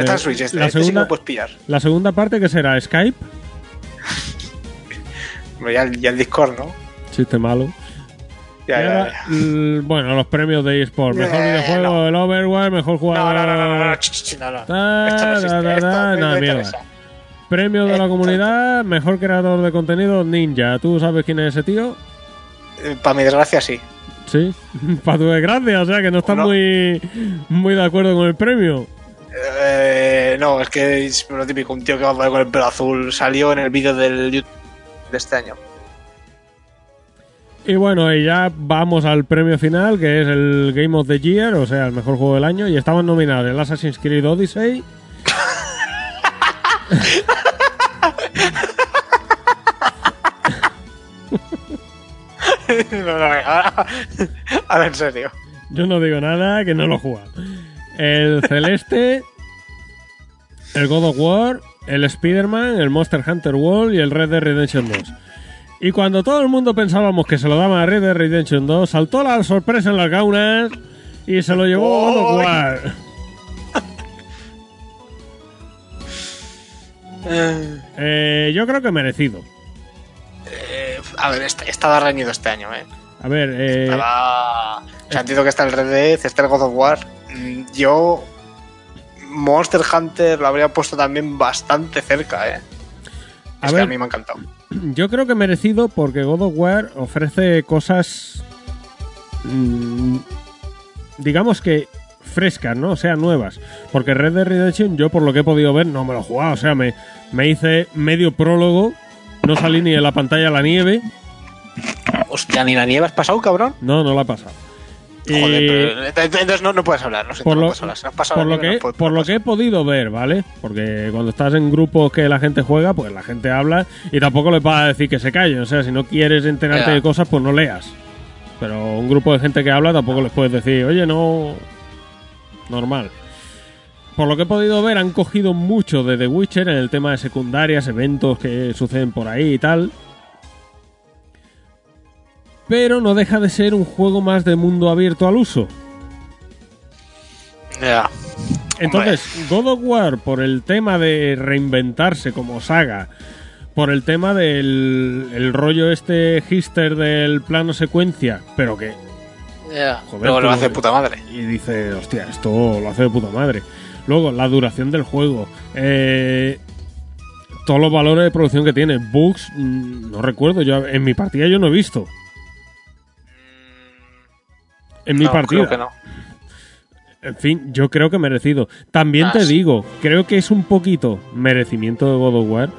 Está en Switch, este, la, este sí segunda, lo puedes pillar. la segunda parte que será Skype. Ya, ya el Discord, ¿no? Chiste malo. Ya, Y ya, ahora, ya. bueno, los premios de eSport. Mejor Eh, videojuego, no. el Overwatch, mejor jugador. no, no, no, no, no, ch, ch, no, no. Ta, Esto no existe, da, da, esto da, no mierda. Premio de la comunidad, mejor creador de contenido, Ninja. ¿Tú sabes quién es ese tío? Para mi desgracia, sí. Sí. Para tu desgracia, o sea que no estás No. muy, muy de acuerdo con el premio. Eh, no, es que es lo típico, un tío que va a poner con el pelo azul salió en el vídeo del YouTube de este año. Y bueno, y ya vamos al premio final, que es el Game of the Year, o sea, el mejor juego del año. Y estaban nominados el Assassin's Creed Odyssey, no, no, ahora, ahora en serio. Yo no digo nada, que no lo juega. El Celeste, el God of War, el Spider-Man, el Monster Hunter World y el Red Dead Redemption 2. Y cuando todo el mundo pensábamos que se lo daba a Red Dead Redemption 2, saltó la sorpresa en las gaunas y se lo llevó God of. War. Eh, yo creo que merecido. eh, a ver, est- estaba reñido este año, ¿eh? A ver, eh, Estaba... O sea, entiendo que está el Red Dead, está el God of War. Mm, Yo... Monster Hunter lo habría puesto también bastante cerca, ¿eh? A Es que a mí me ha encantado. Yo creo que merecido porque God of War ofrece cosas. mm, digamos que frescas, ¿no? O sea, nuevas. Porque Red Dead Redemption, yo por lo que he podido ver, no me lo he jugado. O sea, me, me hice medio prólogo. No salí ni de la pantalla a la nieve. Hostia, ni la nieve has pasado, cabrón. No, no la he pasado. Joder, pero, entonces no, no puedes hablar, no sé, por no lo, puedes hablar. Si no has pasado por lo que, no puedes- por lo que he puedes podido ver, ¿vale? Porque cuando estás en grupos que la gente juega, pues la gente habla y tampoco le vas a decir que se callen. O sea, si no quieres enterarte de cosas, pues no leas. Pero un grupo de gente que habla tampoco les puedes decir, oye, no. Normal. Por lo que he podido ver, han cogido mucho de The Witcher en el tema de secundarias, eventos que suceden por ahí y tal. Pero no deja de ser un juego más de mundo abierto al uso. Ya. Entonces, God of War, por el tema de reinventarse como saga, por el tema del el rollo este hister del plano secuencia, pero que. Ya. Joder, Luego lo hace de puta madre. Y dice, hostia, esto lo hace de puta madre. Luego, la duración del juego. eh, todos los valores de producción que tiene. Bugs, mm, no recuerdo. yo En mi partida yo no he visto. En mi No, creo que no. En fin, yo creo que merecido. También Ah, te sí. digo, creo que es un poquito merecimiento de God of War,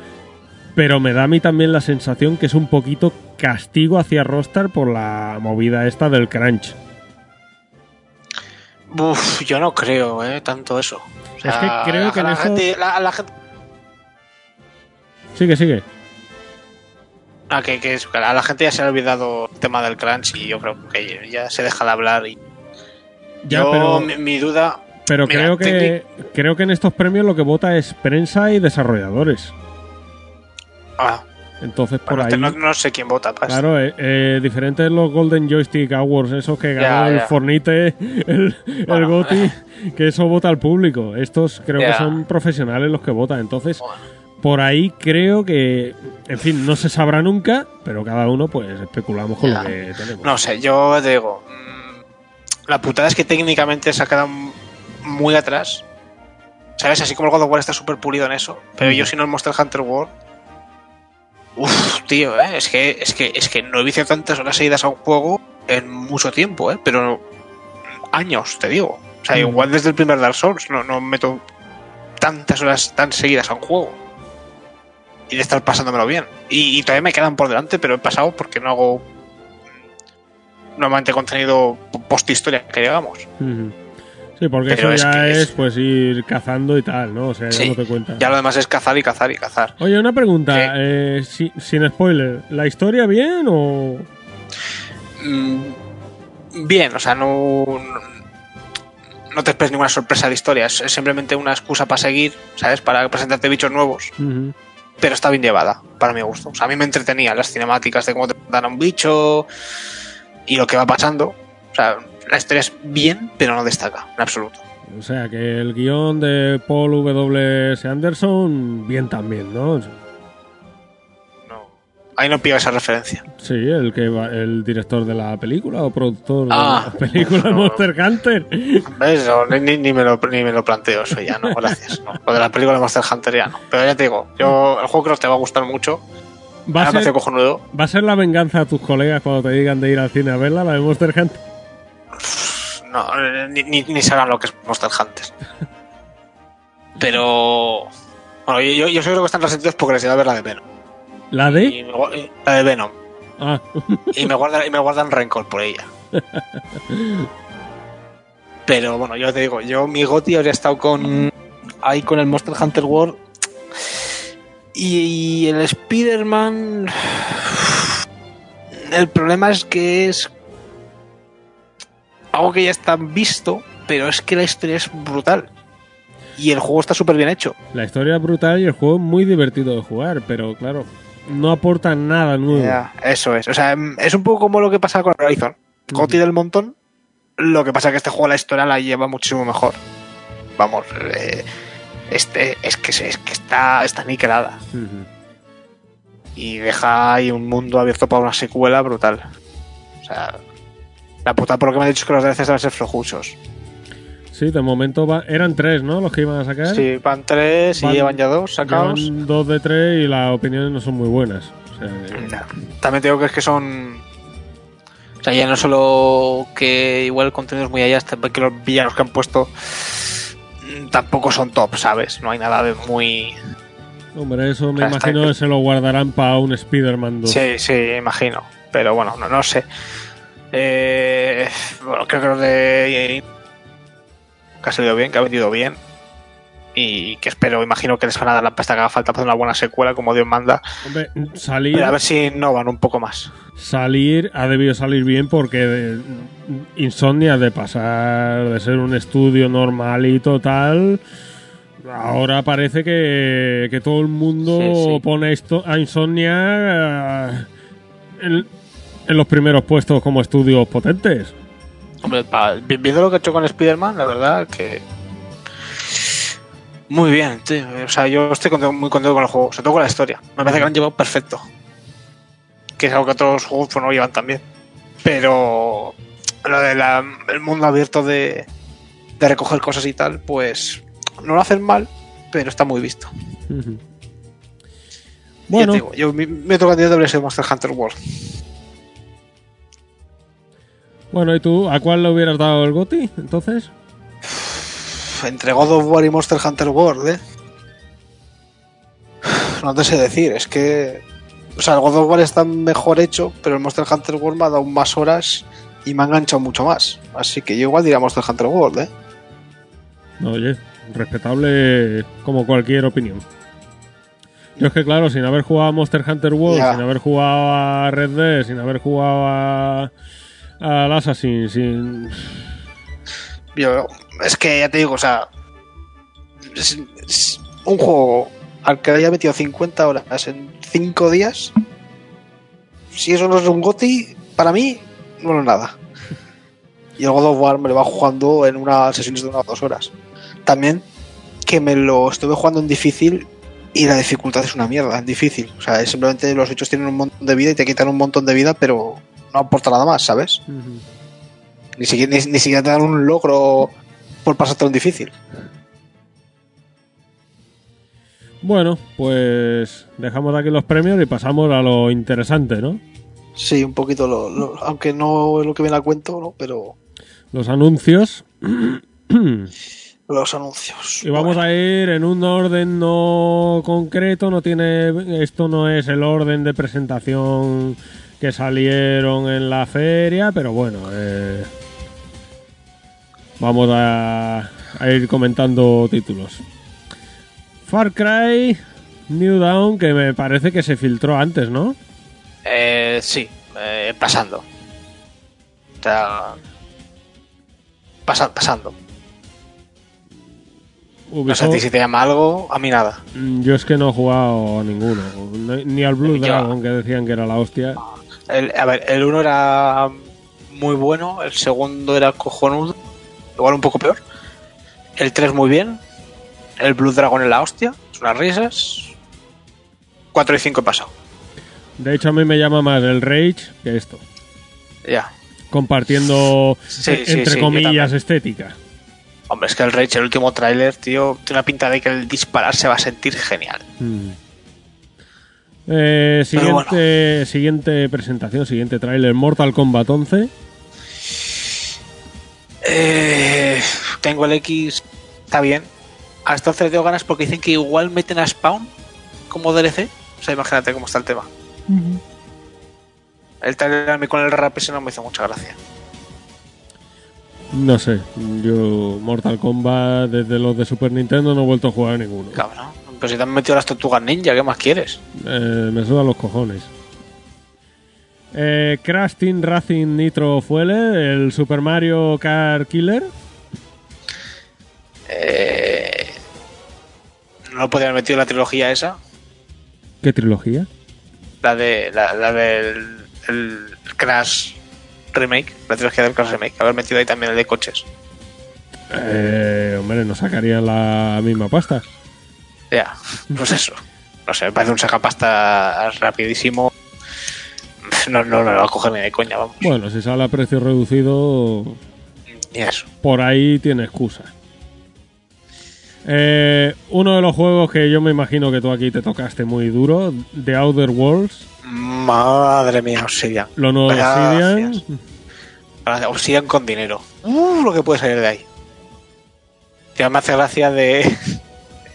pero me da a mí también la sensación que es un poquito castigo hacia Rostar por la movida esta del crunch. Uf, yo no creo, eh, tanto eso. O Es que creo que en la eso- gente, la, la gente, Sigue, sigue. Ah, que, que es- a la gente ya se ha olvidado el tema del crunch y yo creo que ya se deja de hablar y Ya, yo, pero, mi, mi duda, pero mira, creo que creo que en estos premios lo que vota es prensa y desarrolladores. ah, Entonces por bueno, ahí te- no, no sé quién vota, pues. Claro, eh, eh, diferentes los Golden Joystick Awards, esos que ganó el. Fornite, el, el. GOTY, que eso vota al público. Estos creo que son profesionales los que votan. Entonces, Bueno. Por ahí creo que, en fin, no se sabrá nunca, pero cada uno pues especulamos con Ya. lo que tenemos. No sé, yo te digo. mm, La putada es que técnicamente se ha quedado muy atrás. ¿Sabes? Así como el God of War está súper pulido en eso. Pero yo, si no, el Monster Hunter World. Uf, tío, ¿eh? es, que, es, que, es que no he visto tantas horas seguidas a un juego en mucho tiempo, ¿eh? pero años, te digo. O sea, Mm. igual desde el primer Dark Souls no, no meto tantas horas tan seguidas a un juego. Y de estar pasándomelo bien. Y, y todavía me quedan por delante, pero he pasado porque no hago normalmente contenido post historia que digamos. Ujú. Sí, porque Pero eso es ya es, es- pues ir cazando y tal, ¿no? O sea, ya no te cuentas. Ya lo demás es cazar y cazar y cazar. Oye, una pregunta, eh, si- sin spoiler, ¿la historia bien o...? Mm, bien, o sea, no, no- no te esperes ninguna sorpresa de historia, es, simplemente una excusa para seguir, ¿sabes? Para presentarte bichos nuevos, Ujú. Pero está bien llevada, para mi gusto. O sea, a mí me entretenía las cinemáticas de cómo te dan a un bicho y lo que va pasando. O sea, la historia es bien, pero no destaca, en absoluto. O sea, que el guion de Paul W. S. Anderson, bien también, ¿no? Ahí no pido esa referencia. Sí, el que va- el director de la película o productor Ah, de la película no. Monster Hunter. ¿Ves? No, ni, ni- me lo, ni me lo planteo eso ya, no, gracias. No. Lo de la película de Monster Hunter ya no. Pero ya te digo, yo, el juego creo que te va a gustar mucho. Va a, ser, cojonudo. va a ser la venganza a tus colegas cuando te digan de ir al cine a verla, la de Monster Hunter. No, ni, ni, ni sabrán lo que es Monster Hunter. Pero. Bueno, yo, yo, yo creo que están resentidos porque les iba a ver la de Venom. ¿La de? Y me gua- y- la de Venom. Ah, Y me guardan, y me guardan rencor por ella. Pero bueno, yo te digo, yo mi Goti habría estado con. Ahí con el Monster Hunter World. Y, el Spider-Man. El problema es que es. Algo que ya está visto, pero es que la historia es brutal. Y el juego está súper bien hecho. la historia es brutal y el juego es muy divertido de jugar, pero claro, no aporta nada nuevo. Eso es. O sea, mm, es un poco como lo que pasa con Horizon. Goti del montón. Lo que pasa es que este juego la historia la lleva muchísimo mejor. Vamos, eh, este es que, es que está, está aniquilada. Ujú. Y deja ahí un mundo abierto para una secuela brutal. O sea, la puta por lo que me han dicho es que los DLCs van a ser flojuchos. Sí, de momento va- eran tres, ¿no? Los que iban a sacar. Sí, van tres y Van- llevan ya dos sacados. Dos de tres y las opiniones no son muy buenas. O sea, Ya. También te digo que es que son. O sea, ya no solo que igual el contenido es muy allá, hasta que los villanos que han puesto mm, tampoco son top, ¿sabes? No hay nada de muy. Hombre, eso me sea, imagino que- que se lo guardarán para un Spider-Man 2. Sí, sí, imagino. Pero bueno, no, no sé. Eh, bueno, creo que los de. Que ha salido bien, que ha vendido bien. Y que espero, imagino que les van a dar la pasta que haga falta para hacer una buena secuela, como Dios manda. Hombre, salir, Pero a ver si innovan un poco más. salir ha debido salir bien porque de- Insomnia de pasar de ser un estudio normal y total ahora parece que, que todo el mundo Sí, sí. pone esto a Insomnia eh, en, en los primeros puestos como estudios potentes. Hombre, pa- vi- viendo lo que he hecho con Spider-Man, la verdad que. Muy bien, tío. O sea, yo estoy contento- muy contento con el juego, sobre todo con la historia. Me parece que lo han llevado perfecto. Que es algo que otros juegos pues, no llevan tan bien. Pero. Lo del mundo abierto de, de recoger cosas y tal, pues. No lo hacen mal, pero está muy visto. Ujú. Ya Bueno, te digo, yo, mi, mi otro candidato habría sido Monster Hunter World. Bueno, ¿y tú a cuál le hubieras dado el GOTI entonces? entre God of War y Monster Hunter World, ¿eh? No te sé decir, es que. O sea, el God of War está mejor hecho, pero el Monster Hunter World me ha dado más horas y me ha enganchado mucho más. Así que yo igual diría Monster Hunter World, ¿eh? Oye, respetable como cualquier opinión. Yo es que, claro, sin haber jugado a Monster Hunter World, Ya. sin haber jugado a Red Dead, sin haber jugado a, al Assassin, sin... Yo, es que ya te digo, o sea. Un juego al que le haya metido 50 horas en 5 días. Si eso no es un GOTI, para mí, no es nada. Y el God of War me lo va jugando en unas sesiones de unas dos horas. También que me lo estuve jugando en difícil y la dificultad es una mierda, es difícil. O sea, simplemente los bichos tienen un montón de vida y te quitan un montón de vida, pero no aporta nada más, ¿sabes? Ni siquiera, ni, ni siquiera te dan un logro por pasarte un difícil. Bueno, pues dejamos aquí los premios y pasamos a lo interesante, ¿no? Sí, un poquito, lo, lo- aunque no es lo que viene a cuento, ¿no? pero Los anuncios. los anuncios. Y vamos a ir en un orden no concreto, no tiene esto no es el orden de presentación que salieron en la feria, pero bueno, eh, vamos a, a ir comentando títulos. Far Cry New Dawn, que me parece que se filtró antes, ¿no? Eh, sí, eh, pasando. O sea, pasa- pasando. No sé a ti si te llama algo, a mí nada. Mm, Yo es que no he jugado a ninguno, no- ni al Blue Yo- Dragon que decían que era la hostia. El, a ver, el uno era muy bueno, el segundo era cojonudo, igual un poco peor. El 3 muy bien, el Blue Dragon en la hostia, unas risas. 4 y 5 he pasado. De hecho, a mí me llama más el Rage que esto. Ya. Compartiendo, Sí, eh, sí, entre sí, comillas, estética. Hombre, es que el Rage, el último tráiler, tío, tiene una pinta de que el disparar se va a sentir genial. Mm. Eh, siguiente, siguiente presentación, siguiente tráiler, Mortal Kombat 11. Eh, tengo el X, está bien. Hasta entonces le tengo ganas porque dicen que igual meten a Spawn como DLC. O sea, imagínate cómo está el tema. El trailer a mí con el rap ese no me hizo mucha gracia. No sé, yo Mortal Kombat desde los de Super Nintendo no he vuelto a jugar a ninguno. Cabrón. Pero si te han metido las tortugas ninja, ¿qué más quieres? Eh, me sudan los cojones. Eh, Crash Team Racing Nitro Fuele, el Super Mario Kart Killer. Eh, no podrían haber metido la trilogía esa. ¿Qué trilogía? La de la, la del el Crash Remake. La trilogía del Crash Remake. Haber metido ahí también el de coches. Eh, hombre, no sacarían la misma pasta. Ya, pues eso. No sé, me parece un sacapasta rapidísimo. No, no, no lo va a coger ni de coña, vamos. Bueno, si sale a precio reducido, Ni eso. por ahí tiene excusa. Eh, uno de los juegos que yo me imagino que tú aquí te tocaste muy duro, The Outer Worlds, Madre mía, Obsidian. lo nuevo. Obsidian. Gracias, Obsidian con dinero. Uh, lo que puede salir de ahí. Ya me hace gracia de.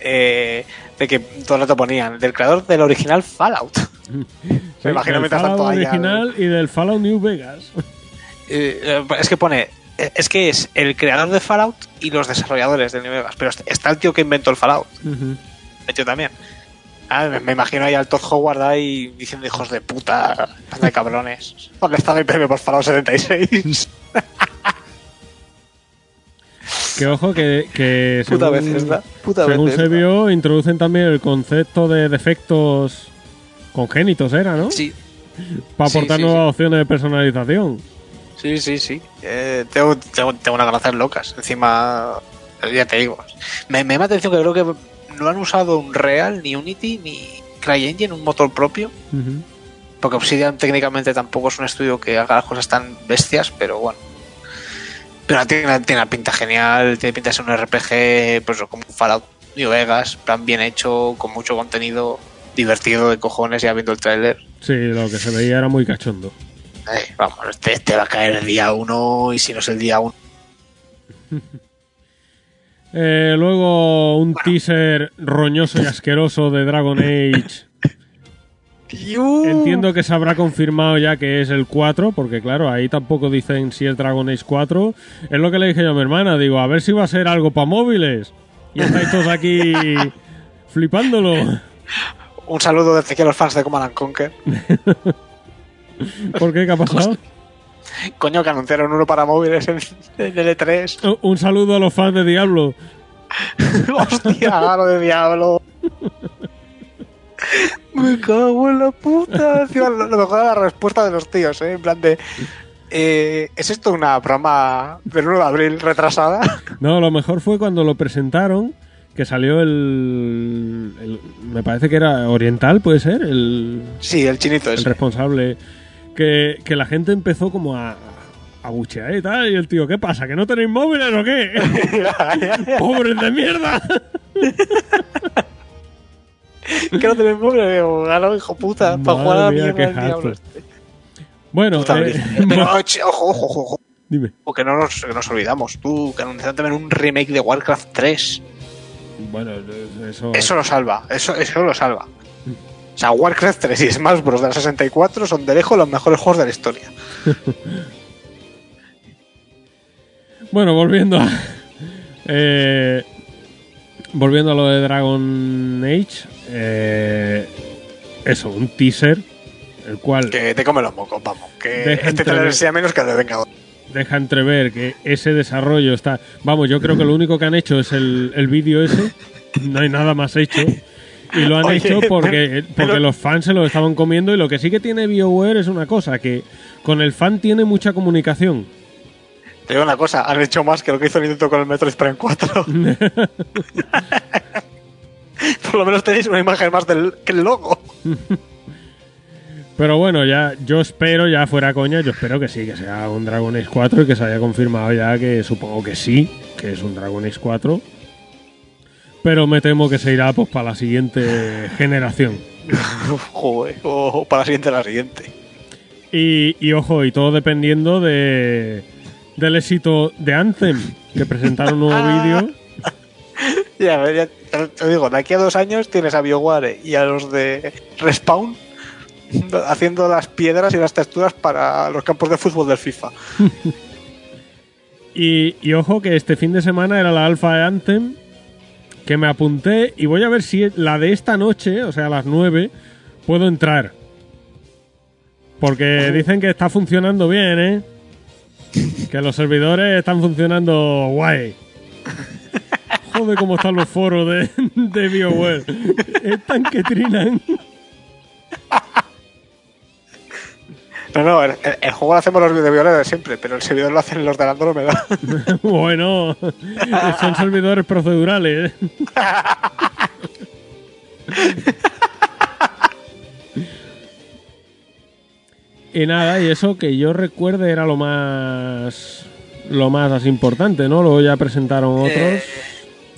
Eh, de que todo el rato ponían. Del creador del original Fallout. Me imagino mientras tanto original y del Fallout New Vegas. Eh, eh, es que pone. eh, Es que es el creador de Fallout y los desarrolladores de New Vegas. Pero está el tío que inventó el Fallout. Ujú. Metió también. Ah, me, me imagino ahí al Todd Howard ahí diciendo hijos de puta, de cabrones. ¿Dónde está mi premio por Fallout 76? Que ojo que, que Puta según, Bethesda, puta según Bethesda. se vio, introducen también el concepto de defectos congénitos, ¿era, no? Sí, Para aportar sí, nuevas opciones de personalización. sí, sí, sí. Eh, tengo, tengo, tengo unas ganas locas. Encima, eh, ya te digo. Me, me llama la atención que creo que no han usado un Real, ni Unity, ni CryEngine, un motor propio. Porque Obsidian técnicamente tampoco es un estudio que haga las cosas tan bestias, pero bueno. Pero tiene, tiene una pinta genial, tiene pinta de ser un RPG, pues como Fallout New Vegas, plan bien hecho, con mucho contenido, divertido de cojones, ya viendo el tráiler. Sí, lo que se veía era muy cachondo. Eh, vamos, este, este va a caer el día uno y si no es el día uno. Eh, luego un teaser roñoso y asqueroso de Dragon Age. Entiendo que se habrá confirmado ya que es el 4, porque claro, ahí tampoco dicen si es Dragon Age 4. Es lo que le dije yo a mi hermana, digo, a ver si va a ser algo para móviles. Y estáis todos aquí flipándolo. Un saludo desde aquí a los fans de Command and Conquer. ¿Por qué? ¿Qué ha pasado? Coño, que anunciaron uno para móviles en, en el E3. Un saludo a los fans de Diablo. Hostia, lo de diablo. Me cago en la puta. Encima, lo, lo mejor era la respuesta de los tíos, ¿eh? En plan de. eh, ¿Es esto una broma del 1 de abril retrasada? No, lo mejor fue cuando lo presentaron, que salió el, el- me parece que era oriental, puede ser, el, Sí, el chinito el es. responsable, que, que la gente empezó como a, a buchear y tal, y el tío, ¿qué pasa? ¿Que no tenéis móviles o qué? ¡Pobres de mierda! que no tenés móvil, claro, hijo puta, para jugar a la mía, mierda diablo este. Bueno, Puta eh. Pero, ojo, ojo, ojo, ojo. dime. Que no nos, que nos olvidamos, tú, que anunciaron también un remake de Warcraft 3. Bueno, eso... Eso lo salva, eso, eso lo salva. O sea, Warcraft 3 y Smash Bros. de la 64 son de lejos los mejores juegos de la historia. Bueno, volviendo a. eh, volviendo a lo de Dragon Age. Eh, eso, un teaser. El cual Que te come los mocos, vamos. Que este trailer sea menos que el de Vengador. deja entrever que ese desarrollo está. Vamos, yo creo que lo único que han hecho es el, el vídeo ese. No hay nada más hecho. Y lo han Oye, hecho porque, pero- porque los fans se lo estaban comiendo. Y lo que sí que tiene BioWare es una cosa: que con el fan tiene mucha comunicación. Te digo una cosa, han hecho más que lo que hizo Nintendo con el Metroid Prime 4. Por lo menos tenéis una imagen más del, que el logo. Pero bueno, ya yo espero, ya fuera coña, yo espero que sí, que sea un Dragon Age 4 y que se haya confirmado ya que supongo que sí, que es un Dragon Age 4. Pero me temo que se irá pues para la siguiente generación. Joder, o para la siguiente, la siguiente. Y, y ojo, y todo dependiendo de del éxito de Anthem, que presentaron un nuevo Ah. vídeo. Ya, ya te- te digo, de aquí a dos años tienes a BioWare y a los de Respawn haciendo las piedras y las texturas para los campos de fútbol del FIFA. Y, y ojo que este fin de semana era la alfa de Anthem, que me apunté y voy a ver si la de esta noche, o sea, a las 9, puedo entrar. Porque dicen que está funcionando bien, ¿eh? Que los servidores están funcionando guay. Joder, cómo están los foros de, de BioWare. Están que trinan. No, no, el, el- el juego lo hacemos los de BioWare de siempre, pero el servidor lo hacen los de Andrómeda. Bueno, son servidores procedurales. y nada, y eso que yo recuerde era lo más lo más así importante, ¿no? Luego ya presentaron otros. Eh,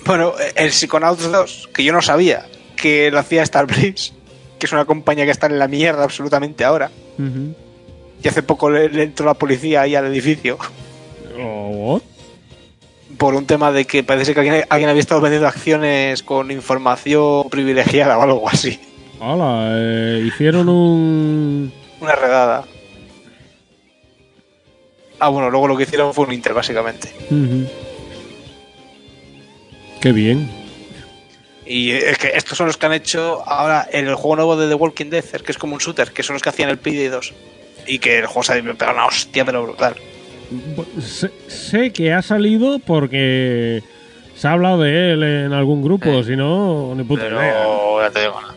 bueno, el Psychonauts 2, que yo no sabía que lo hacía Starbreeze, que es una compañía que está en la mierda absolutamente ahora. Y hace poco le, le entró la policía ahí al edificio Oh, what? por un tema de que parece que alguien, alguien había estado vendiendo acciones con información privilegiada o algo así. Hola, eh, hicieron un Una redada. Ah, bueno, luego lo que hicieron fue un Inter, básicamente. Ujú. Qué bien. Y es que estos son los que han hecho ahora el juego nuevo de The Walking Dead, que es como un shooter, que son los que hacían el PD2. Y que el juego se ha pegado una hostia, pero brutal. Sé, sé que ha salido porque se ha hablado de él en algún grupo, Eh, si no, ni puta. Pero ya te digo nada.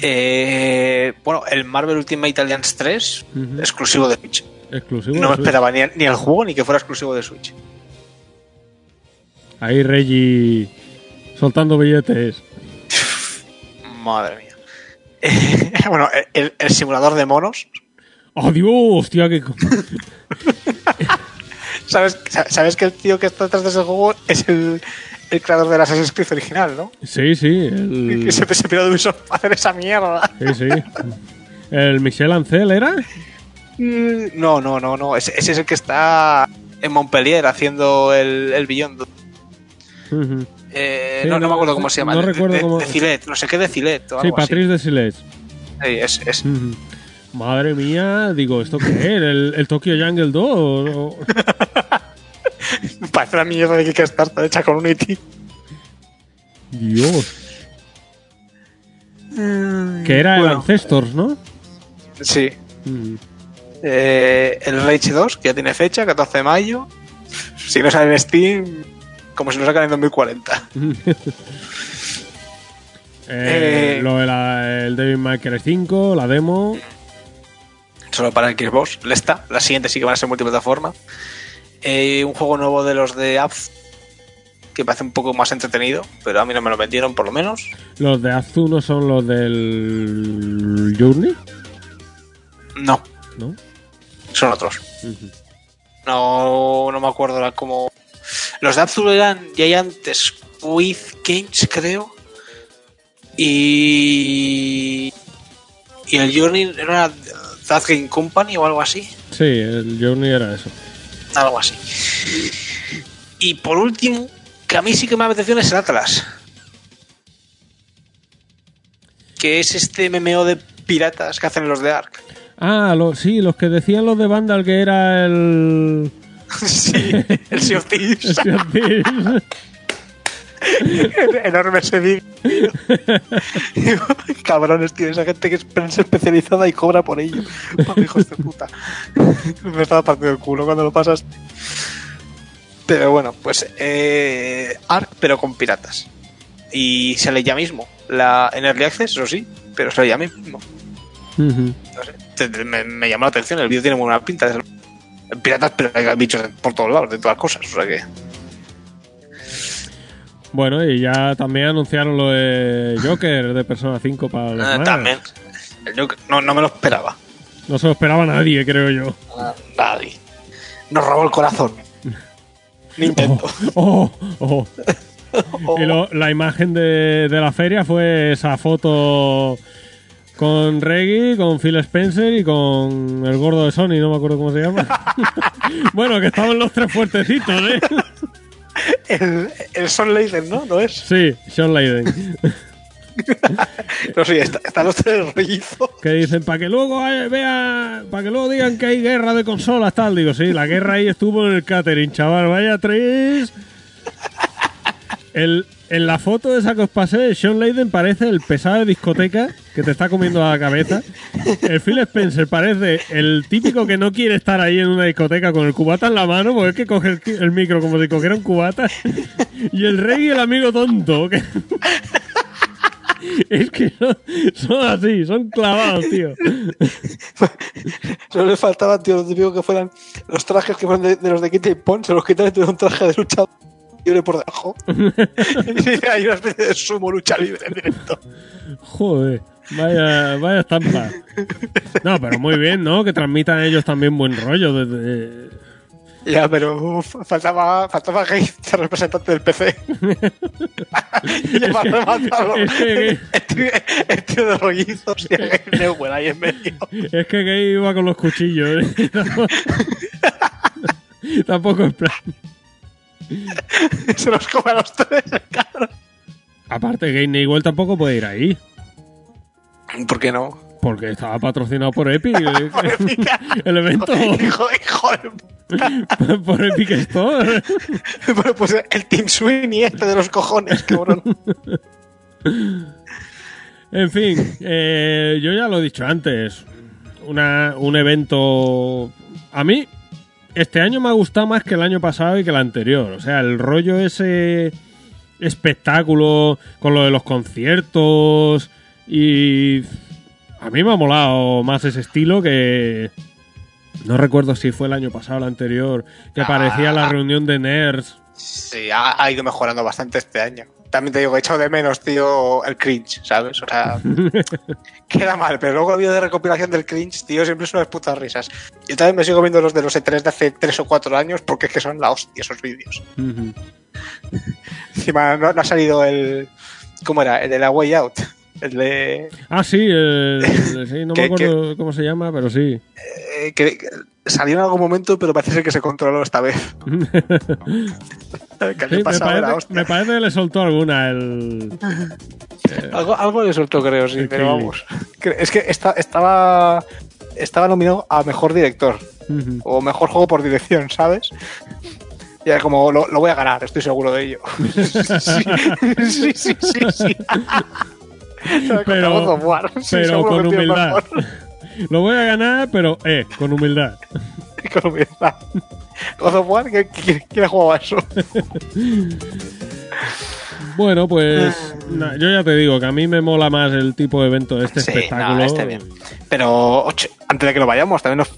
Eh, bueno, el Marvel Ultimate Alliance 3, Ujú. exclusivo de Switch. Exclusivo. No me Switch. esperaba ni, ni el juego ni que fuera exclusivo de Switch. Ahí Reggie soltando billetes. Madre mía. bueno, el, el simulador de monos. ¡Adiós! Hostia, que. ¿Sabes, sabes que el tío que está detrás de ese juego es el, el creador del Assassin's Creed original, ¿no? Sí, sí. El... Que se, se piró de Ubisoft para hacer esa mierda. Sí, sí. ¿El Michel Ancel era? Mm, No, no, no, no. Ese, ese es el que está en Montpellier haciendo el, el Beyond. Eh, Sí, no, no no, me acuerdo cómo se llama. no De- recuerdo de, cómo- de Cilet, no sé qué de Cilet o Sí, algo así. Patrice de Siles. Sí, es. Madre mía, digo, ¿esto qué es? ¿El, el Tokyo Jungle 2? ¿O- Parece una mierda de Kickstarter hecha con Unity. Dios. Que era el Bueno. Ancestors, ¿no? Sí. Eh, el Rage 2, que ya tiene fecha, 14 de mayo. Si no sale en Steam, como si lo sacan en 2040. Eh, Eh, lo de la- el Devil May Cry 5, la demo. Solo para el Xbox, le está. La siguiente sí que van a ser multiplataforma. Eh, un juego nuevo de los de Apf, que parece un poco más entretenido, pero a mí no me lo vendieron por lo menos. Los de Azu no son los del Journey, No, ¿no? son otros. No, no me acuerdo la- cómo. Los de Abzu eran Giant Squid Games, creo. Y. Y el Journey era That Game Company o algo así. Sí, el Journey era eso. Algo así. Y por último, que a mí sí que me apetece es el Atlas. Que es este MMO de piratas que hacen los de Ark. Ah, lo- sí, los que decían los de Vandal que era el... sí, el Sea of Thieves. el Sea of Thieves. enorme ese. Cabrones, tío, esa gente que es prensa especializada y cobra por ello. Por hijos de puta. Me estaba partiendo el culo cuando lo pasas. Pero bueno, pues eh, Ark, pero con piratas. Y sale ya mismo. La, en Early Access, eso sí, pero sale ya mismo. No sé, te- te- me, me llamó la atención. El vídeo tiene muy buena pinta. Es piratas, pero hay bichos por todos lados, de todas cosas. O sea que. Bueno, y ya también anunciaron lo de Joker de Persona 5 para los Mac. también. El Joker- no, no me lo esperaba. No se lo esperaba nadie, creo yo. Nadie. Nos robó el corazón. Nintendo. Oh, oh. Oh. Y lo- la imagen de, de la feria fue esa foto con Reggie, con Phil Spencer y con el gordo de Sony, no me acuerdo cómo se llama. bueno, que estaban los tres fuertecitos, ¿eh? El, el Son Leiden, ¿no? ¿No es? Sí, Sean Layden. No, sí, está- están los tres rollizos. Que dicen, para que luego haya- vea, para que luego digan que hay guerra de consolas, tal. Digo, sí, la guerra ahí estuvo en el catering, chaval, vaya tres. El, en la foto esa que os pasé, Sean Layden parece el pesado de discoteca que te está comiendo la cabeza. El Phil Spencer parece el típico que no quiere estar ahí en una discoteca con el cubata en la mano, porque es que coge el, micro como si cogiera un cubata. Y el Reggie, el amigo tonto. Es que son, así, son clavados, tío. Solo le faltaban, tío, lo típico que fueran los trajes que fueran de, de los de Kit y Pon, se los quitan y un traje de lucha libre por debajo. hay una especie de sumo lucha libre en directo. Joder, vaya, vaya estampa. No, pero muy bien, ¿no? Que transmitan ellos también buen rollo desde... Ya, pero uf, faltaba, faltaba Gates, el representante del PC. y para rematarlo, es que- el, tío, el tío de rollizos y Gabe Newell ahí en medio. Es que Gay iba con los cuchillos. ¿eh? Tampoco en plan... Se los come a los tres, el cabrón. Aparte, Gay igual tampoco puede ir ahí. ¿Por qué no? Porque estaba patrocinado por Epic. ¿eh? Por Epic. El evento Hijo, hijo de por Epic Store. Bueno, pues el Team Sweeney este de los cojones, cabrón. En fin, eh, yo ya lo he dicho antes. Una, un evento. A mí, este año me ha gustado más que el año pasado y que el anterior. O sea, el rollo ese espectáculo con lo de los conciertos. Y. A mí me ha molado más ese estilo que. No recuerdo si fue el año pasado o el anterior. Que Ah. parecía la reunión de nerds. Sí, ha, ha ido mejorando bastante este año. También te digo, he echado de menos, tío, el cringe, ¿sabes? O sea, queda mal, pero luego el vídeo de recopilación del cringe, tío, siempre son unas putas risas. Yo también me sigo viendo los de los E3 de hace 3 o 4 años porque es que son la hostia esos vídeos. Encima no, no ha salido el... ¿Cómo era? El de la Way Out. El de... Ah, sí, el- el- sí, no me ¿Qué- acuerdo cómo se llama, pero sí. eh, que, que salió en algún momento, pero parece ser que se controló esta vez. que Sí, le me, la parece, hostia. me parece que le soltó alguna el... Algo, algo le soltó, creo, sí, pero vamos. Es que esta- estaba, estaba nominado a mejor director o mejor juego por dirección, ¿sabes? Y era como, lo, lo voy a ganar, estoy seguro de ello. sí, sí, sí, sí. sí. Pero- con humildad. Lo voy a ganar, pero, eh, con humildad. con humildad. God of War, ¿quién, ha jugado a eso? Bueno, pues na- yo ya te digo que a mí me mola más el tipo de evento de este Sí, espectáculo. no, este bien. Pero, ocho, antes de que lo vayamos, también nos-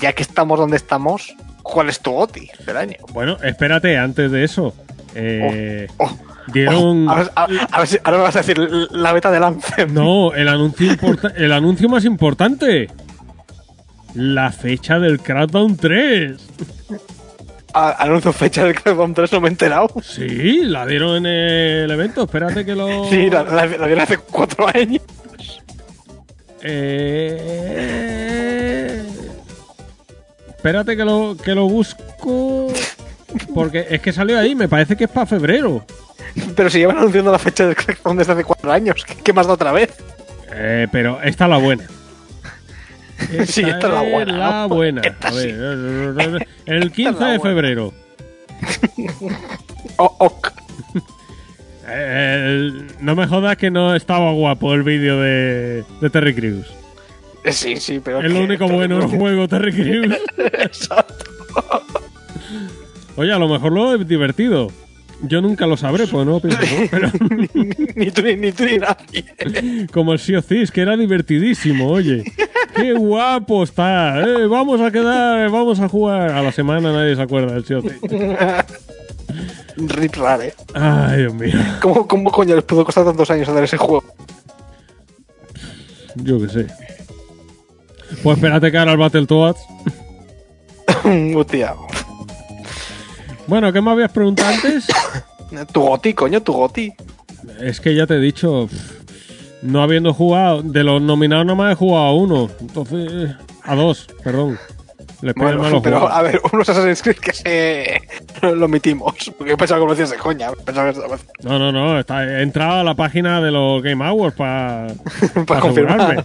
ya que estamos donde estamos, ¿cuál es tu OTI del año? Bueno, espérate, antes de eso. Eh, Oh, oh. Dieron. A ver, a- a ver si- ahora me vas a decir la beta del Anthem. No, el anuncio, el anuncio más importante. La fecha del Crackdown 3. A- Anuncio fecha del Crackdown 3, no me he enterado. Sí, la dieron en el evento. Espérate que lo. Sí, la, la, la dieron hace cuatro años. Eh, Espérate que lo, que lo busco. Porque es que salió ahí, me parece que es para febrero. Pero si llevan anunciando la fecha del Crackdown desde hace cuatro años. ¿Qué, más da otra vez? Eh, pero esta es la buena. Sí, esta es la buena, La ¿no? buena. Esta A sí. ver, el 15 la de febrero. Oh, ok. El- no me jodas que no estaba guapo el vídeo de, de Terry Crews. Eh, Sí, sí, pero. Es lo único bueno del juego, Terry Crews. Exacto. Oye, a lo mejor lo es divertido. Yo nunca lo sabré, pues no pienso, ¿no? Pero ni tú ni, tú ni nadie. como el Thieves, que era divertidísimo, oye. ¡Qué guapo está! Eh, vamos a quedar, vamos a jugar. A la semana nadie se acuerda del Thieves. Rip rare. Ay, Dios mío. ¿Cómo, ¿Cómo coño les pudo costar tantos años hacer ese juego? Yo qué sé. Pues espérate que ahora el Battletoads. Hostia. Bueno, ¿qué me habías preguntado antes? Tu goti, coño, tu goti. Es que ya te he dicho, pff, no habiendo jugado, de los nominados nomás he jugado a uno, entonces, a dos, perdón. Le pido Bueno, malo pero a ver, unos Assassin's Creed que se lo omitimos. Porque yo pensaba que lo decías de coña. Pensaba que No, no, no, está, he entrado a la página de los Game Awards para Para confirmar.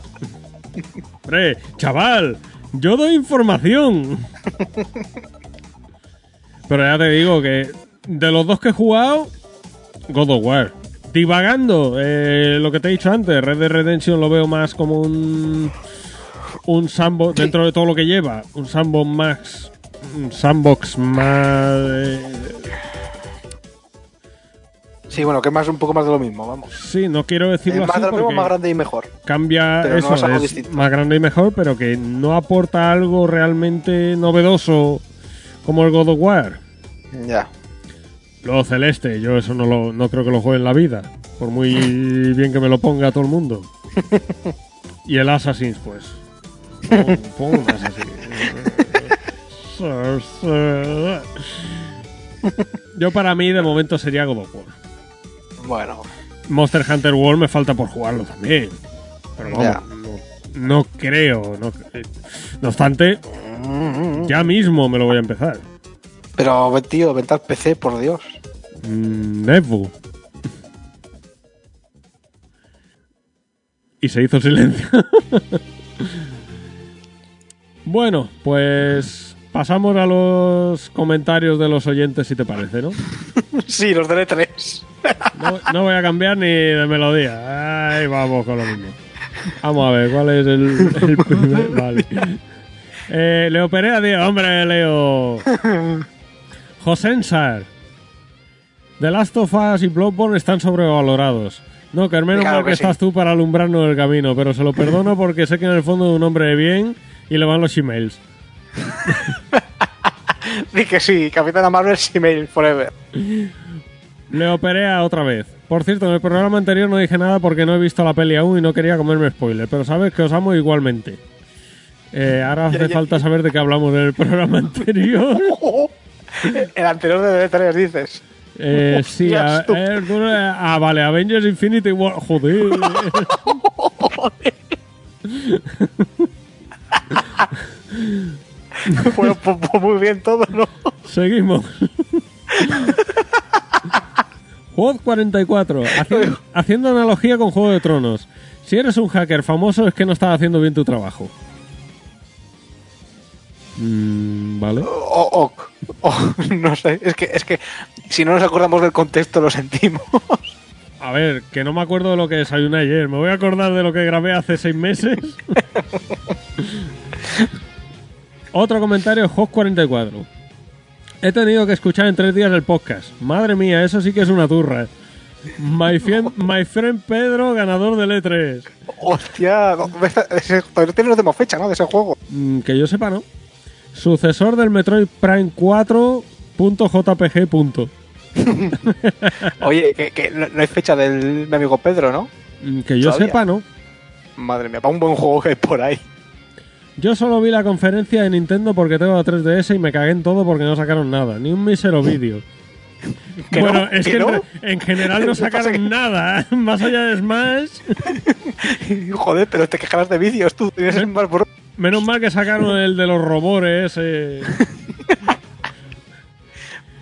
Hombre, chaval, yo doy información. Pero ya te digo que de los dos que he jugado, God of War. Divagando, eh, lo que te he dicho antes, Red Dead Redemption lo veo más como un un sandbox dentro de todo lo que lleva, un sandbox más un sandbox más eh, Sí, bueno, que más un poco más de lo mismo, vamos. sí, no quiero decirlo Eh, más así de lo mismo, porque más grande y mejor. cambia Pero no eso, es algo es distinto. más grande y mejor, pero que no aporta algo realmente novedoso como el God of War. Ya. Luego Celeste, yo eso no, lo, no creo que lo juegue en la vida, por muy bien que me lo ponga todo el mundo. Y el Assassin's, pues. Pon, pon un Assassin's. Yo para mí de momento sería God of War. Bueno, Monster Hunter World me falta por jugarlo también. Pero vamos, no, no creo. No, no obstante, ya mismo me lo voy a empezar. pero tío, vente al PC, por Dios. Mm, Nevu. Y se hizo silencio. bueno, pues pasamos a los comentarios de los oyentes, si te parece, ¿no? sí, los de 3 No, no voy a cambiar ni de melodía. Ay, vamos con lo mismo. Vamos a ver, ¿cuál es el, el primer? Vale. Eh, Leo Perea, tío. Hombre, Leo. Josensar. The Last of Us y Bloodborne están sobrevalorados. No, que al menos Claro que, que sí. estás tú para alumbrarnos el camino, pero se lo perdono porque sé que en el fondo es un hombre de bien y le van los emails. Di que sí, Capitana Marvel, Gmail, forever. Leo Perea otra vez. Por cierto, en el programa anterior no dije nada porque no he visto la peli aún y no quería comerme spoiler, pero sabes que os amo igualmente. Eh, ahora hace Ya, ya. falta saber de qué hablamos en el programa anterior. El anterior de D3, dices. Eh, sí, a- eh, eh, ah, vale, Avengers Infinity War. Joder. bueno, pues, pues muy bien todo, ¿no? Seguimos. Juego 44. Haciendo, haciendo analogía con Juego de Tronos. Si eres un hacker famoso es que no estás haciendo bien tu trabajo. Mm, vale. O, o- o- no sé, es que, es que si no nos acordamos del contexto lo sentimos. A ver, que no me acuerdo de lo que desayuné ayer. Me voy a acordar de lo que grabé hace seis meses. Otro comentario, Hot44. He tenido que escuchar en tres días el podcast. Madre mía, eso sí que es una turra. My, fien- my friend Pedro, ganador del E3. Hostia, todavía los demos fecha, ¿no? De ese juego. Mm, que yo sepa, ¿no? Sucesor del Metroid Prime 4.jpg. punto. Oye, que, que no, no hay fecha del mi amigo Pedro, ¿no? Mm, Que yo sepa, no. Madre mía, para un buen juego que hay por ahí. Yo solo vi la conferencia de Nintendo porque tengo la 3DS y me cagué en todo porque no sacaron nada, ni un mísero vídeo. ¿Que bueno, no? es ¿Que que en, no? re- en general no sacaron que- nada, más allá de Smash. Joder, pero te quejarás de vídeos, tú tienes el más bro- Menos mal que sacaron el de los robores. eh.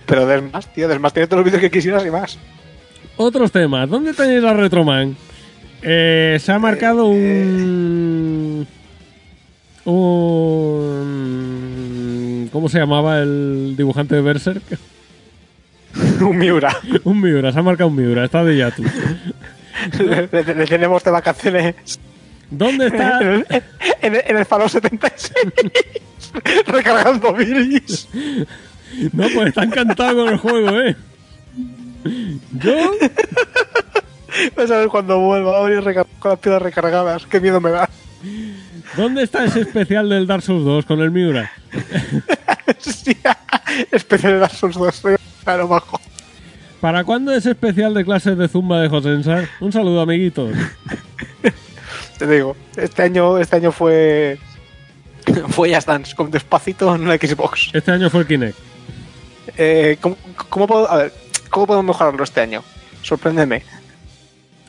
Pero del más, tío, del más tiene todos los vídeos que quisieras y más. Otros temas. ¿Dónde tenéis la Retroman? Eh, se ha marcado un. Un. ¿Cómo se llamaba el dibujante de Berserk? un Miura. Un Miura, se ha marcado un Miura, está de Yatu. le, le- le tenemos de vacaciones ¿Dónde está? en el, en en el Fallout 76. recargando bilis. No, pues está encantado con el juego, ¿eh? Yo, No sabes cuándo vuelva a recar- con las piedras recargadas. Qué miedo me da. ¿dónde está ese especial del Dark Souls 2 con el Miura? Especial de Dark Souls 2. soy Claro, bajo. ¿Para cuándo ese especial de clases de Zumba de Josensar? Un saludo, amiguitos. Te digo, este año, este año fue. Fue Just Dance con despacito en la Xbox. Este año fue el Kinect. Eh, ¿cómo, cómo puedo, a ver, ¿Cómo podemos mejorarlo este año? Sorpréndeme.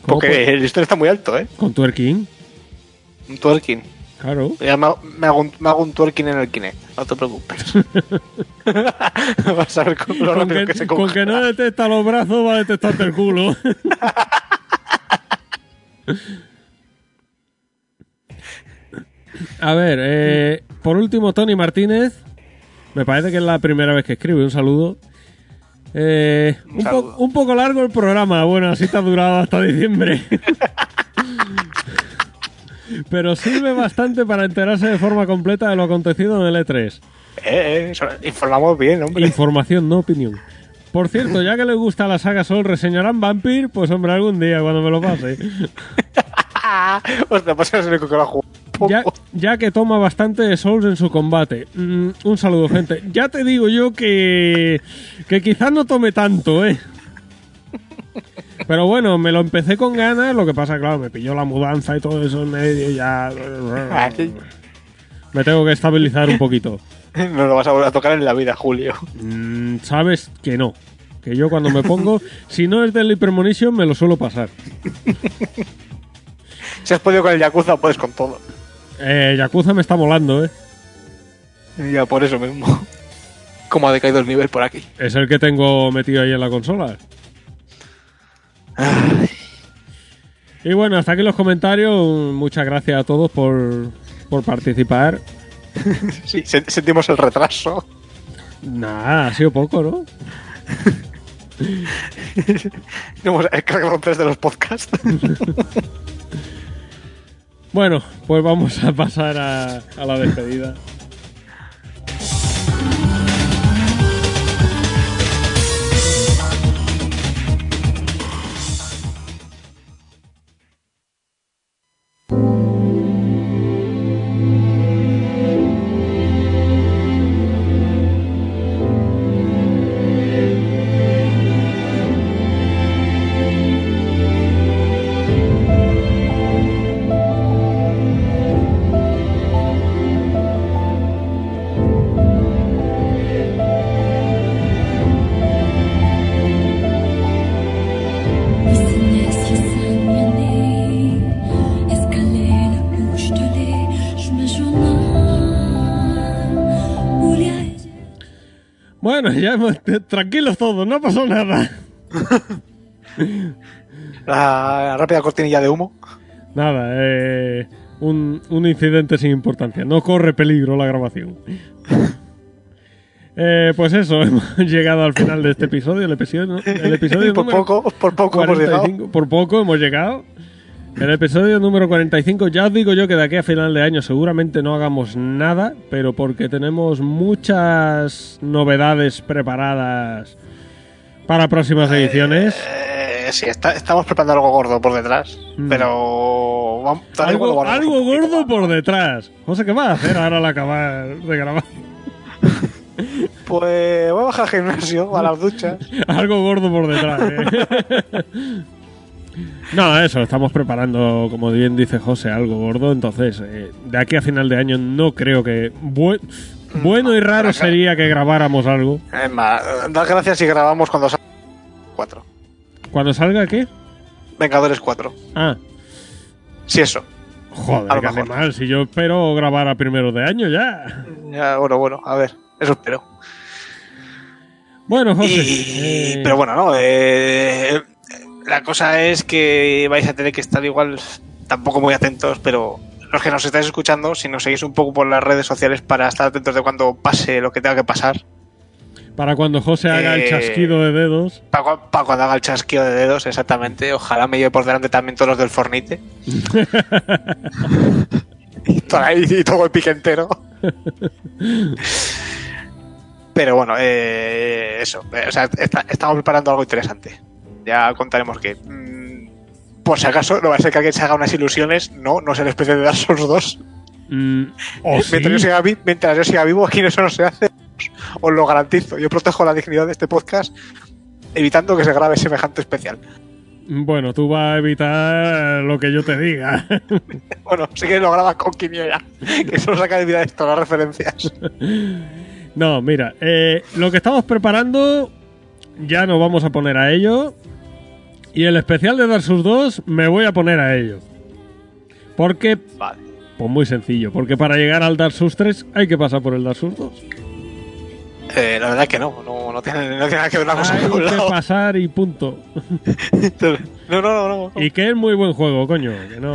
¿Cómo Porque puede- el listón está muy alto, ¿eh? Con twerking, Un twerking. claro. Ya me, hago- me hago un, me hago un twerking en el Kinect, no te preocupes. Vas a ver con lo Con rápido que, que, se con coge. que no detecta los brazos, va a detectarte el culo. A ver, eh, por último, Tony Martínez. Me parece que es la primera vez que escribe. Un saludo. Eh, Un un, po- saludo. un poco largo el programa. Bueno, así ha durado hasta diciembre. Pero sirve bastante para enterarse de forma completa de lo acontecido en el E3. Eh, eh, informamos bien, hombre. Información, no opinión. Por cierto, ya que les gusta la saga Sol, ¿reseñarán Vampir? Pues hombre, algún día cuando me lo pase. Hostia, pues es el único que lo ha jugado. Ya, ya que toma bastante de Souls en su combate. Mm, un saludo, gente. Ya te digo yo que, que quizás no tome tanto, ¿eh? Pero bueno, me lo empecé con ganas, lo que pasa, claro, me pilló la mudanza y todo eso en medio ya... Ay. Me tengo que estabilizar un poquito. No lo vas a volver a tocar en la vida, Julio. Mm, Sabes que no. Que yo cuando me pongo, si no es del Hypermonition, me lo suelo pasar. Si has podido con el Yakuza, puedes con todo. Eh, Yakuza me está molando, ¿eh? Ya por eso mismo. Cómo ha decaído el nivel por aquí. Es el que tengo metido ahí en la consola. Y bueno, hasta aquí los comentarios. Muchas gracias a todos por, por participar. Sí, sen- sentimos el retraso. Nada, ha sido poco, ¿no? Hemos cargado tres de los podcasts. Bueno, pues vamos a pasar a, la despedida. Tranquilos todos, no pasó nada. La rápida cortinilla de humo. Nada, eh, un, un incidente sin importancia. No corre peligro la grabación. Eh, pues eso, hemos llegado al final de este episodio. El episodio, el episodio por número poco, por poco hemos llegado. 45. Por poco hemos llegado. El episodio número 45. Ya os digo yo que de aquí a final de año seguramente no hagamos nada, pero porque tenemos muchas novedades preparadas para próximas ediciones. Eh, sí, está- estamos preparando algo gordo por detrás. Mm. Pero. Vamos, Algo, guardamos algo gordo por detrás. José, ¿qué vas a hacer ahora al acabar de grabar? Pues voy a bajar al gimnasio, a las duchas. Algo gordo por detrás. ¿eh? no, eso, estamos preparando, como bien dice José, algo gordo. Entonces, eh, de aquí a final de año no creo que... bu- bueno y raro sería que grabáramos algo. Es más, das gracias si grabamos cuando salga 4. Cuando salga, ¿qué? Vengadores 4. Ah, Si eso. joder, A lo qué mejor. animal. Si yo espero grabar a primero de año ya. Ya, bueno, bueno, a ver, eso espero. Bueno, José. Y- eh, Pero bueno, no. eh, la cosa es que vais a tener que estar igual, tampoco muy atentos, pero los que nos estáis escuchando, si nos seguís un poco por las redes sociales para estar atentos de cuando pase lo que tenga que pasar, Para cuando José haga el eh, chasquido de dedos. para, cuando haga el chasquido de dedos, exactamente. Ojalá me lleve por delante también todos los del Fornite. y, todo ahí, y todo el pique entero. Pero bueno, eh, eso. o sea, está- estamos preparando algo interesante. Ya contaremos que. mm, por si acaso, no va a ser que alguien se haga unas ilusiones. No, no es el especie de Dark Souls 2. Mm, ¿o sí? Mientras, yo siga, vi- mientras yo siga vivo, aquí eso no se hace. Os lo garantizo. Yo protejo la dignidad de este podcast evitando que se grabe semejante especial. Bueno, tú vas a evitar lo que yo te diga. Bueno, sí que lo grabas con quiniela. Que eso saca de vida esto, las referencias. no, mira, eh, lo que estamos preparando ya nos vamos a poner a ello. Y el especial de Dark Souls 2 me voy a poner a ello. Porque, Vale. pues muy sencillo, porque para llegar al Dark Souls 3 hay que pasar por el Dark Souls 2. Eh, la verdad es que no, no, no, tiene, no tiene nada que ver una cosa Hay con que pasar y punto. No, no, no, no. Y que es muy buen juego, coño. Que no.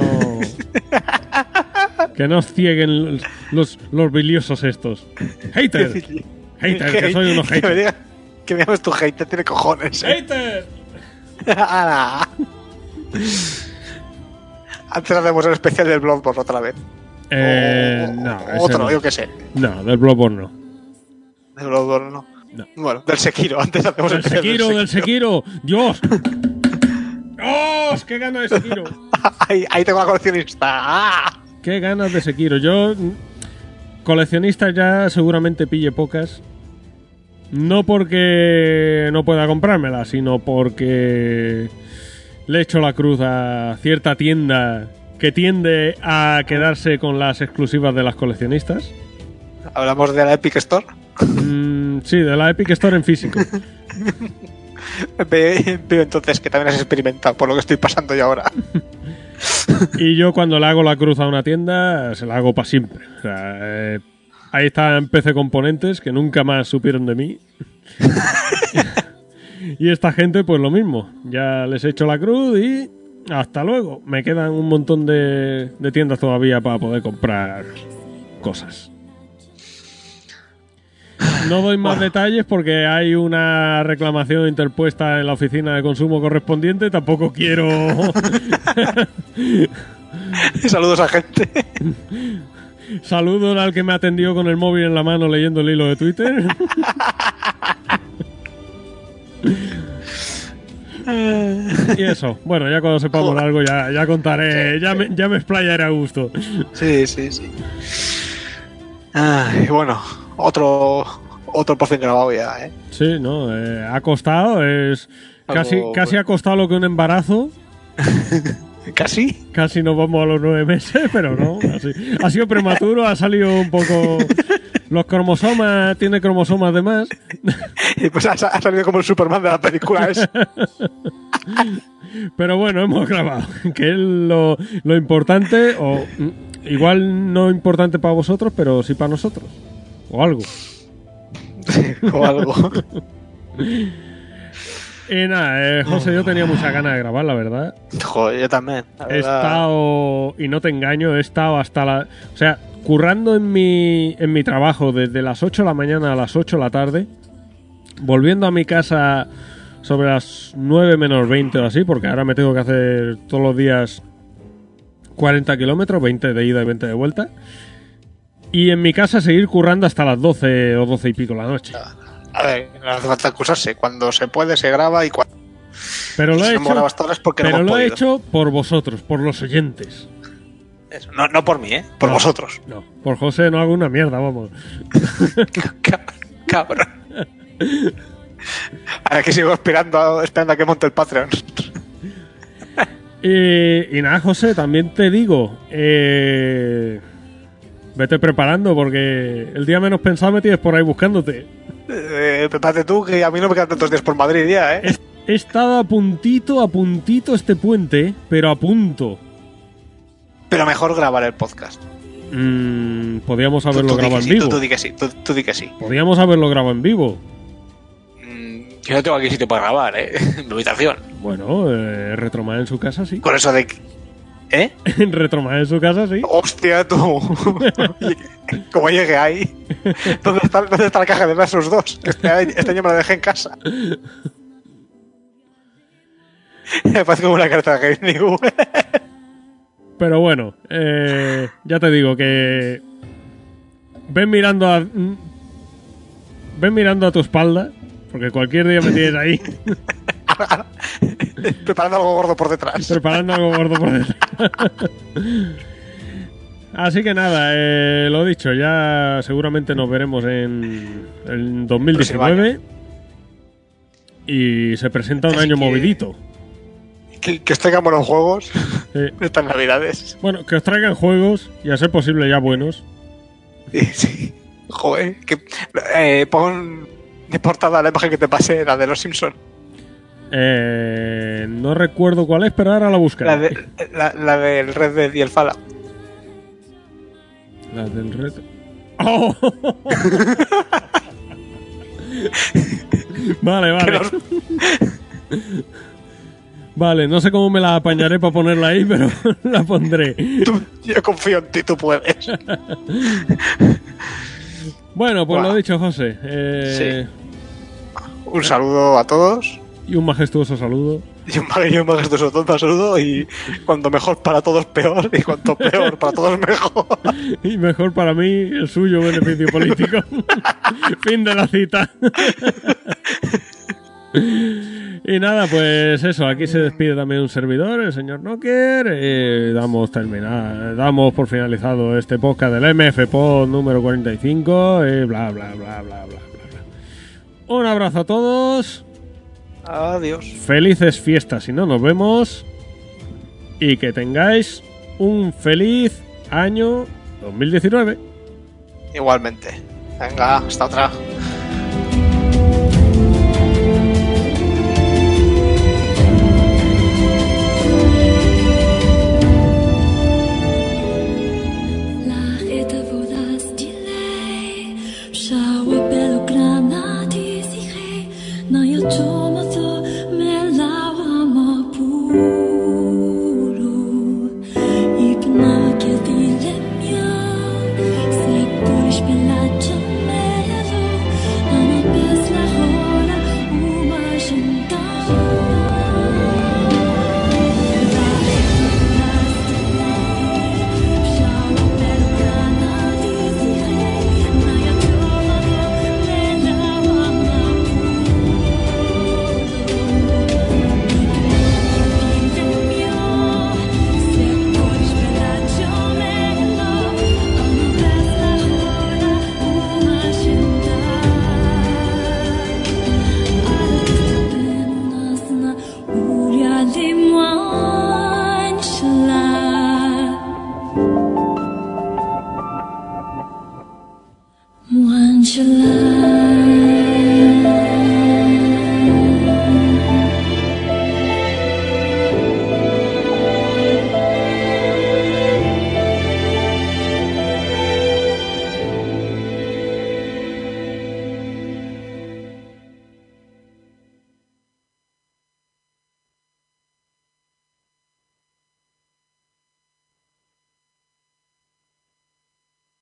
que no os cieguen los, los biliosos estos. ¡Hater! ¡Hater! Que soy unos Que me diga- que me llames tu hater, tiene cojones. ¿eh? ¡Hater! Antes hacemos el especial del Bloodborne otra vez. Eh, O- no, otro, no. yo qué sé. No, del Bloodborne no. Del Bloodborne no. No. Bueno, del Sekiro. Antes hacemos ¡Del el especial Sekiro, del Sekiro! ¡Dios! ¡Dios! ¡Qué ganas de Sekiro! ahí, ahí tengo la coleccionista. ¡Ah! ¡Qué ganas de Sekiro! Yo, mm, coleccionistas ya seguramente pille pocas. No porque no pueda comprármela, sino porque le he hecho la cruz a cierta tienda que tiende a quedarse con las exclusivas de las coleccionistas. Hablamos de la Epic Store. Mm, sí, de la Epic Store en físico. Ve- Veo entonces que también has experimentado por lo que estoy pasando yo ahora. Y yo cuando le hago la cruz a una tienda, se la hago para siempre. O sea, eh, ahí están PC Componentes que nunca más supieron de mí. y esta gente, pues lo mismo. Ya les he hecho la cruz y hasta luego. Me quedan un montón de, de tiendas todavía para poder comprar cosas. No doy más detalles porque hay una reclamación interpuesta en la oficina de consumo correspondiente. Tampoco quiero Saludos a gente. Saludos al que me atendió con el móvil en la mano leyendo el hilo de Twitter. y eso, bueno, ya cuando sepamos algo ya, ya contaré, ya me, ya me explayaré a gusto. Sí, sí, sí. Ay, bueno, otro otro por fin grabado ya, ¿eh? Sí, no, eh, ha costado, es casi, casi ha costado lo que un embarazo. Casi. Casi nos vamos a los nueve meses, pero no. ha sido prematuro, ha salido un poco. Los cromosomas, tiene cromosomas de más. Y pues ha, ha salido como el Superman de la película esa. Pero bueno, hemos grabado. Que es lo, lo importante, o mm, igual no importante para vosotros, pero sí para nosotros. O algo. o algo. Y nada, eh, José, yo tenía mucha ganas de grabar, la verdad. Joder, yo también. la He verdad. estado, y no te engaño, he estado hasta la... O sea, currando en mi, en mi trabajo desde las 8 de la mañana a las 8 de la tarde, volviendo a mi casa sobre las 9 menos 20 o así, porque ahora me tengo que hacer todos los días 40 kilómetros, 20 de ida y 20 de vuelta. Y en mi casa seguir currando hasta las 12 o 12 y pico la noche. A ver, no hace falta excusarse. Cuando se puede, se graba y cuando Pero lo he hecho, grabado hasta ahora es porque no pero lo he hecho por vosotros, por los oyentes. Eso, No, no por mí, ¿eh? Por No. vosotros. No, por José no hago una mierda, vamos. Cabrón. Ahora que sigo esperando, esperando a que monte el Patreon. Y, y nada, José, también te digo, eh, vete preparando porque el día menos pensado me tienes por ahí buscándote. Eh, prepárate tú, que a mí no me quedan tantos días por Madrid ya, ¿eh? He estado a puntito, a puntito este puente, pero a punto. Pero mejor grabar el podcast. Mm, podíamos Tú- haberlo tú grabado que en sí, tú, vivo. tú di que sí, tú, di que sí. Podíamos haberlo grabado en vivo. Mm, Yo no tengo aquí sitio para grabar, ¿eh? En mi habitación. Bueno, eh, Retromar en su casa sí. Con eso de... ¿Eh? Retromar en su casa sí. Hostia, tú. Como llegué ahí. ¿Dónde está, dónde está la caja de Versus 2? Este año, este año me la dejé en casa. Me parece como una carta de Gaming. Pero bueno, eh, ya te digo que. Ven mirando a. Ven mirando a tu espalda, porque cualquier día me tienes ahí Preparando algo gordo por detrás. preparando algo gordo por detrás. Así que nada, eh, lo dicho, ya seguramente nos veremos en, en 2019. Y se presenta un Así año que- movidito. Que, que os traigan buenos juegos Eh, estas navidades. bueno, que os traigan juegos y a ser posible ya buenos. Sí, sí. Joder, que, eh, pon de portada la imagen que te pasé, la de los Simpsons. Eh, no recuerdo cuál es, pero ahora la buscaré. La, de, la, la del Red Dead y el Fallout. La del red. ¡Oh! vale, vale. Vale, no sé cómo me la apañaré para ponerla ahí, pero la pondré. tú- yo confío en ti, tú puedes. Bueno, pues Guau. lo dicho, José. Eh, Un saludo a todos. Y un majestuoso saludo. Y un, y un majestuoso tonto saludo. Y cuanto mejor para todos, peor. Y cuanto peor para todos, mejor. Y mejor para mí, el suyo beneficio político. fin de la cita. y nada, pues eso, aquí se despide también un servidor, el señor Nocker. Eh, damos, terminar, damos por finalizado este podcast del MF Pod número 45. Y bla, bla, bla, bla, bla, bla. Un abrazo a todos. Adiós. Felices fiestas si no nos vemos. Y que tengáis un feliz año 2019. Igualmente. Venga, hasta otra.